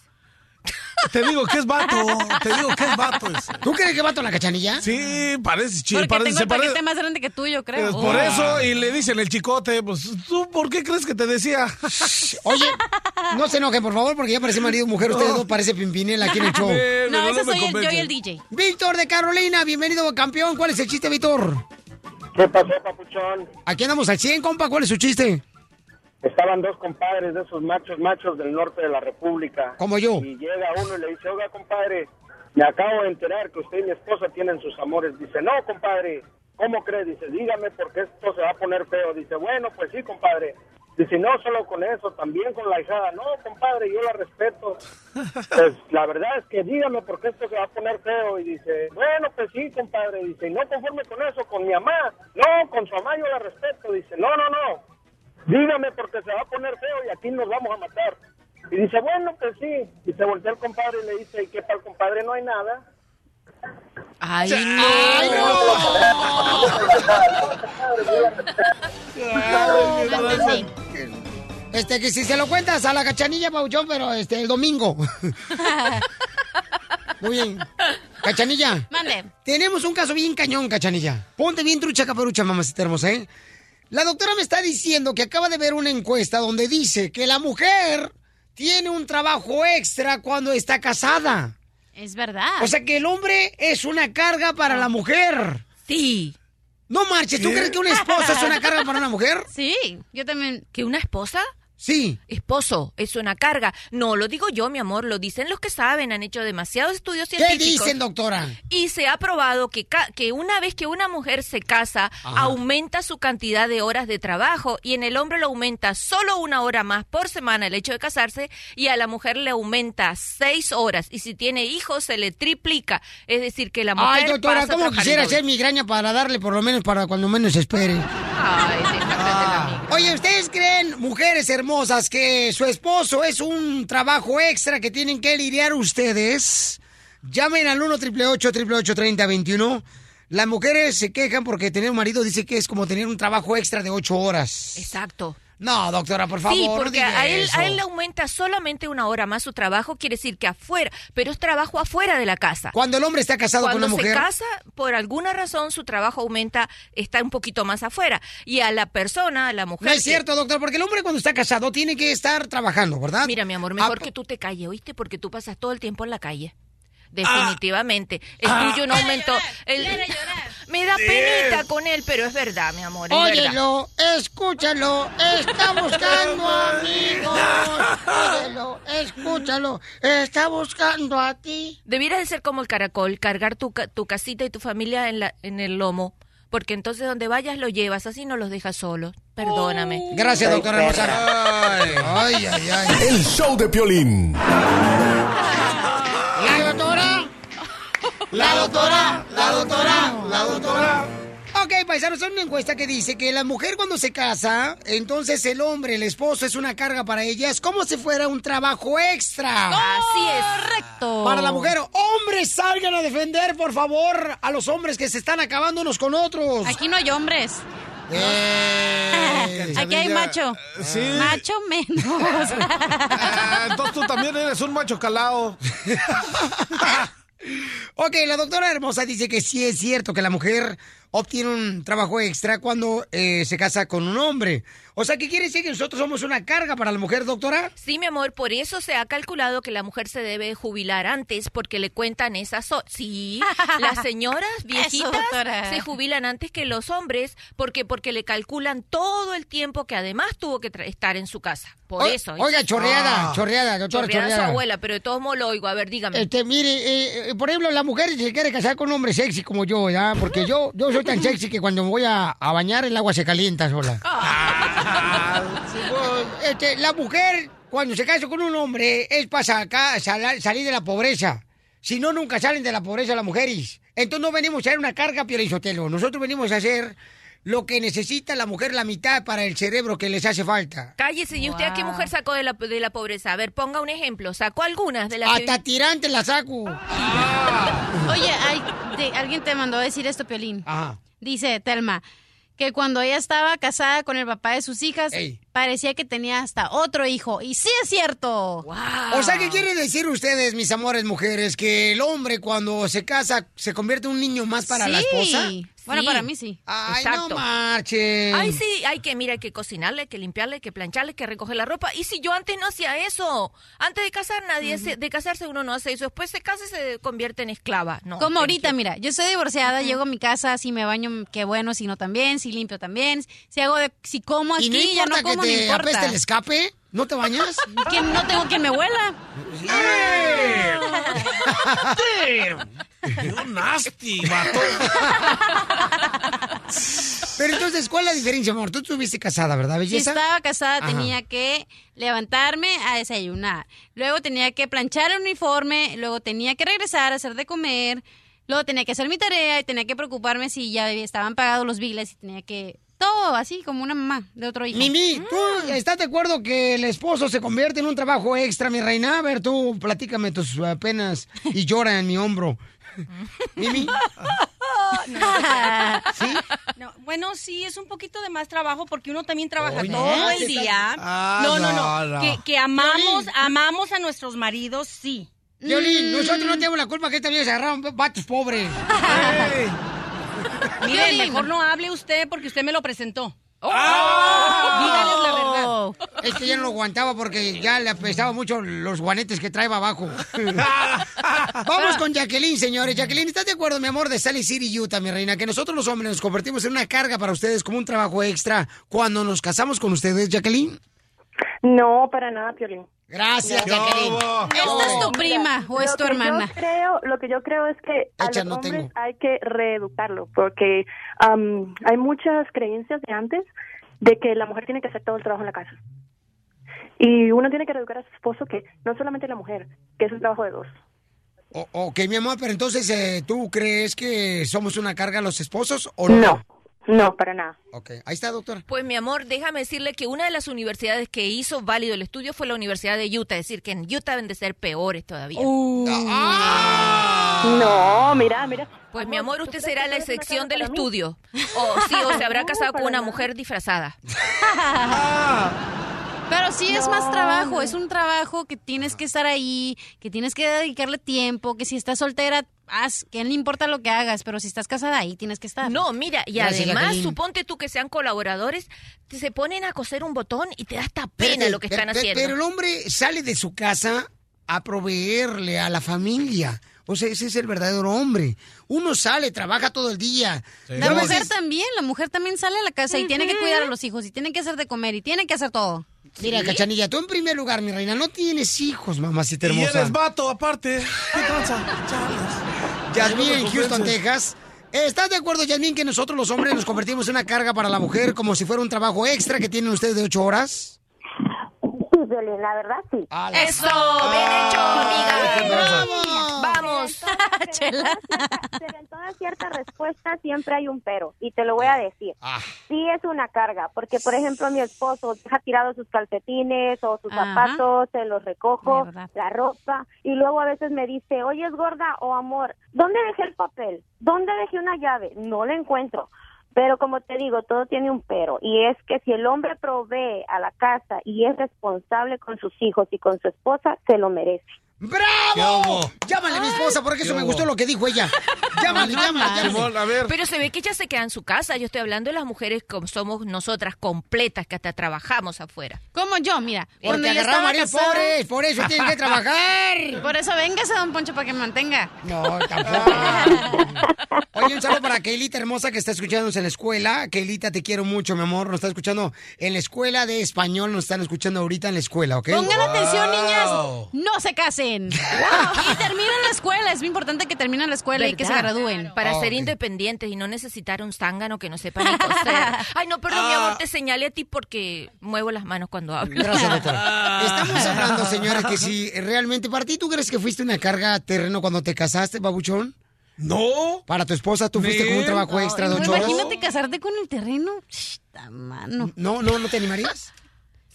Te digo que es vato. Te digo que es vato ese. ¿Tú crees que es vato la cachanilla? Sí, parece chido. Porque Parece, tengo el paquete más grande que tuyo, creo. Por eso, y le dicen el chicote, pues tú, ¿por qué crees que te decía? Oye, no se enojen, por favor, porque ya parece marido y mujer. Ustedes dos parece Pimpinela aquí en el show. No, ese soy el- yo y el DJ. Víctor de Carolina, bienvenido, campeón. ¿Cuál es el chiste, Víctor? ¿Qué pasó, papuchón? Aquí andamos al 100, compa. ¿Cuál es su chiste? Estaban dos compadres de esos machos machos del norte de la República. Como yo. Y llega uno y le dice, oiga, compadre, me acabo de enterar que usted y mi esposa tienen sus amores. Dice, no, compadre, ¿cómo cree? Dice, dígame porque esto se va a poner feo. Dice, bueno, pues sí, compadre. Dice, no solo con eso, también con la hijada. No, compadre, yo la respeto. Pues la verdad es que dígame porque esto se va a poner feo. Y dice, bueno, pues sí, compadre. Dice, y no conforme con eso, con mi mamá. No, con su mamá yo la respeto. Dice, no, no, no. Dígame porque se va a poner feo y aquí nos vamos a matar. Y dice, bueno, pues sí. Y se voltea el compadre y le dice, ¿y qué tal, compadre? No hay nada. Ay, Este, que si se lo cuentas a la cachanilla, Pauchón, pero este, el domingo. Muy bien. Cachanilla. Mande. Tenemos un caso bien cañón, Cachanilla. Ponte bien trucha caperucha, mamacita hermosa, ¿eh? La doctora me está diciendo que acaba de ver una encuesta donde dice que la mujer tiene un trabajo extra cuando está casada. Es verdad. O sea que el hombre es una carga para la mujer. Sí. No marches, ¿tú ¿Qué? crees que una esposa es una carga para una mujer? Sí, yo también. ¿Que una esposa? Sí. Esposo, es una carga. No lo digo yo, mi amor, lo dicen los que saben, han hecho demasiados estudios ¿Qué científicos. dicen, doctora? Y se ha probado que, que una vez que una mujer se casa, Ajá. aumenta su cantidad de horas de trabajo y en el hombre lo aumenta solo una hora más por semana el hecho de casarse y a la mujer le aumenta seis horas y si tiene hijos se le triplica. Es decir, que la mujer Ay, doctora, pasa ¿cómo quisiera hacer migraña para darle por lo menos para cuando menos espere? Ay, Oye, ¿ustedes creen, mujeres hermosas, que su esposo es un trabajo extra que tienen que lidiar ustedes? Llamen al 1 888 3021 Las mujeres se quejan porque tener un marido dice que es como tener un trabajo extra de ocho horas. Exacto. No, doctora, por favor. Sí, porque a él, eso. a él le aumenta solamente una hora más su trabajo, quiere decir que afuera, pero es trabajo afuera de la casa. Cuando el hombre está casado Cuando con una mujer. se casa, por alguna razón su trabajo aumenta, está un poquito más afuera. Y a la persona, a la mujer. No es que- cierto, doctor, porque el hombre cuando está casado tiene que estar trabajando, ¿verdad? Mira, mi amor, Ah, mejor que tú te calles, ¿oíste? Porque tú pasas todo el tiempo en la calle. Definitivamente. El Ah. tuyo no aumentó. El- Me da penita con él, pero es verdad, mi amor. Es verdad. Óyelo, escúchalo, está buscando amigos. Óyelo, escúchalo, está buscando a ti. Debieras de ser como el caracol, cargar tu, ca- tu casita y tu familia en, la, en el lomo. Porque entonces donde vayas lo llevas, así no los dejas solos. Perdóname. Gracias, doctora hermosa. Ay, ay, ay. El show de Piolín. ¿La doctora? La doctora, la doctora. Ok, paisanos, hay una encuesta que dice que la mujer cuando se casa, entonces el hombre, el esposo, es una carga para ella. Es como si fuera un trabajo extra. Así es. Correcto. Para la mujer, hombres, salgan a defender, por favor, a los hombres que se están acabando unos con otros. Aquí no hay hombres. Eh, Aquí hay macho. sí. Macho menos. Ah, entonces tú también eres un macho calado. Ok, la doctora hermosa dice que sí es cierto que la mujer obtiene un trabajo extra cuando eh, se casa con un hombre. O sea, ¿qué quiere decir que nosotros somos una carga para la mujer, doctora? Sí, mi amor, por eso se ha calculado que la mujer se debe jubilar antes, porque le cuentan esas... ho- Sí, las señoras viejitas se jubilan antes que los hombres, porque porque le calculan todo el tiempo que además tuvo que estar en su casa. Por O- eso. Oiga, chorreada, Ah. chorreada, doctora, Chorreada chorreada. su abuela, pero de todos modos lo oigo. A ver, dígame. Este, mire, eh, eh, por ejemplo, la mujer se quiere casar con un hombre sexy como yo, ¿ya? Porque yo, yo soy tan sexy que cuando me voy a, a bañar el agua se calienta sola. Este, la mujer, cuando se casa con un hombre, es para sacar, sala- salir de la pobreza. Si no, nunca salen de la pobreza las mujeres. Entonces no venimos a hacer una carga, Sotelo. Nosotros venimos a hacer lo que necesita la mujer la mitad para el cerebro que les hace falta. Cállese, ¿y usted a qué mujer sacó de la, de la pobreza? A ver, ponga un ejemplo. ¿Sacó algunas de las que- Hasta tirante la saco. Oye, hay- de- alguien te mandó a decir esto, Piolín. Ajá. Dice Telma que cuando ella estaba casada con el papá de sus hijas, Ey. parecía que tenía hasta otro hijo. Y sí es cierto. O sea, ¿qué quieren decir ustedes, mis amores mujeres? Que el hombre cuando se casa se convierte en un niño más para la Sí. esposa. Bueno, para mí sí. Ay, Exacto. no marchen. Ay, sí, hay que, mira, hay que cocinarle, hay que limpiarle, hay que plancharle, hay que recoger la ropa. Y si yo antes no hacía eso, antes de casar nadie, se- de casarse uno no hace eso. Después se casa y se convierte en esclava. No, Como ahorita, you. mira, yo soy divorciada, llego a mi casa, si me baño, qué bueno, si no también, si limpio también, si hago de, si como ¿Y aquí, no ya importa no como, que no te importa. apeste el escape? ¿No te bañas? Que no tengo quien me huela. ¡Qué nasty, vato! Pero entonces, ¿cuál es la diferencia, amor? Tú estuviste casada, ¿verdad, Si belleza? estaba casada Ajá. tenía que levantarme a desayunar, luego tenía que planchar el uniforme, luego tenía que regresar a hacer de comer, luego tenía que hacer mi tarea y tenía que preocuparme si ya estaban pagados los biles y tenía que todo así como una mamá de otro hijo. Mimi, ¿tú estás de acuerdo que el esposo se convierte en un trabajo extra, mi reina? A ver, tú platícame tus uh, penas y llora en mi hombro. Mimi. ¿Sí? No, bueno, sí, es un poquito de más trabajo porque uno también trabaja Oye, todo ¿qué el día. Ah, no, no, no. Que, que amamos, Violín. amamos a nuestros maridos, sí. Violín, nosotros no tenemos la culpa que esta vieja se agarraron vatos pobres. Mire, Violín. mejor no hable usted porque usted me lo presentó. ¡Ah! Dígales la verdad. Este ya no lo aguantaba porque ya le apestaba mucho los guanetes que trae abajo. Vamos con Jacqueline, señores. Jacqueline, ¿estás de acuerdo, mi amor, de Sally City, Utah, mi reina? Que nosotros los hombres nos convertimos en una carga para ustedes como un trabajo extra cuando nos casamos con ustedes, Jacqueline. No, para nada, Piolín. Gracias. Jacqueline. ¿Esta es tu prima o es tu hermana? Yo creo, lo que yo creo es que a los no hombres tengo. hay que reeducarlo, porque am, hay muchas creencias de antes de que la mujer tiene que hacer todo el trabajo en la casa. Y uno tiene que reeducar a su esposo que no solamente la mujer, que es un trabajo de dos. O- ok, mi amor, pero entonces, eh, ¿tú crees que somos una carga a los esposos o no? No, no, para nada. Ok, ahí está, doctora. Pues mi amor, déjame decirle que una de las universidades que hizo válido el estudio fue la Universidad de Utah, es decir, que en Utah deben de ser peores todavía. Uh. No, mira, mira. Pues mi amor, usted será la excepción del estudio. O sí, o se habrá casado con una nada. mujer disfrazada. Pero sí es más trabajo, no. es un trabajo que tienes que estar ahí, que tienes que dedicarle tiempo, que si estás soltera, haz, que no le importa lo que hagas, pero si estás casada ahí tienes que estar. No, mira, y Gracias, además, Jacqueline. suponte tú que sean colaboradores, te se ponen a coser un botón y te da hasta pena lo que pero- están pero- haciendo. Pero el hombre sale de su casa a proveerle a la familia. O sea, ese es el verdadero hombre. Uno sale, trabaja todo el día. La mujer veces- también, la mujer también sale a la casa y tiene que cuidar a los hijos y tiene que hacer de comer y tiene que hacer todo. Mira, Cachanilla, tú en primer lugar, mi reina, no tienes hijos, mamacita Y hermosa. eres vato, aparte. ¿Qué tranza? Yasmín en Houston. Texas. ¿Estás de acuerdo, Yasmín, que nosotros los hombres nos convertimos en una carga para la mujer como si fuera un trabajo extra que tienen ustedes de ocho horas? Sí, Violín, la verdad sí. Eso, bien hecho, amiga. Vamos. Chela. Pero en toda cierta respuesta siempre hay un pero, y te lo voy a decir. Ah. Sí es una carga, porque por ejemplo mi esposo deja tirados sus calcetines o sus Ajá. zapatos, se los recojo, la ropa, y luego a veces me dice, oye, es gorda o amor, ¿dónde dejé el papel? ¿Dónde dejé una llave? No la encuentro. Pero como te digo, todo tiene un pero, y es que si el hombre provee a la casa y es responsable con sus hijos y con su esposa, se lo merece. ¡Bravo! Llámale a mi esposa porque eso ¿Qué me gustó lo que dijo ella. Llámale, llámale, a ver. Pero se ve que ella se queda en su casa. Yo estoy hablando de las mujeres como somos nosotras, completas, que hasta trabajamos afuera. Como yo, mira. Porque maridos casada- pobres, por eso tienen que trabajar. Por eso véngase, don Poncho, para que me mantenga. No, tampoco. Oye, un saludo para Keilita hermosa que está escuchándonos en la escuela. Keilita, te quiero mucho, mi amor. Nos está escuchando en la escuela de español. Nos están escuchando ahorita en la escuela, ¿ok? Pongan atención, niñas. No se casen. Y terminen la escuela. Es muy importante que terminen la escuela y que se gradúen. Para Ah, ser independientes y no necesitar un zángano que no sepa ni coser. Ay, no, perdón, mi amor, te señalé a ti porque muevo las manos cuando hablo. Gracias, doctora. Estamos hablando, señores, que si realmente para ti, ¿tú crees que fuiste una carga terreno cuando te casaste, babuchón? No. Para tu esposa, ¿tú fuiste con un trabajo extra No, horas? imagínate casarte con el terreno. Ch, mano. No, no, ¿no te animarías?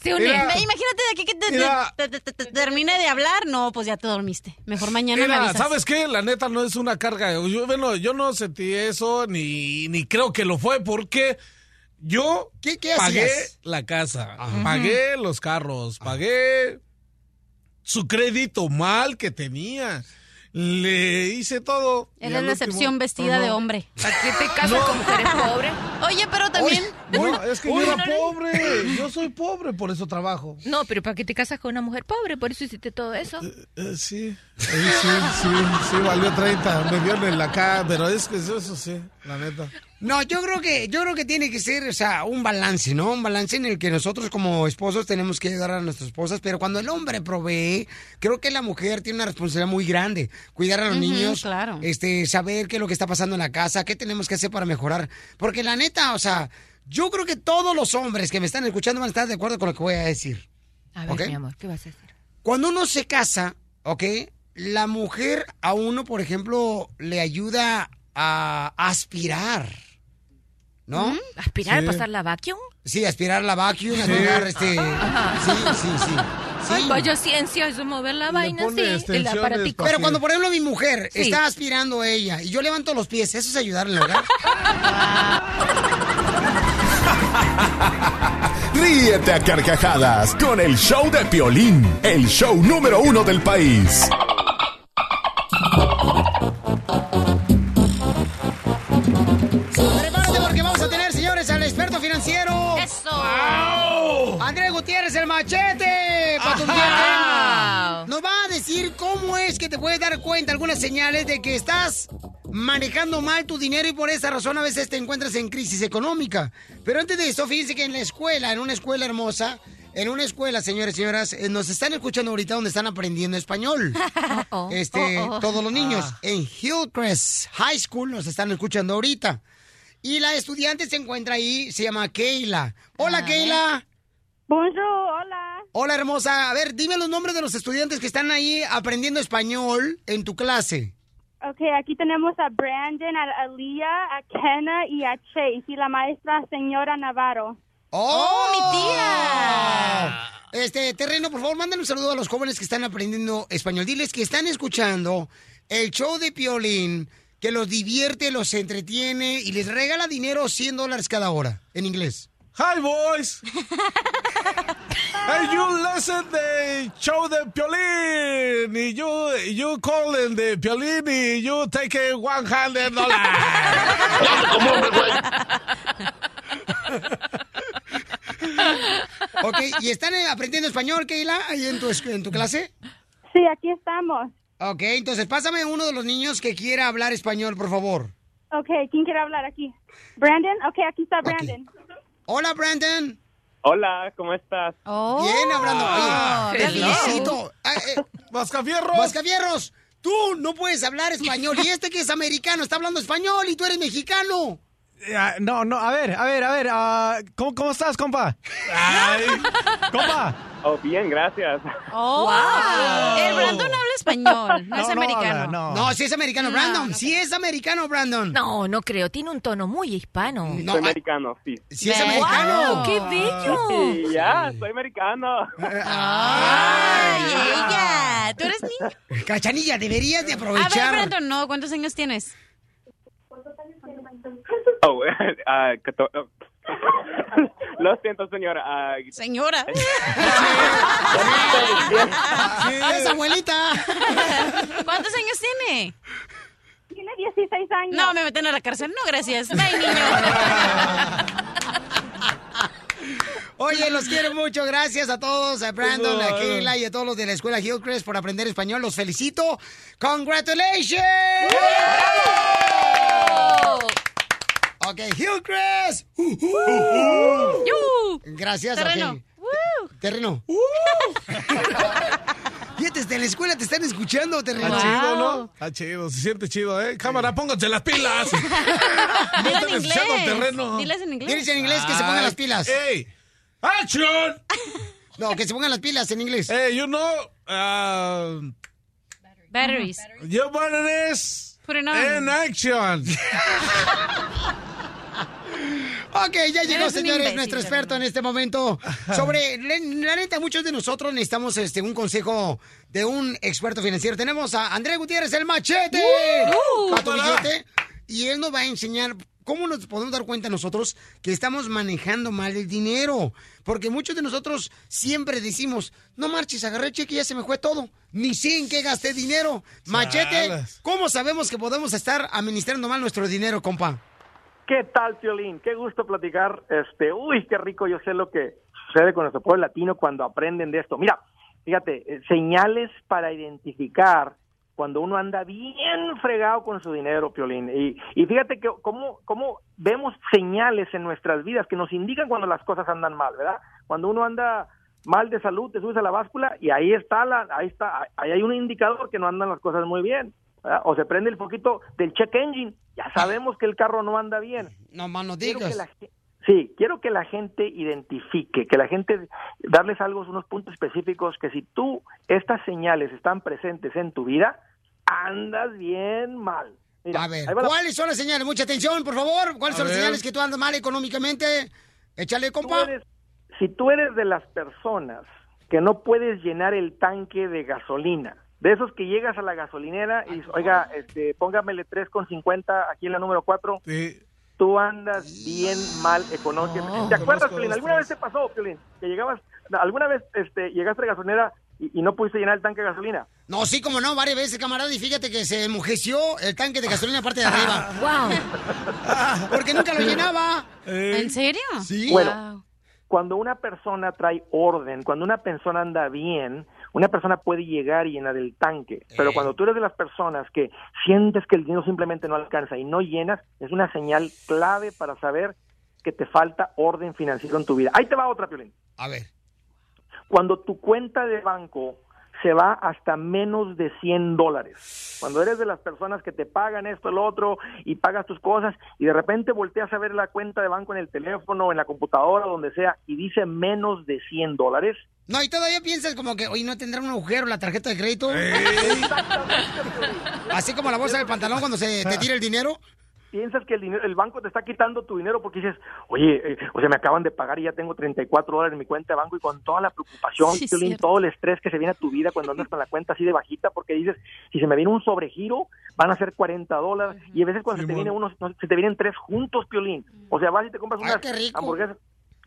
Imagínate de aquí que te, te- Mira. te- te- te- te termine de hablar. No, pues ya te dormiste. Mejor mañana me avisas. ¿sabes qué? La neta no es una carga. Yo, bueno, yo no sentí eso, ni, ni creo que lo fue, porque yo ¿Qué, qué pagué la casa, pagué los carros, pagué su crédito mal que tenía. Le hice todo. Eres al la último- excepción vestida no, de hombre. ¿Para qué te casas con mujeres pobres? Oye, pero también... No, es que yo era no, no. pobre. Yo soy pobre, por eso trabajo. No, pero ¿para qué te casas con una mujer pobre? Por eso hiciste todo eso. Eh, sí, sí, sí, sí, sí, valió 30. Me dio en la cara, pero es que eso, eso sí, la neta. No, yo creo que yo creo que tiene que ser, o sea, un balance, ¿no? Un balance en el que nosotros como esposos tenemos que ayudar a nuestras esposas, pero cuando el hombre provee, creo que la mujer tiene una responsabilidad muy grande, cuidar a los niños, claro. este, saber qué es lo que está pasando en la casa, qué tenemos que hacer para mejorar, porque la neta, o sea, yo creo que todos los hombres que me están escuchando van a estar de acuerdo con lo que voy a decir. A ver, mi amor, ¿qué vas a decir? Cuando uno se casa, ¿ok? La mujer a uno, por ejemplo, le ayuda a aspirar, ¿no? ¿Mm? ¿Aspirar, Sí. pasar la vacuum? Sí, aspirar la vacuum, Sí. aspirar este... Ajá. Sí, sí, sí. Ay, Sí. vaya ciencia, eso mover la vaina, sí, el aparatico. Pero cuando, por ejemplo, mi mujer Sí. está aspirando ella y yo levanto los pies, ¿eso es ayudarle en el hogar? Ríete a carcajadas con el show de Piolín, el show número uno del país. Te puedes dar cuenta, algunas señales de que estás manejando mal tu dinero y por esa razón a veces te encuentras en crisis económica. Pero antes de eso, fíjense que en la escuela, en una escuela hermosa, En una escuela, señores y señoras, eh, nos están escuchando ahorita donde están aprendiendo español. Este, Oh, oh. todos los niños. Ah. En Hillcrest High School nos están escuchando ahorita. Y la estudiante se encuentra ahí, se llama Keila. Hola, Keila. Bonjour, hola. Hola, hermosa. A ver, dime los nombres de los estudiantes que están ahí aprendiendo español en tu clase. Ok, aquí tenemos a Brandon, a Aliyah, a Kenna y a Chase. Y la maestra, señora Navarro. ¡Oh, mi tía! Este, terreno, por favor, mándale un saludo a los jóvenes que están aprendiendo español. Diles que están escuchando el show de Piolín, que los divierte, los entretiene y les regala dinero 100 dólares cada hora, en inglés. Hi, boys. hey, you listen the show de Piolín. Y you, you call in the Piolín y you take a one hundred Ok, ¿y están aprendiendo español, Keila, ahí en tu, escu- en tu clase? Sí, aquí estamos. Ok, entonces pásame uno de los niños que quiera hablar español, por favor. Ok, ¿quién quiere hablar aquí? Brandon, ok, aquí está Brandon. Hola, Brandon. Hola, ¿cómo estás? Bien, hablando. Ah, Oye, te felicito. Ah, eh, ¡Mascafierros! ¡Mascafierros! Tú no puedes hablar español. Y este que es americano está hablando español y tú eres mexicano. Ah, no, no, a ver, a ver, a ver. ah, ¿cómo, ¿Cómo estás, compa? Compa. Oh, bien, gracias. Oh, Wow. El Brandon habla español, no, es americano. No, sí es americano, No, Brandon. no Sí es americano, Brandon. No, no creo. Tiene un tono muy hispano. soy americano, sí. Sí es americano. Wow, ¡Qué bello! Sí, ya, soy americano. Ay, ella. ¿Tú eres niño? Cachanilla, deberías de A ver, aprovechar. Brandon, no. ¿Cuántos años tienes? Oh, ah, cato- oh. Lo siento, señora. ah, Señora. ¡Es abuelita! ¿Cuántos años tiene? Tiene 16 años. No, me meten a la cárcel. No, gracias. Bye, niño. Oye, los quiero mucho. Gracias a todos, a Brandon, a Ay. Keila y a todos los de la escuela Hillcrest por aprender español. Los felicito. ¡Congratulations! Ok, Hillcrest. Uh, uh. Gracias. Terreno. Terreno. Fíjate, desde la escuela te están escuchando, Terreno. Está chido, ¿no? Está chido, se siente chido, ¿eh? Cámara, pónganse las pilas. no están en escuchando el inglés. terreno. Diles en inglés. Diles en inglés que se pongan las pilas. ¡Ey! ¡Action! No, que se pongan las pilas en inglés. Hey, you know, uh, Batteries. your button is Put it on. in action. Ok, ya llegó, señores, imbécil, nuestro experto en este momento sobre, la, neta, muchos de nosotros necesitamos este un consejo de un experto financiero. Tenemos a Andrés Gutiérrez, el machete, Uh, Pato. Billete, y él nos va a enseñar cómo nos podemos dar cuenta nosotros que estamos manejando mal el dinero. Porque muchos de nosotros siempre decimos, no marches, agarré el cheque y ya se me fue todo. Ni sé en qué gasté dinero. Machete. ¿cómo sabemos que podemos estar administrando mal nuestro dinero, compa? ¿Qué tal, Piolín? Qué gusto platicar. Este, uy, qué rico. Yo sé lo que sucede con nuestro pueblo latino cuando aprenden de esto. Mira, fíjate, eh, señales para identificar cuando uno anda bien fregado con su dinero, Piolín. Y, y fíjate que cómo, cómo vemos señales en nuestras vidas que nos indican cuando las cosas andan mal, ¿verdad? Cuando uno anda mal de salud, te subes a la báscula y ahí está la, ahí está, ahí hay un indicador que no andan las cosas muy bien. ¿Verdad? O se prende el poquito del check engine, ya sabemos que el carro no anda bien. No más no Quiero digas. que la Sí, quiero que la gente identifique, que la gente darles algo, unos puntos específicos, que si tú, estas señales están presentes en tu vida, andas bien mal. Mira, A ver, ¿cuáles son las señales? Mucha atención, por favor. ¿Cuáles A son las señales que tú andas mal económicamente? Échale, Tú compa. eres- si tú eres de las personas que no puedes llenar el tanque de gasolina, de esos que llegas a la gasolinera y dices, oiga, este, póngamele 3,50 aquí en la número 4, tú andas bien mal económicamente. ¿Te acuerdas, Piolín? ¿Alguna vez te pasó, Piolín, que llegabas, alguna vez este, llegaste a la gasolinera y, y no pudiste llenar el tanque de gasolina? No, sí, como no, varias veces, camarada. Y fíjate que se enmujeció el tanque de gasolina parte de arriba. ¡Wow! Porque nunca lo llenaba. ¿En serio? Sí. Bueno, cuando una persona trae orden, cuando una persona anda bien, una persona puede llegar y llenar el tanque. Pero cuando tú eres de las personas que sientes que el dinero simplemente no alcanza y no llenas, es una señal clave para saber que te falta orden financiero en tu vida. Ahí te va otra, Piolín. A ver. cuando tu cuenta de banco se va hasta menos de 100 dólares. Cuando eres de las personas que te pagan esto, el otro, y pagas tus cosas, y de repente volteas a ver la cuenta de banco en el teléfono, en la computadora, donde sea, y dice menos de 100 dólares. No, y todavía piensas como que, hoy no tendrá un agujero la tarjeta de crédito. Así como la bolsa del pantalón cuando se te tira el dinero. Piensas que el, dinero, el banco te está quitando tu dinero porque dices, oye, eh, o sea, me acaban de pagar y ya tengo 34 dólares en mi cuenta de banco y con toda la preocupación, Sí, Piolín, todo el estrés que se viene a tu vida cuando andas con la cuenta así de bajita porque dices, si se me viene un sobregiro, van a ser 40 dólares y a veces cuando se te viene uno, no, se te vienen tres juntos, Piolín. O sea, vas y te compras Ay, unas hamburguesas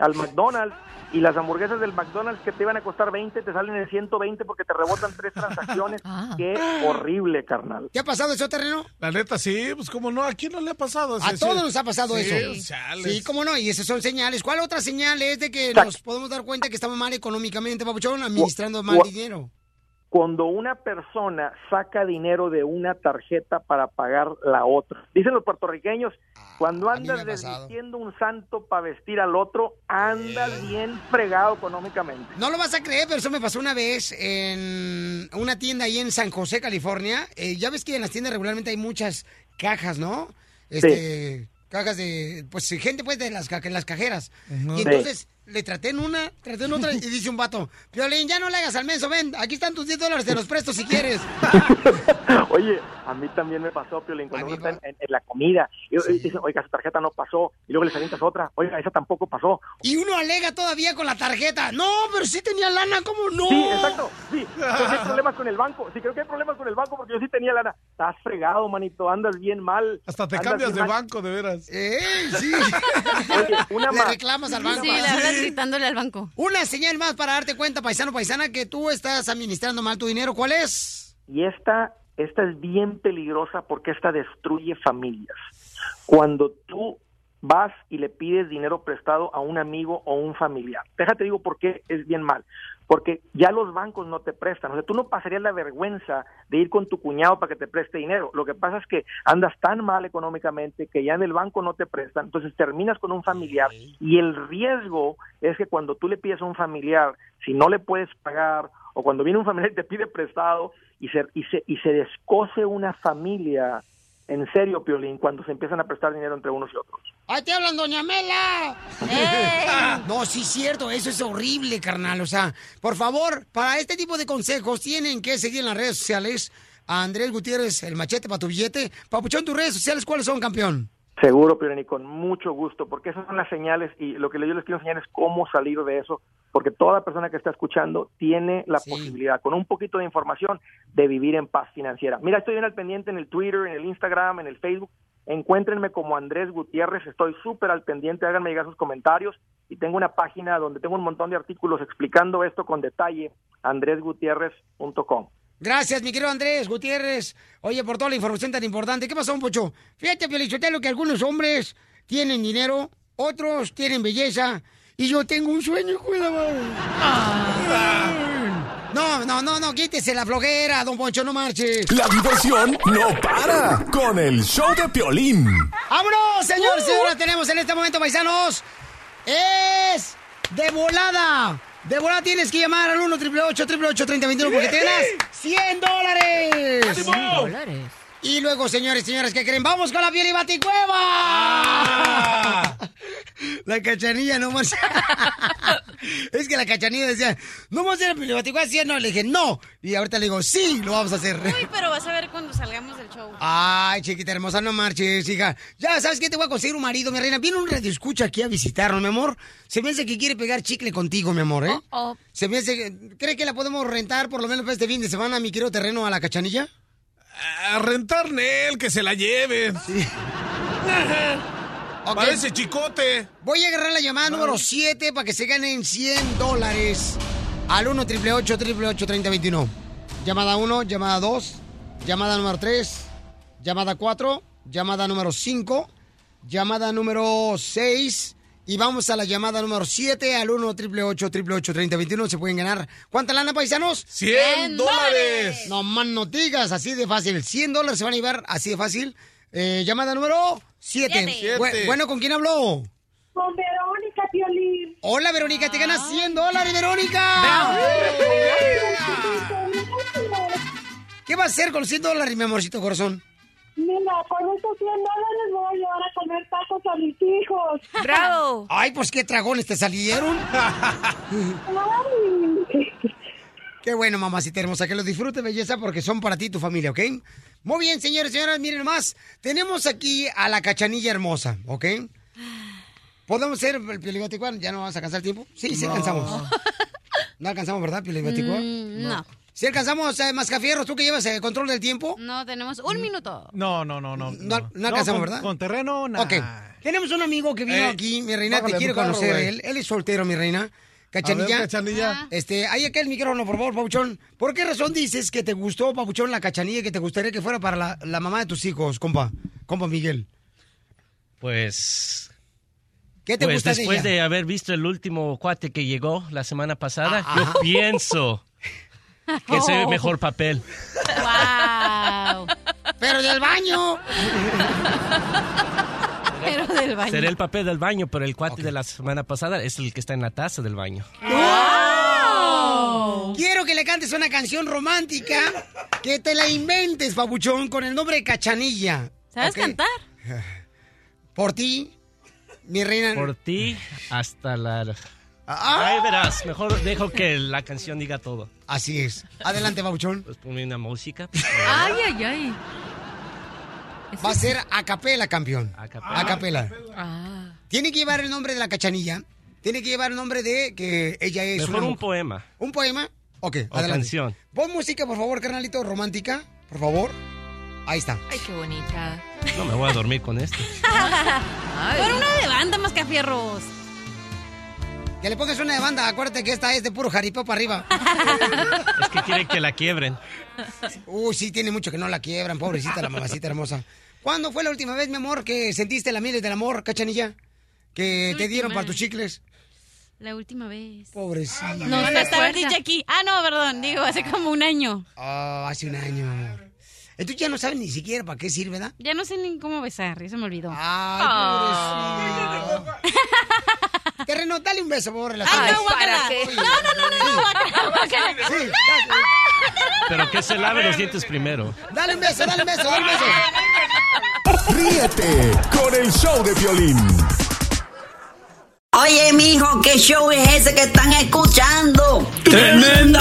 al McDonald's y las hamburguesas del McDonald's que te iban a costar 20 te salen en 120 porque te rebotan tres transacciones. Qué horrible, carnal. ¿Qué ha pasado eso, terreno? La neta, sí, pues cómo no, ¿a quién no le ha pasado? A Sí, todos nos ha pasado Sí, eso. chales. Sí, cómo no, y esas son señales. ¿Cuál otra señal es de que nos podemos dar cuenta que estamos mal económicamente, papuchón, administrando mal dinero? Cuando una persona saca dinero de una tarjeta para pagar la otra. Dicen los puertorriqueños, cuando andas desvistiendo un santo para vestir al otro, andas bien fregado económicamente. No lo vas a creer, pero eso me pasó una vez en una tienda ahí en San José, California. Eh, ya ves que en las tiendas regularmente hay muchas cajas, ¿no? Este, cajas de, pues gente pues de las, ca- las cajeras. Y Sí. Le traté en una, traté en otra y dice un vato, Violín, ya no le hagas al menso, ven, aquí están tus 10 dólares, te los presto si quieres. Oye, a mí también me pasó, Piolín, cuando uno está en, la comida, y y dice, oiga, su tarjeta no pasó, y luego les avientas otra, oiga, esa tampoco pasó. Y uno alega todavía con la tarjeta, no, pero sí tenía lana, ¿cómo no? Sí, exacto, sí. Entonces hay problemas con el banco. Sí, creo que hay problemas con el banco porque yo sí tenía lana. Estás fregado, manito, andas bien mal. Hasta te cambias de mal. banco, de veras. ¡Eh, sí! Oye, una Le más. reclamas al banco. Sí, le hablas gritándole al banco. Una señal más para darte cuenta, paisano, paisana, que tú estás administrando mal tu dinero. ¿Cuál es? Y esta, esta es bien peligrosa porque esta destruye familias. Cuando tú vas y le pides dinero prestado a un amigo o un familiar. Déjate digo por qué es bien mal. Porque ya los bancos no te prestan. O sea, tú no pasarías la vergüenza de ir con tu cuñado para que te preste dinero. Lo que pasa es que andas tan mal económicamente que ya en el banco no te prestan. Entonces terminas con un familiar y el riesgo es que cuando tú le pides a un familiar, si no le puedes pagar o cuando viene un familiar y te pide prestado y se, y se, y se descoce una familia, en serio, Piolín, cuando se empiezan a prestar dinero entre unos y otros. ¡Ahí te hablan, doña Mela! No, sí, cierto, eso es horrible, carnal. O sea, por favor, para este tipo de consejos tienen que seguir en las redes sociales a Andrés Gutiérrez, el machete para tu billete. Papuchón, tus redes sociales, ¿cuáles son, campeón? Seguro, Piolín, y con mucho gusto, porque esas son las señales y lo que yo les quiero enseñar es cómo salir de eso, porque toda persona que está escuchando tiene la posibilidad, con un poquito de información, de vivir en paz financiera. Mira, estoy bien al pendiente en el Twitter, en el Instagram, en el Facebook. Encuéntrenme como Andrés Gutiérrez, estoy súper al pendiente, háganme llegar sus comentarios y tengo una página donde tengo un montón de artículos explicando esto con detalle, andresgutierrez.com. Gracias, mi querido Andrés Gutiérrez. Oye, por toda la información tan importante. ¿Qué pasó, Pocho? Fíjate, Felicitelo, que algunos hombres tienen dinero, otros tienen belleza, y yo tengo un sueño, hijo de la madre. No, no, no, no, quítese la flojera, don Poncho, no marches. La diversión no para con el show de Piolín. ¡Vámonos, señores! Uh. Señoras, tenemos en este momento, paisanos. Es de volada. De volada tienes que llamar al 1 888 3021 porque te ganas 100 dólares. 100 dólares. Y luego, señores, señoras, ¿qué creen? ¡Vamos con la piel y baticueva! Ah. La cachanilla no más. es que la cachanilla decía, no vamos a hacer la piel y baticueva, ¿sí no? Le dije, no. Y ahorita le digo, sí, lo vamos a hacer. Uy, pero vas a ver cuando salgamos del show. Ay, chiquita hermosa, no marches, hija. Ya, ¿sabes qué? Te voy a conseguir un marido, mi reina. Viene un radio escucha aquí a visitarnos, mi amor. Se me hace que quiere pegar chicle contigo, mi amor, ¿eh? Oh, Se me hace que... ¿Cree que la podemos rentar por lo menos para este fin de semana, mi querido terreno, a la cachanilla? A rentar Nel, que se la lleve. Ok. Parece chicote. Voy a agarrar la llamada número 7 para que se ganen 100 dólares. Al 1 888 888 3021 Llamada 1, llamada 2, llamada número 3, llamada 4, llamada número 5, llamada número 6 y vamos a la llamada número 7 al 1 888 888 3021 Se pueden ganar. ¿Cuánta lana, paisanos? 100 dólares. No más no digas, así de fácil. 100 dólares se van a llevar así de fácil. Eh, llamada número 7. Siete. Bueno, ¿con quién habló? Con Verónica Piolín. Hola, Verónica, te ganas 100 dólares, Verónica. ¿Qué vas a hacer con los 100 dólares, mi amorcito corazón? Mira, con estos 100 dólares voy a llevar a comer tacos a mis hijos. ¡Bravo! Ay, pues qué dragones te salieron. Qué bueno, mamacita hermosa, que los disfrutes, belleza, porque son para ti y tu familia, ¿ok? Muy bien, señores y señoras, miren más. Tenemos aquí a la cachanilla hermosa, ¿ok? ¿Podemos ser el Piolibaticuán? ¿Ya no vamos a alcanzar tiempo? Sí, sí No. alcanzamos. No alcanzamos, ¿verdad, Piolibaticuán? Mm, no. ¿Sí alcanzamos, eh, Mascafierros? ¿Tú que llevas el control del tiempo? No, tenemos un minuto. No, no, no, no. No, no alcanzamos, con- ¿verdad? Con terreno, nada. Ok. Tenemos un amigo que vino Eh, aquí, mi reina, te bájale a quiere tu carro, conocer él. Él es soltero, mi reina. Cachanilla. Ver, Cachanilla. Este, ahí acá el micrófono, por favor, Pabuchón. ¿Por qué razón dices que te gustó, Pabuchón, la cachanilla y que te gustaría que fuera para la, la mamá de tus hijos, compa? Compa Miguel. Pues. ¿Qué te pues gusta de después ella? de haber visto el último cuate que llegó la semana pasada, Ah, yo pienso que se ve mejor papel. ¡Wow! Pero del baño. Pero del baño. Será el papel del baño, pero el cuate de la semana pasada es el que está en la taza del baño. Quiero que le cantes una canción romántica que te la inventes, Pabuchón, con el nombre de Cachanilla. ¿Sabes cantar? Por ti, mi reina. Por ti hasta la... Ah. Ahí verás, mejor dejo que la canción diga todo. Así es. Adelante, Pabuchón. Pues ponme una música. Ay, ay, ay. Va a ser a capela, campeón. A capela. capela. Ah. Tiene que llevar el nombre de la cachanilla. Tiene que llevar el nombre de que ella es Mejor una un poema. ¿Un poema? Ok, O adelante. canción. Pon música, por favor, carnalito, romántica. Por favor. Ahí está. Ay, qué bonita. No me voy a dormir con esto. Pon una de banda, mascafierros. Que le pongas una de banda. Acuérdate que esta es de puro jaripeo para arriba. Es que quieren que la quiebren. Uy, sí, tiene mucho que no la quiebran, pobrecita la mamacita hermosa. ¿Cuándo fue la última vez, mi amor, que sentiste la miel del amor, cachanilla? Que te dieron para tus chicles. La última vez. Pobrecita. No, hasta haber dicho aquí. Ah, no, perdón, digo, hace como un año. Ah, hace un año, amor. Entonces ya no sabes ni siquiera para qué sirve, ¿verdad? Ya no sé ni cómo besar, ya se me olvidó. Ay, pobrecito. Terreno, dale un beso, por favor. la Ay, no, guácala. Oye. No, no, no, no, no, guácala. Sí, Pero que se lave los dientes primero. dale un beso, dale un beso, dale un beso. Ríete con el show de violín. Oye, mijo, ¿qué show es ese que están escuchando? ¡Tremenda